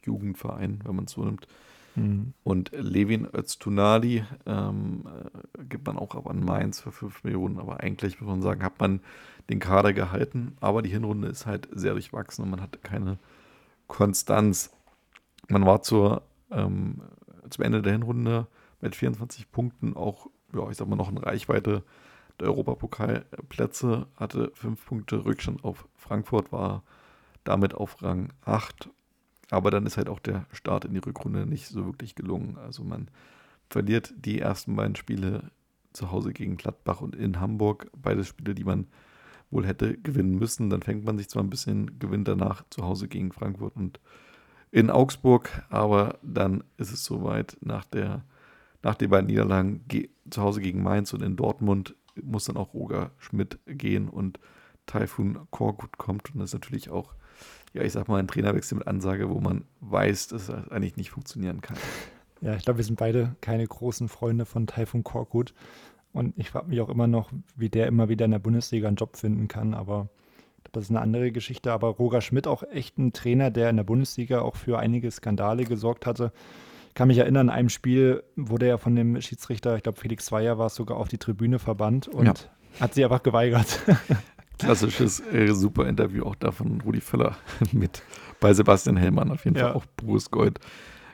[SPEAKER 2] Jugendverein, wenn man es so nimmt. Mhm. Und Levin Öztunali ähm, äh, gibt man auch ab an Mainz für 5 Millionen. Aber eigentlich muss man sagen, hat man den Kader gehalten. Aber die Hinrunde ist halt sehr durchwachsen und man hatte keine Konstanz. Man war zur, ähm, zum Ende der Hinrunde mit 24 Punkten auch, ja, ich sag mal, noch in Reichweite der Europapokalplätze, hatte 5 Punkte Rückstand auf Frankfurt, war damit auf Rang 8 aber dann ist halt auch der Start in die Rückrunde nicht so wirklich gelungen. Also man verliert die ersten beiden Spiele zu Hause gegen Gladbach und in Hamburg. Beide Spiele, die man wohl hätte gewinnen müssen. Dann fängt man sich zwar ein bisschen, gewinnt danach zu Hause gegen Frankfurt und in Augsburg, aber dann ist es soweit nach der nach den beiden Niederlagen zu Hause gegen Mainz und in Dortmund muss dann auch Roger Schmidt gehen und Taifun Korkut kommt und das ist natürlich auch ja, ich sag mal, ein Trainerwechsel mit Ansage, wo man weiß, dass das eigentlich nicht funktionieren kann.
[SPEAKER 3] Ja, ich glaube, wir sind beide keine großen Freunde von Taifun Korkut. Und ich frage mich auch immer noch, wie der immer wieder in der Bundesliga einen Job finden kann. Aber das ist eine andere Geschichte. Aber Roger Schmidt auch echt ein Trainer, der in der Bundesliga auch für einige Skandale gesorgt hatte. Ich kann mich erinnern, in einem Spiel wurde er von dem Schiedsrichter, ich glaube Felix Zweier war es sogar, auf die Tribüne verbannt und ja. hat sie einfach geweigert.
[SPEAKER 2] Klassisches äh, super Interview auch da von Rudi Völler mit bei Sebastian Hellmann auf jeden ja. Fall auch Bruce Gold.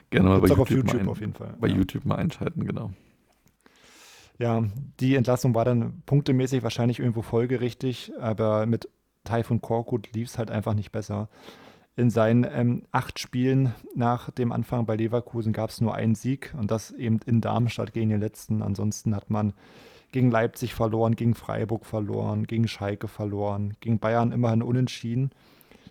[SPEAKER 2] Gerne mal bei YouTube, YouTube, mal ein, auf jeden Fall. Bei ja. YouTube mal einschalten, genau.
[SPEAKER 3] Ja, die Entlassung war dann punktemäßig wahrscheinlich irgendwo folgerichtig, aber mit Taifun Korkut lief es halt einfach nicht besser. In seinen ähm, acht Spielen nach dem Anfang bei Leverkusen gab es nur einen Sieg und das eben in Darmstadt gegen den letzten. Ansonsten hat man gegen Leipzig verloren, gegen Freiburg verloren, gegen Schalke verloren, gegen Bayern immerhin unentschieden.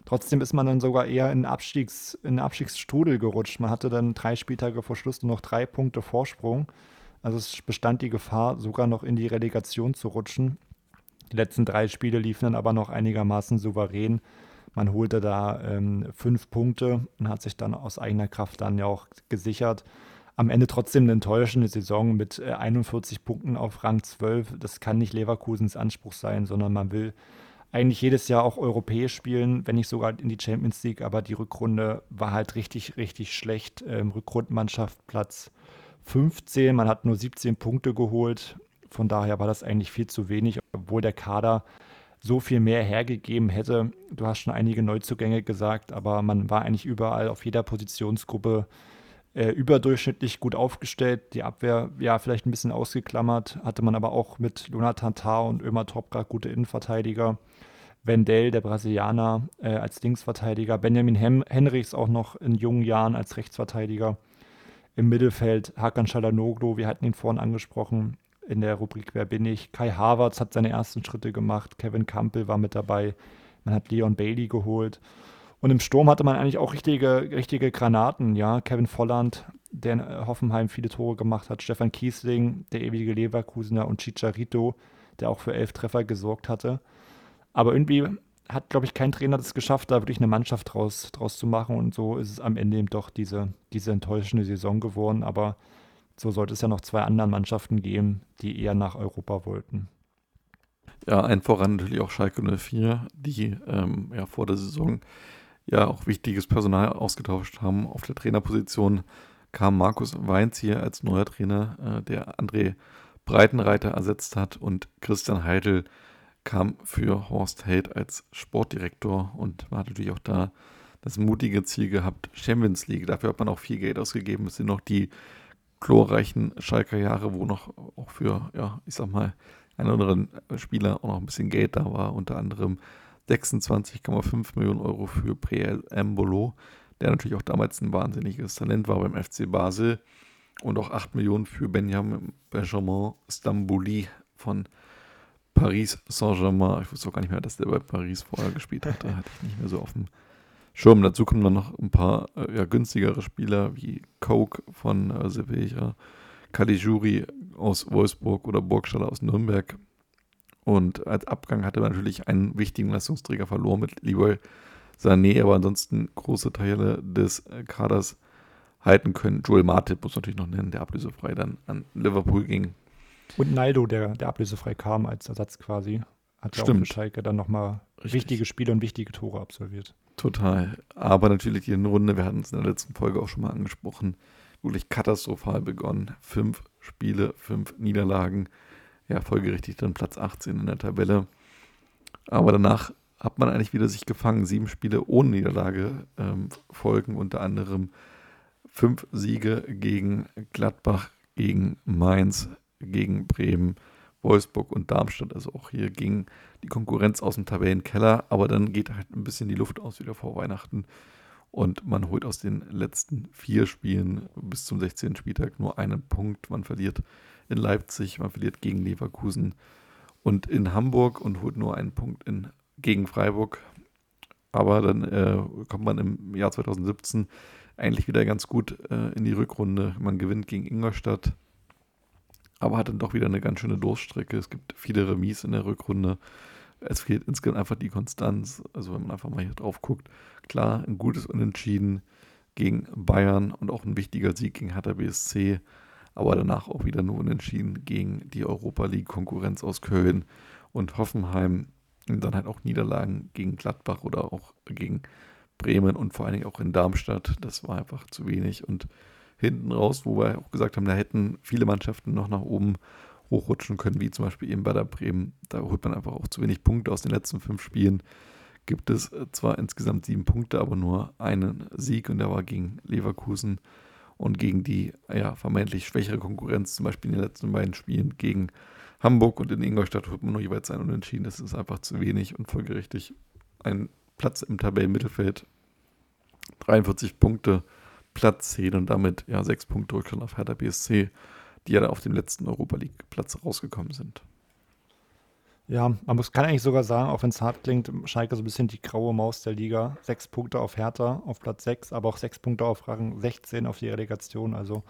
[SPEAKER 3] Trotzdem ist man dann sogar eher in, Abstiegs, in Abstiegsstrudel gerutscht. Man hatte dann drei Spieltage vor Schluss nur noch drei Punkte Vorsprung. Also es bestand die Gefahr, sogar noch in die Relegation zu rutschen. Die letzten drei Spiele liefen dann aber noch einigermaßen souverän. Man holte da ähm, fünf Punkte und hat sich dann aus eigener Kraft dann ja auch gesichert. Am Ende trotzdem eine enttäuschende Saison mit 41 Punkten auf Rang 12. Das kann nicht Leverkusens Anspruch sein, sondern man will eigentlich jedes Jahr auch europäisch spielen, wenn nicht sogar in die Champions League, aber die Rückrunde war halt richtig, richtig schlecht. Ähm, Rückrundenmannschaft Platz 15, man hat nur 17 Punkte geholt. Von daher war das eigentlich viel zu wenig, obwohl der Kader so viel mehr hergegeben hätte. Du hast schon einige Neuzugänge gesagt, aber man war eigentlich überall auf jeder Positionsgruppe äh, überdurchschnittlich gut aufgestellt. Die Abwehr, ja, vielleicht ein bisschen ausgeklammert, hatte man aber auch mit Jonathan Tah und Ömer Toprak gute Innenverteidiger. Wendell, der Brasilianer, äh, als Linksverteidiger. Benjamin Hem Henrichs auch noch in jungen Jahren als Rechtsverteidiger. Im Mittelfeld Hakan Çalhanoğlu, wir hatten ihn vorhin angesprochen in der Rubrik Wer bin ich? Kai Havertz hat seine ersten Schritte gemacht. Kevin Campbell war mit dabei. Man hat Leon Bailey geholt. Und im Sturm hatte man eigentlich auch richtige, richtige Granaten. Ja, Kevin Volland, der in Hoffenheim viele Tore gemacht hat. Stefan Kiesling, der ewige Leverkusener. Und Chicharito, der auch für elf Treffer gesorgt hatte. Aber irgendwie hat, glaube ich, kein Trainer das geschafft, da wirklich eine Mannschaft draus, draus zu machen. Und so ist es am Ende eben doch diese, diese enttäuschende Saison geworden. Aber so sollte es ja noch zwei anderen Mannschaften geben, die eher nach Europa wollten.
[SPEAKER 2] Ja, ein voran natürlich auch Schalke 04, die ähm, ja vor der Saison ja auch wichtiges Personal ausgetauscht haben. Auf der Trainerposition kam Markus Weinz hier als neuer Trainer, äh, der André Breitenreiter ersetzt hat und Christian Heidel kam für Horst Held als Sportdirektor und hat natürlich auch da das mutige Ziel gehabt, Champions League. Dafür hat man auch viel Geld ausgegeben. Es sind noch die glorreichen Schalker Jahre, wo noch auch für, ja, ich sag mal, einen anderen Spieler auch noch ein bisschen Geld da war. Unter anderem 26,5 Millionen Euro für Priel Mbolo, der natürlich auch damals ein wahnsinniges Talent war beim FC Basel. Und auch 8 Millionen für Benjamin Benjamin Stambouli von Paris Saint-Germain. Ich wusste auch gar nicht mehr, dass der bei Paris vorher gespielt hat. Da hatte ich nicht mehr so auf dem Schirm. Dazu kommen dann noch ein paar äh, ja, günstigere Spieler wie Coke von äh, Sevilla, Caligiuri aus Wolfsburg oder Burgstaller aus Nürnberg. Und als Abgang hatte man natürlich einen wichtigen Leistungsträger verloren mit Leroy Sané, aber ansonsten große Teile des äh, Kaders halten können. Joel Martin muss natürlich noch nennen, der ablösefrei dann an Liverpool ging.
[SPEAKER 3] Und Naldo, der, der ablösefrei kam als Ersatz quasi, hat ja auch für Schalke dann nochmal wichtige Spiele und wichtige Tore absolviert.
[SPEAKER 2] Total. Aber natürlich die Runde, wir hatten es in der letzten Folge auch schon mal angesprochen, wirklich katastrophal begonnen. Fünf Spiele, fünf Niederlagen. Ja, folgerichtig dann Platz 18 in der Tabelle. Aber danach hat man eigentlich wieder sich gefangen. Sieben Spiele ohne Niederlage ähm, folgen, unter anderem fünf Siege gegen Gladbach, gegen Mainz, gegen Bremen, Wolfsburg und Darmstadt. Also auch hier ging die Konkurrenz aus dem Tabellenkeller, aber dann geht halt ein bisschen die Luft aus wieder vor Weihnachten. Und man holt aus den letzten vier Spielen bis zum 16. Spieltag nur einen Punkt. Man verliert in Leipzig, man verliert gegen Leverkusen und in Hamburg und holt nur einen Punkt in, gegen Freiburg. Aber dann äh, kommt man im Jahr 2017 eigentlich wieder ganz gut äh, in die Rückrunde. Man gewinnt gegen Ingolstadt, aber hat dann doch wieder eine ganz schöne Durststrecke. Es gibt viele Remis in der Rückrunde. Es fehlt insgesamt einfach die Konstanz. Also wenn man einfach mal hier drauf guckt, klar, ein gutes Unentschieden gegen Bayern und auch ein wichtiger Sieg gegen Hertha BSC, aber danach auch wieder nur unentschieden gegen die Europa League Konkurrenz aus Köln und Hoffenheim und dann halt auch Niederlagen gegen Gladbach oder auch gegen Bremen und vor allen Dingen auch in Darmstadt. Das war einfach zu wenig und hinten raus, wo wir auch gesagt haben, da hätten viele Mannschaften noch nach oben hochrutschen können, wie zum Beispiel eben bei der Bremen. Da holt man einfach auch zu wenig Punkte aus den letzten fünf Spielen. Gibt es äh, zwar insgesamt sieben Punkte, aber nur einen Sieg und der war gegen Leverkusen und gegen die ja, vermeintlich schwächere Konkurrenz, zum Beispiel in den letzten beiden Spielen gegen Hamburg und in Ingolstadt holt man nur jeweils ein Unentschieden. Das ist einfach zu wenig und folgerichtig ein Platz im Tabellenmittelfeld. 43 Punkte Platz 10 und damit ja sechs Punkte Rückstand auf Hertha BSC, die ja auf dem letzten Europa League Platz rausgekommen sind.
[SPEAKER 3] Ja, man muss, kann eigentlich sogar sagen, auch wenn es hart klingt, Schalke so ein bisschen die graue Maus der Liga. Sechs Punkte auf Hertha auf Platz 6, aber auch sechs Punkte auf Rang 16 auf die Relegation. Also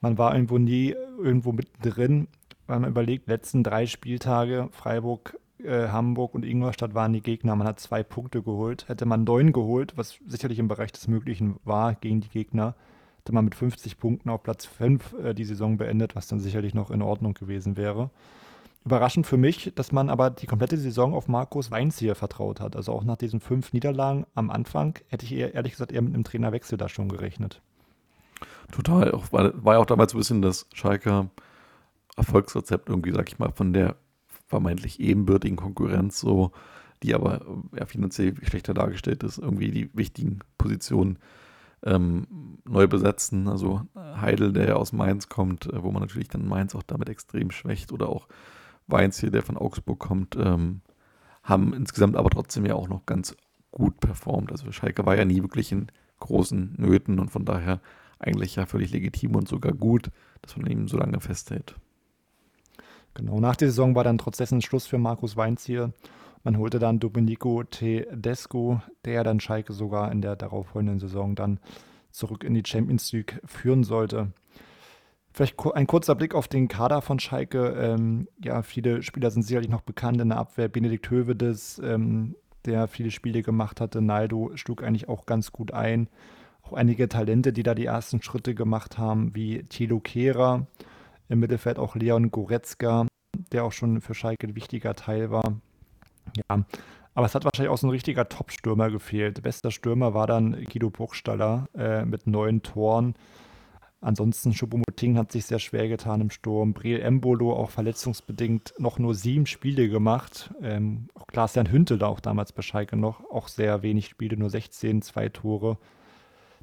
[SPEAKER 3] man war irgendwo nie irgendwo mittendrin, weil man überlegt, letzten drei Spieltage Freiburg äh, Hamburg und Ingolstadt waren die Gegner. Man hat zwei Punkte geholt. Hätte man neun geholt, was sicherlich im Bereich des Möglichen war gegen die Gegner, Hätte man mit 50 Punkten auf Platz 5 äh, die Saison beendet, was dann sicherlich noch in Ordnung gewesen wäre. Überraschend für mich, dass man aber die komplette Saison auf Markus Weinzierr vertraut hat. Also auch nach diesen fünf Niederlagen am Anfang hätte ich eher, ehrlich gesagt eher mit einem Trainerwechsel da schon gerechnet.
[SPEAKER 2] Total. Auch, war, ja auch damals ein bisschen das Schalker Erfolgsrezept irgendwie, sag ich mal, von der vermeintlich ebenbürtigen Konkurrenz so, die aber ja, finanziell schlechter dargestellt ist, irgendwie die wichtigen Positionen ähm, neu besetzen. Also Heidel, der ja aus Mainz kommt, äh, wo man natürlich dann Mainz auch damit extrem schwächt oder auch Weins hier, der von Augsburg kommt, ähm, haben insgesamt aber trotzdem ja auch noch ganz gut performt. Also Schalke war ja nie wirklich in großen Nöten und von daher eigentlich ja völlig legitim und sogar gut, dass man ihm so lange festhält.
[SPEAKER 3] Genau, nach der Saison war dann trotzdem Schluss für Markus Weinz hier. Man holte dann Domenico Tedesco, der dann Schalke sogar in der darauffolgenden Saison dann zurück in die Champions League führen sollte. Vielleicht ein kurzer Blick auf den Kader von Schalke. Ähm, ja, viele Spieler sind sicherlich noch bekannt in der Abwehr. Benedikt Hövedes, ähm, der viele Spiele gemacht hatte. Naldo schlug eigentlich auch ganz gut ein. Auch einige Talente, die da die ersten Schritte gemacht haben, wie Thilo Kehrer. Im Mittelfeld auch Leon Goretzka, der auch schon für Schalke ein wichtiger Teil war. Ja, aber es hat wahrscheinlich auch so ein richtiger Top-Stürmer gefehlt. Bester Stürmer war dann Guido Bruchstaller äh, mit neun Toren. Ansonsten Schuppomoting hat sich sehr schwer getan im Sturm. Briel Embolo auch verletzungsbedingt noch nur sieben Spiele gemacht. Ähm, auch Klaas-Jan Hünteler auch damals bei Schalke noch, auch sehr wenig Spiele, nur 16, zwei Tore.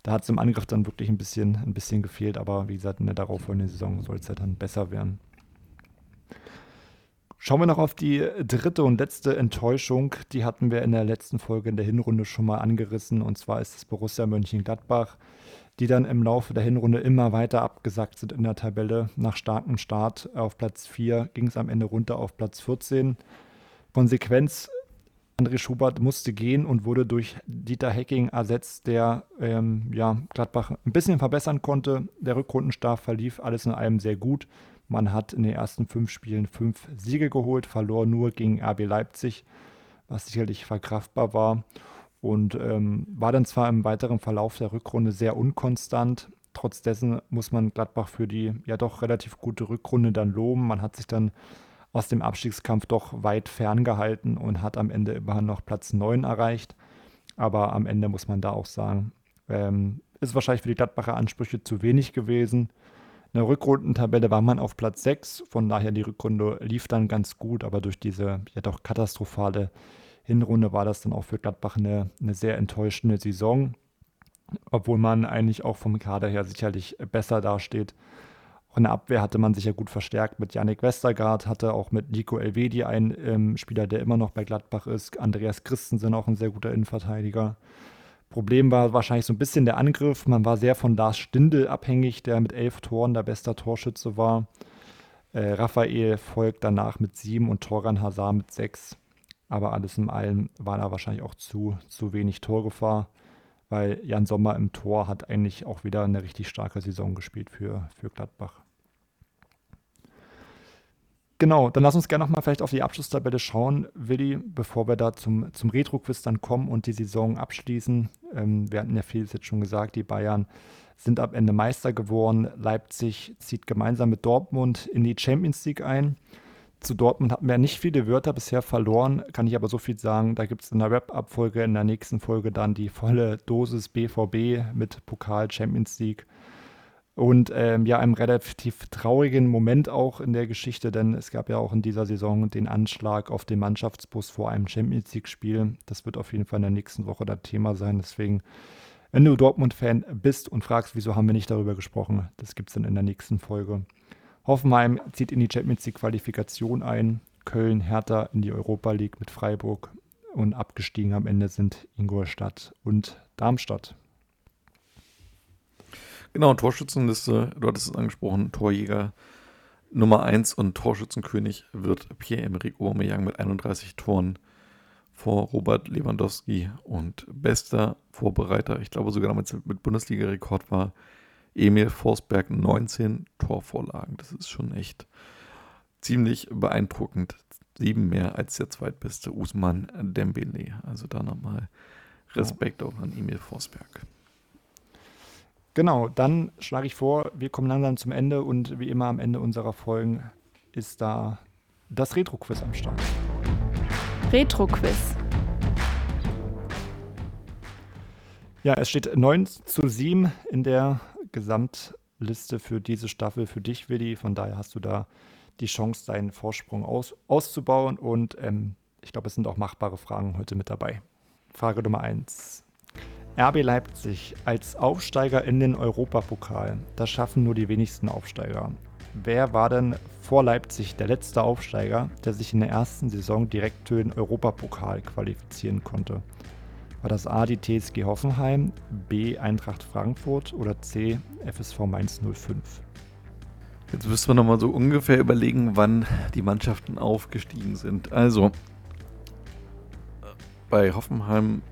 [SPEAKER 3] Da hat es im Angriff dann wirklich ein bisschen, ein bisschen gefehlt, aber wie gesagt, in der darauffolgenden Saison soll es ja dann besser werden. Schauen wir noch auf die dritte und letzte Enttäuschung. Die hatten wir in der letzten Folge in der Hinrunde schon mal angerissen. Und zwar ist es Borussia Mönchengladbach, die dann im Laufe der Hinrunde immer weiter abgesackt sind in der Tabelle. Nach starkem Start auf Platz 4 ging es am Ende runter auf Platz 14. Konsequenz, André Schubert musste gehen und wurde durch Dieter Hecking ersetzt, der ähm, ja, Gladbach ein bisschen verbessern konnte. Der Rückrundenstart verlief alles in allem sehr gut. Man hat in den ersten fünf Spielen fünf Siege geholt, verlor nur gegen RB Leipzig, was sicherlich verkraftbar war. Und ähm, war dann zwar im weiteren Verlauf der Rückrunde sehr unkonstant. Trotz dessen muss man Gladbach für die ja doch relativ gute Rückrunde dann loben. Man hat sich dann aus dem Abstiegskampf doch weit ferngehalten und hat am Ende immerhin noch Platz 9 erreicht. Aber am Ende muss man da auch sagen, ähm, ist wahrscheinlich für die Gladbacher Ansprüche zu wenig gewesen. In der Rückrundentabelle war man auf Platz 6, von daher die Rückrunde lief dann ganz gut, aber durch diese ja doch katastrophale Hinrunde war das dann auch für Gladbach eine, eine sehr enttäuschende Saison, obwohl man eigentlich auch vom Kader her sicherlich besser dasteht. Auch in der Abwehr hatte man sich ja gut verstärkt mit Yannick Westergaard, hatte auch mit Nico Elvedi einen ähm, Spieler, der immer noch bei Gladbach ist. Andreas Christensen auch ein sehr guter Innenverteidiger. Problem war wahrscheinlich so ein bisschen der Angriff. Man war sehr von Lars Stindl abhängig, der mit elf Toren der beste Torschütze war. Äh, Raphael folgt danach mit sieben und Toran Hazard mit sechs. Aber alles in allem war da wahrscheinlich auch zu, zu wenig Torgefahr, weil Jan Sommer im Tor hat eigentlich auch wieder eine richtig starke Saison gespielt für, für Gladbach. Genau, dann lass uns gerne nochmal vielleicht auf die Abschlusstabelle schauen, Willi, bevor wir da zum, zum Retro-Quiz dann kommen und die Saison abschließen. Ähm, wir hatten ja vieles jetzt schon gesagt, die Bayern sind am Ende Meister geworden. Leipzig zieht gemeinsam mit Dortmund in die Champions League ein. Zu Dortmund hatten wir nicht viele Wörter bisher verloren, kann ich aber so viel sagen. Da gibt es in der Wrap-Up-Folge, in der nächsten Folge dann die volle Dosis BVB mit Pokal Champions League. Und ähm, ja, einem relativ traurigen Moment auch in der Geschichte, denn es gab ja auch in dieser Saison den Anschlag auf den Mannschaftsbus vor einem Champions League-Spiel. Das wird auf jeden Fall in der nächsten Woche das Thema sein. Deswegen, wenn du Dortmund-Fan bist und fragst, wieso haben wir nicht darüber gesprochen, das gibt es dann in der nächsten Folge. Hoffenheim zieht in die Champions League-Qualifikation ein. Köln, Hertha in die Europa League mit Freiburg. Und abgestiegen am Ende sind Ingolstadt und Darmstadt.
[SPEAKER 2] Genau, Torschützenliste, du hattest es angesprochen, Torjäger Nummer 1 und Torschützenkönig wird Pierre-Emerick Aubameyang mit 31 Toren vor Robert Lewandowski und bester Vorbereiter, ich glaube sogar damit mit Bundesliga-Rekord war Emil Forsberg 19 Torvorlagen. Das ist schon echt ziemlich beeindruckend. Sieben mehr als der zweitbeste Usman Dembele. Also da nochmal Respekt auch an Emil Forsberg.
[SPEAKER 3] Genau, dann schlage ich vor, wir kommen langsam zum Ende und wie immer am Ende unserer Folgen ist da das Retro-Quiz am Start.
[SPEAKER 1] Retro-Quiz.
[SPEAKER 3] Ja, es steht 9 zu 7 in der Gesamtliste für diese Staffel für dich, Willi. Von daher hast du da die Chance, deinen Vorsprung aus, auszubauen. Und ähm, ich glaube, es sind auch machbare Fragen heute mit dabei. Frage Nummer 1. RB Leipzig als Aufsteiger in den Europapokal. Das schaffen nur die wenigsten Aufsteiger. Wer war denn vor Leipzig der letzte Aufsteiger, der sich in der ersten Saison direkt für den Europapokal qualifizieren konnte? War das A die TSG Hoffenheim, B Eintracht Frankfurt oder C FSV Mainz 05?
[SPEAKER 2] Jetzt müssen wir nochmal so ungefähr überlegen, wann die Mannschaften aufgestiegen sind. Also, bei Hoffenheim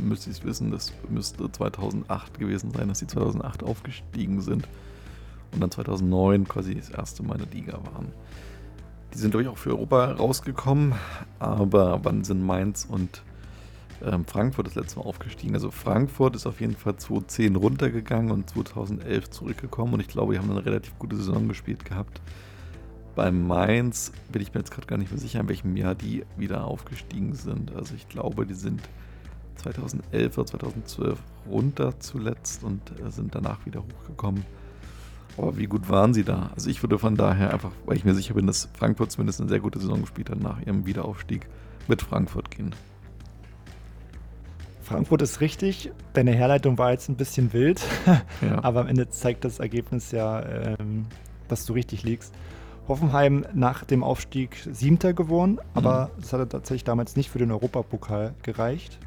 [SPEAKER 2] müsste ich es wissen, das müsste 2008 gewesen sein, dass sie 2008 aufgestiegen sind und dann 2009 quasi das erste Mal in der Liga waren. Die sind, glaube ich, auch für Europa rausgekommen, aber wann sind Mainz und ähm, Frankfurt das letzte Mal aufgestiegen? Also Frankfurt ist auf jeden Fall 2010 runtergegangen und 2011 zurückgekommen und ich glaube, die haben eine relativ gute Saison gespielt gehabt. Bei Mainz bin ich mir jetzt gerade gar nicht mehr sicher, in welchem Jahr die wieder aufgestiegen sind. Also ich glaube, die sind 2011 oder 2012 runter zuletzt und äh, sind danach wieder hochgekommen. Aber wie gut waren sie da? Also ich würde von daher einfach, weil ich mir sicher bin, dass Frankfurt zumindest eine sehr gute Saison gespielt hat, nach ihrem Wiederaufstieg mit Frankfurt gehen.
[SPEAKER 3] Frankfurt ist richtig. Deine Herleitung war jetzt ein bisschen wild, ja. aber am Ende zeigt das Ergebnis ja, ähm, dass du richtig liegst. Hoffenheim nach dem Aufstieg Siebter geworden, aber mhm. das hatte tatsächlich damals nicht für den Europapokal gereicht.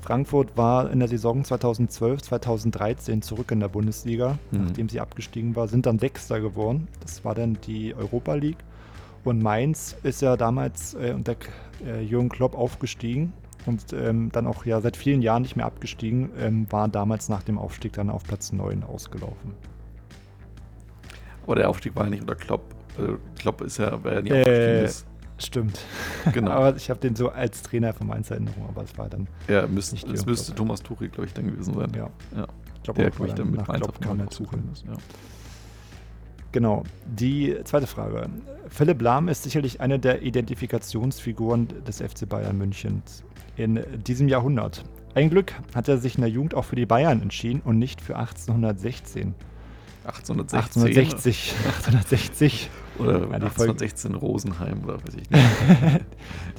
[SPEAKER 3] Frankfurt war in der Saison 2012, 2013 zurück in der Bundesliga, mhm. nachdem sie abgestiegen war, sind dann Sechster geworden. Das war dann die Europa League. Und Mainz ist ja damals äh, unter äh, Jürgen Klopp aufgestiegen und ähm, dann auch ja seit vielen Jahren nicht mehr abgestiegen, ähm, war damals nach dem Aufstieg dann auf Platz 9 ausgelaufen.
[SPEAKER 2] Aber der Aufstieg war ja nicht unter Klopp. Also Klopp ist ja, wer ja nie äh, aufgestiegen ist.
[SPEAKER 3] Stimmt. Genau. aber ich habe den so als Trainer von Mainz Erinnerung, aber es war dann.
[SPEAKER 2] Ja, müsst, nicht es müsste Thomas Tuchel, glaube ich, dann gewesen sein.
[SPEAKER 3] Ja.
[SPEAKER 2] ja.
[SPEAKER 3] Ich glaube, der, glaube ich, dann mit Mainz auf kam der Tuchel. Ja. Genau. Die zweite Frage. Philipp Lahm ist sicherlich eine der Identifikationsfiguren des FC Bayern München in diesem Jahrhundert. Ein Glück hat er sich in der Jugend auch für die Bayern entschieden und nicht für 1816.
[SPEAKER 2] 1816.
[SPEAKER 3] 1860. 1860.
[SPEAKER 2] Oder ja, 1816 Folge, Rosenheim oder weiß ich
[SPEAKER 3] nicht.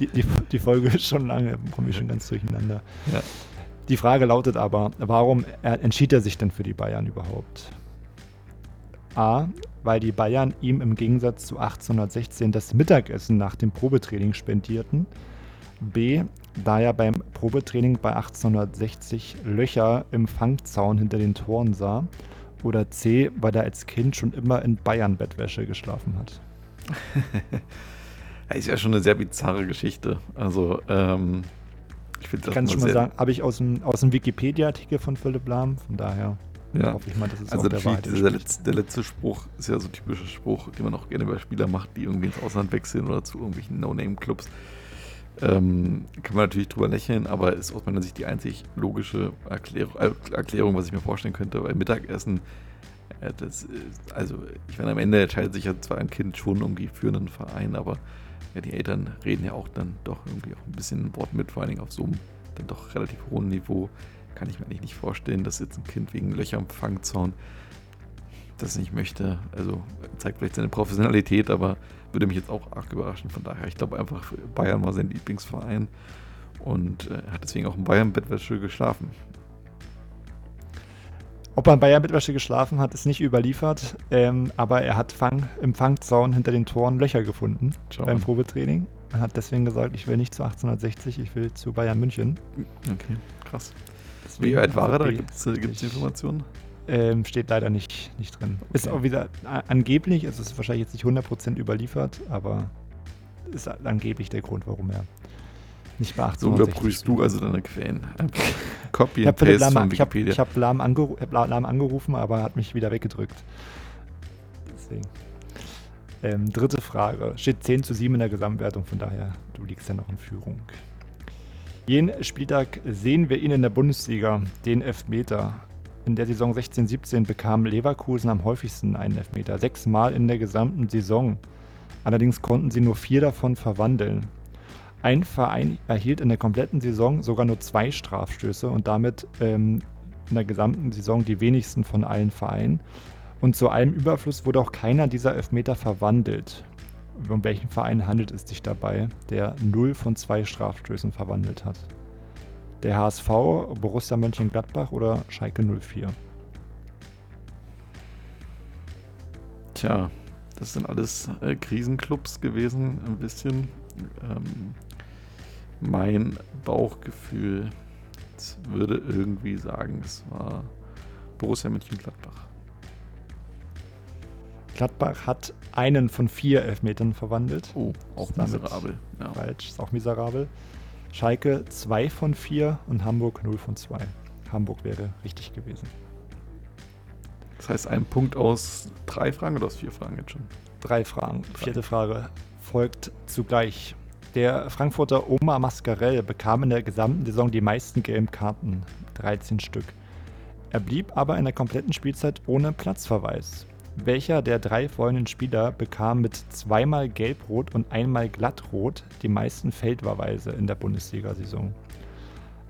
[SPEAKER 3] die, die, die, Folge ist schon lange, komme ich schon ganz durcheinander. Ja. Die Frage lautet aber, warum entschied er sich denn für die Bayern überhaupt? A, weil die Bayern ihm im Gegensatz zu 1816 das Mittagessen nach dem Probetraining spendierten. B, da er beim Probetraining bei 1860 Löcher im Fangzaun hinter den Toren sah. Oder C, weil er als Kind schon immer in Bayern-Bettwäsche geschlafen hat.
[SPEAKER 2] ist ja schon eine sehr bizarre Geschichte. Also, ähm,
[SPEAKER 3] ich finde das Kann ich schon mal sagen, habe ich aus dem, aus dem Wikipedia-Artikel von Philipp Lahm, von daher
[SPEAKER 2] ja. hoffe ich mal, dass es also auch der Wahrheit der letzte, der letzte Spruch ist ja so ein typischer Spruch, den man auch gerne bei Spielern macht, die irgendwie ins Ausland wechseln oder zu irgendwelchen No-Name-Clubs. Ähm, kann man natürlich drüber lächeln, aber ist aus meiner Sicht die einzig logische Erklärung, Erklärung was ich mir vorstellen könnte, weil Mittagessen, äh, das ist, also ich meine, am Ende entscheidet sich ja zwar ein Kind schon irgendwie für einen Verein, aber ja, die Eltern reden ja auch dann doch irgendwie auch ein bisschen Wort mit, vor allen Dingen auf so einem dann doch relativ hohen Niveau. Kann ich mir eigentlich nicht vorstellen, dass jetzt ein Kind wegen Löcher am Fangzaun das nicht möchte. Also zeigt vielleicht seine Professionalität, aber würde mich jetzt auch arg überraschen. Von daher, ich glaube einfach, Bayern war sein Lieblingsverein und äh, er hat deswegen auch in Bayern-Bettwäsche geschlafen.
[SPEAKER 3] Ob er in Bayern-Bettwäsche geschlafen hat, ist nicht überliefert, ähm, aber er hat Fang, im Fangzaun hinter den Toren Löcher gefunden Schau beim Probetraining. Er hat deswegen gesagt, ich will nicht zu 1860, ich will zu Bayern München.
[SPEAKER 2] Okay, krass. Deswegen Wie alt war er da? Gibt es Informationen?
[SPEAKER 3] Ähm, steht leider nicht, nicht drin. Okay. Ist auch wieder angeblich, es ist wahrscheinlich jetzt nicht 100% überliefert, aber ist angeblich der Grund, warum er nicht bei 1860
[SPEAKER 2] So überprüfst du also deine Quellen.
[SPEAKER 3] Copy and Paste Lahm, von Wikipedia. Ich habe hab Lahm, angeru hab Lahm angerufen, aber er hat mich wieder weggedrückt. Deswegen. Ähm, dritte Frage. Steht 10 zu 7 in der Gesamtwertung, von daher, du liegst ja noch in Führung. Jeden Spieltag sehen wir ihn in der Bundesliga, den Elfmeter In der Saison 16-17 bekam Leverkusen am häufigsten einen Elfmeter, sechsmal in der gesamten Saison. Allerdings konnten sie nur vier davon verwandeln. Ein Verein erhielt in der kompletten Saison sogar nur zwei Strafstöße und damit ähm, in der gesamten Saison die wenigsten von allen Vereinen. Und zu allem Überfluss wurde auch keiner dieser Elfmeter verwandelt. Um welchen Verein handelt es sich dabei, der 0 von zwei Strafstößen verwandelt hat? Der HSV, Borussia Mönchengladbach oder Schalke 04?
[SPEAKER 2] Tja, das sind alles äh, Krisenclubs gewesen, ein bisschen. Ähm, mein Bauchgefühl würde irgendwie sagen, es war Borussia Mönchengladbach.
[SPEAKER 3] Gladbach hat einen von vier Elfmetern verwandelt.
[SPEAKER 2] Oh, auch miserabel.
[SPEAKER 3] Ja. Falsch, ist auch miserabel. Schalke 2 von 4 und Hamburg 0 von 2. Hamburg wäre richtig gewesen.
[SPEAKER 2] Das heißt, ein Punkt aus drei Fragen oder aus vier Fragen jetzt schon?
[SPEAKER 3] Drei Fragen. Vierte Frage folgt zugleich. Der Frankfurter Omar Mascarell bekam in der gesamten Saison die meisten gelben Karten, 13 Stück. Er blieb aber in der kompletten Spielzeit ohne Platzverweis. Welcher der drei folgenden Spieler bekam mit zweimal Gelbrot und einmal Glattrot die meisten Feldverweise in der Bundesliga-Saison?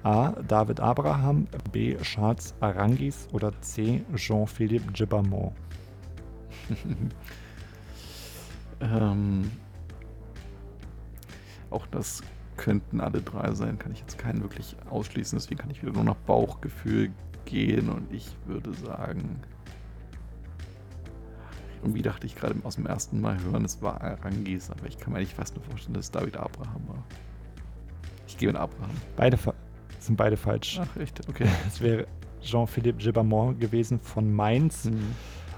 [SPEAKER 3] A. David Abraham, B. Charles Arangis oder C. Jean-Philippe Gibamont?
[SPEAKER 2] ähm, auch das könnten alle drei sein, kann ich jetzt keinen wirklich ausschließen, deswegen kann ich wieder nur nach Bauchgefühl gehen und ich würde sagen irgendwie dachte ich gerade aus dem ersten Mal hören, es war Arangis, aber ich kann mir nicht fast nur vorstellen, dass es David Abraham war. Ich gebe in Abraham.
[SPEAKER 3] Beide sind beide falsch.
[SPEAKER 2] Ach, echt? Okay.
[SPEAKER 3] Es wäre Jean-Philippe Gibamont gewesen von Mainz. Mhm.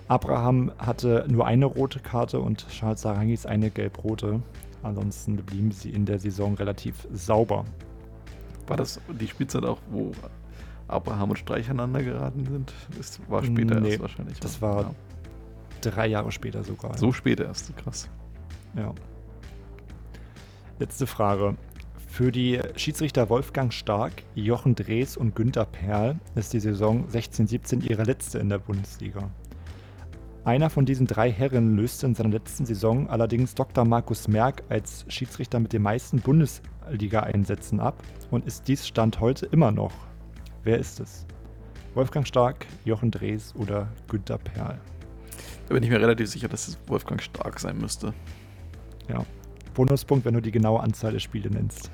[SPEAKER 3] Abraham hatte nur eine rote Karte und Charles Arangis eine gelb-rote. Ansonsten blieben sie in der Saison relativ sauber.
[SPEAKER 2] War das die Spielzeit auch, wo Abraham und Streich aneinander geraten sind? Das war später
[SPEAKER 3] nee,
[SPEAKER 2] erst wahrscheinlich.
[SPEAKER 3] Das war ja. Drei Jahre später sogar.
[SPEAKER 2] So spät erst, krass.
[SPEAKER 3] Ja. Letzte Frage. Für die Schiedsrichter Wolfgang Stark, Jochen Drees und Günter Perl ist die Saison 16-17 ihre letzte in der Bundesliga. Einer von diesen drei Herren löste in seiner letzten Saison allerdings Dr. Markus Merck als Schiedsrichter mit den meisten Bundesliga-Einsätzen ab und ist dies Stand heute immer noch. Wer ist es? Wolfgang Stark, Jochen Drees oder Günter Perl?
[SPEAKER 2] Da bin ich mir relativ sicher, dass es Wolfgang Stark sein müsste.
[SPEAKER 3] Ja. Bonuspunkt, wenn du die genaue Anzahl der Spiele nennst.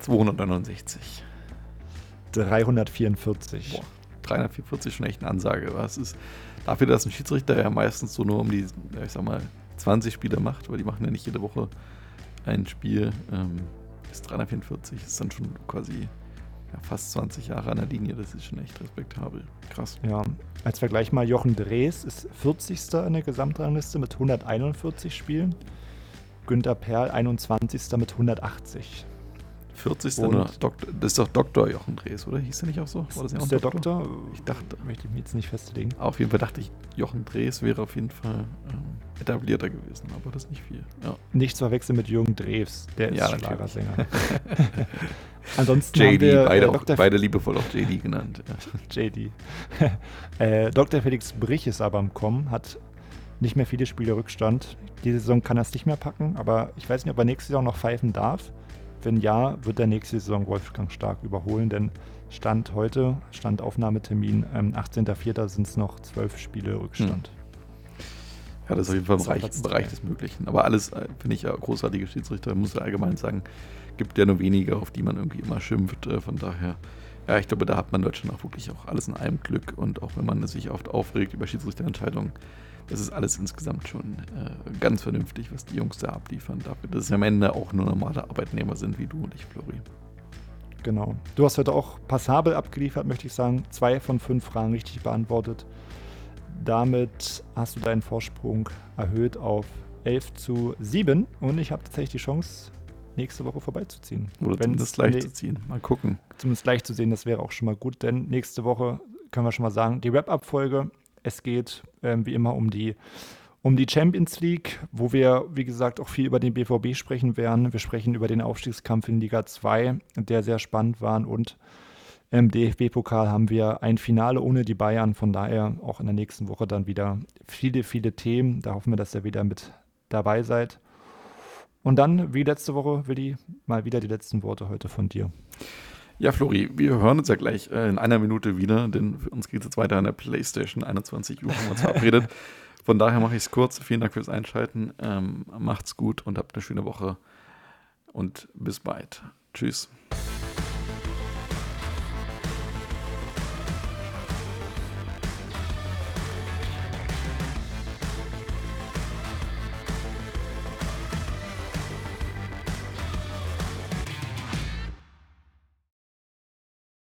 [SPEAKER 2] 269.
[SPEAKER 3] 344. Boah,
[SPEAKER 2] 344 schon echt eine Ansage. Was ist dafür, dass ein Schiedsrichter ja meistens so nur um die, ich sag mal, 20 Spiele macht, weil die machen ja nicht jede Woche ein Spiel, ähm, ist 344, ist dann schon quasi ja, fast 20 Jahre an der Linie, das ist schon echt respektabel. Krass.
[SPEAKER 3] Ja, als Vergleich mal, Jochen Drees ist 40. in der Gesamtrangliste mit 141 Spielen. Günter Perl 21. mit 180.
[SPEAKER 2] 40. Doktor, das ist doch Dr. Jochen Drees, oder? Hieß der nicht auch so?
[SPEAKER 3] War das ist der Doktor? Doktor?
[SPEAKER 2] Ich dachte.
[SPEAKER 3] Möchte ich mich jetzt nicht festlegen.
[SPEAKER 2] Auf jeden Fall dachte ich, Jochen Drees wäre auf jeden Fall ähm, etablierter gewesen, aber das ist nicht viel. Ja.
[SPEAKER 3] Nicht zu verwechseln mit Jürgen Drews, der ist
[SPEAKER 2] ja,
[SPEAKER 3] Schlagersänger. Ansonsten
[SPEAKER 2] JD, wir, beide, äh, auch, beide liebevoll auch JD genannt.
[SPEAKER 3] Ja. JD. äh, Dr. Felix Brich ist aber am Kommen, hat nicht mehr viele Spiele Rückstand. Diese Saison kann er es nicht mehr packen, aber ich weiß nicht, ob er nächste Saison noch pfeifen darf. Wenn ja, wird er nächste Saison Wolfgang Stark überholen, denn Stand heute, Stand Aufnahmetermin, ähm, 18.04. sind es noch zwölf Spiele Rückstand. Hm.
[SPEAKER 2] Ja, das ist auf jeden Fall im Bereich, Bereich des Möglichen. Aber alles äh, finde ich ja großartige Schiedsrichter, muss ja allgemein sagen gibt ja nur wenige, auf die man irgendwie immer schimpft. Äh, von daher, ja, ich glaube, da hat man Deutschland auch wirklich auch alles in einem Glück. Und auch wenn man sich oft aufregt über Schiedsrichterentscheidungen, das ist alles insgesamt schon äh, ganz vernünftig, was die Jungs da abliefern. Dafür, dass sie am Ende auch nur normale Arbeitnehmer sind wie du und ich, Flori.
[SPEAKER 3] Genau. Du hast heute auch passabel abgeliefert, möchte ich sagen. Zwei von fünf Fragen richtig beantwortet. Damit hast du deinen Vorsprung erhöht auf 11 zu 7 und ich habe tatsächlich die Chance, nächste Woche vorbeizuziehen.
[SPEAKER 2] Oder zumindest leicht zu ziehen. Mal gucken.
[SPEAKER 3] Zumindest leicht zu sehen, das wäre auch schon mal gut, denn nächste Woche können wir schon mal sagen, die Wrap-Up-Folge. Es geht ähm, wie immer um die, um die Champions League, wo wir, wie gesagt, auch viel über den BVB sprechen werden. Wir sprechen über den Aufstiegskampf in Liga 2, der sehr spannend war und Im DFB-Pokal haben wir ein Finale ohne die Bayern. Von daher auch in der nächsten Woche dann wieder viele, viele Themen. Da hoffen wir, dass ihr wieder mit dabei seid. Und dann, wie letzte Woche, Willi, mal wieder die letzten Worte heute von dir.
[SPEAKER 2] Ja, Flori, wir hören uns ja gleich äh, in einer Minute wieder, denn für uns geht es jetzt weiter an der Playstation. 21 Uhr haben wir uns verabredet. Von daher mache ich es kurz. Vielen Dank fürs Einschalten. Ähm, macht's gut und habt eine schöne Woche. Und bis bald. Tschüss.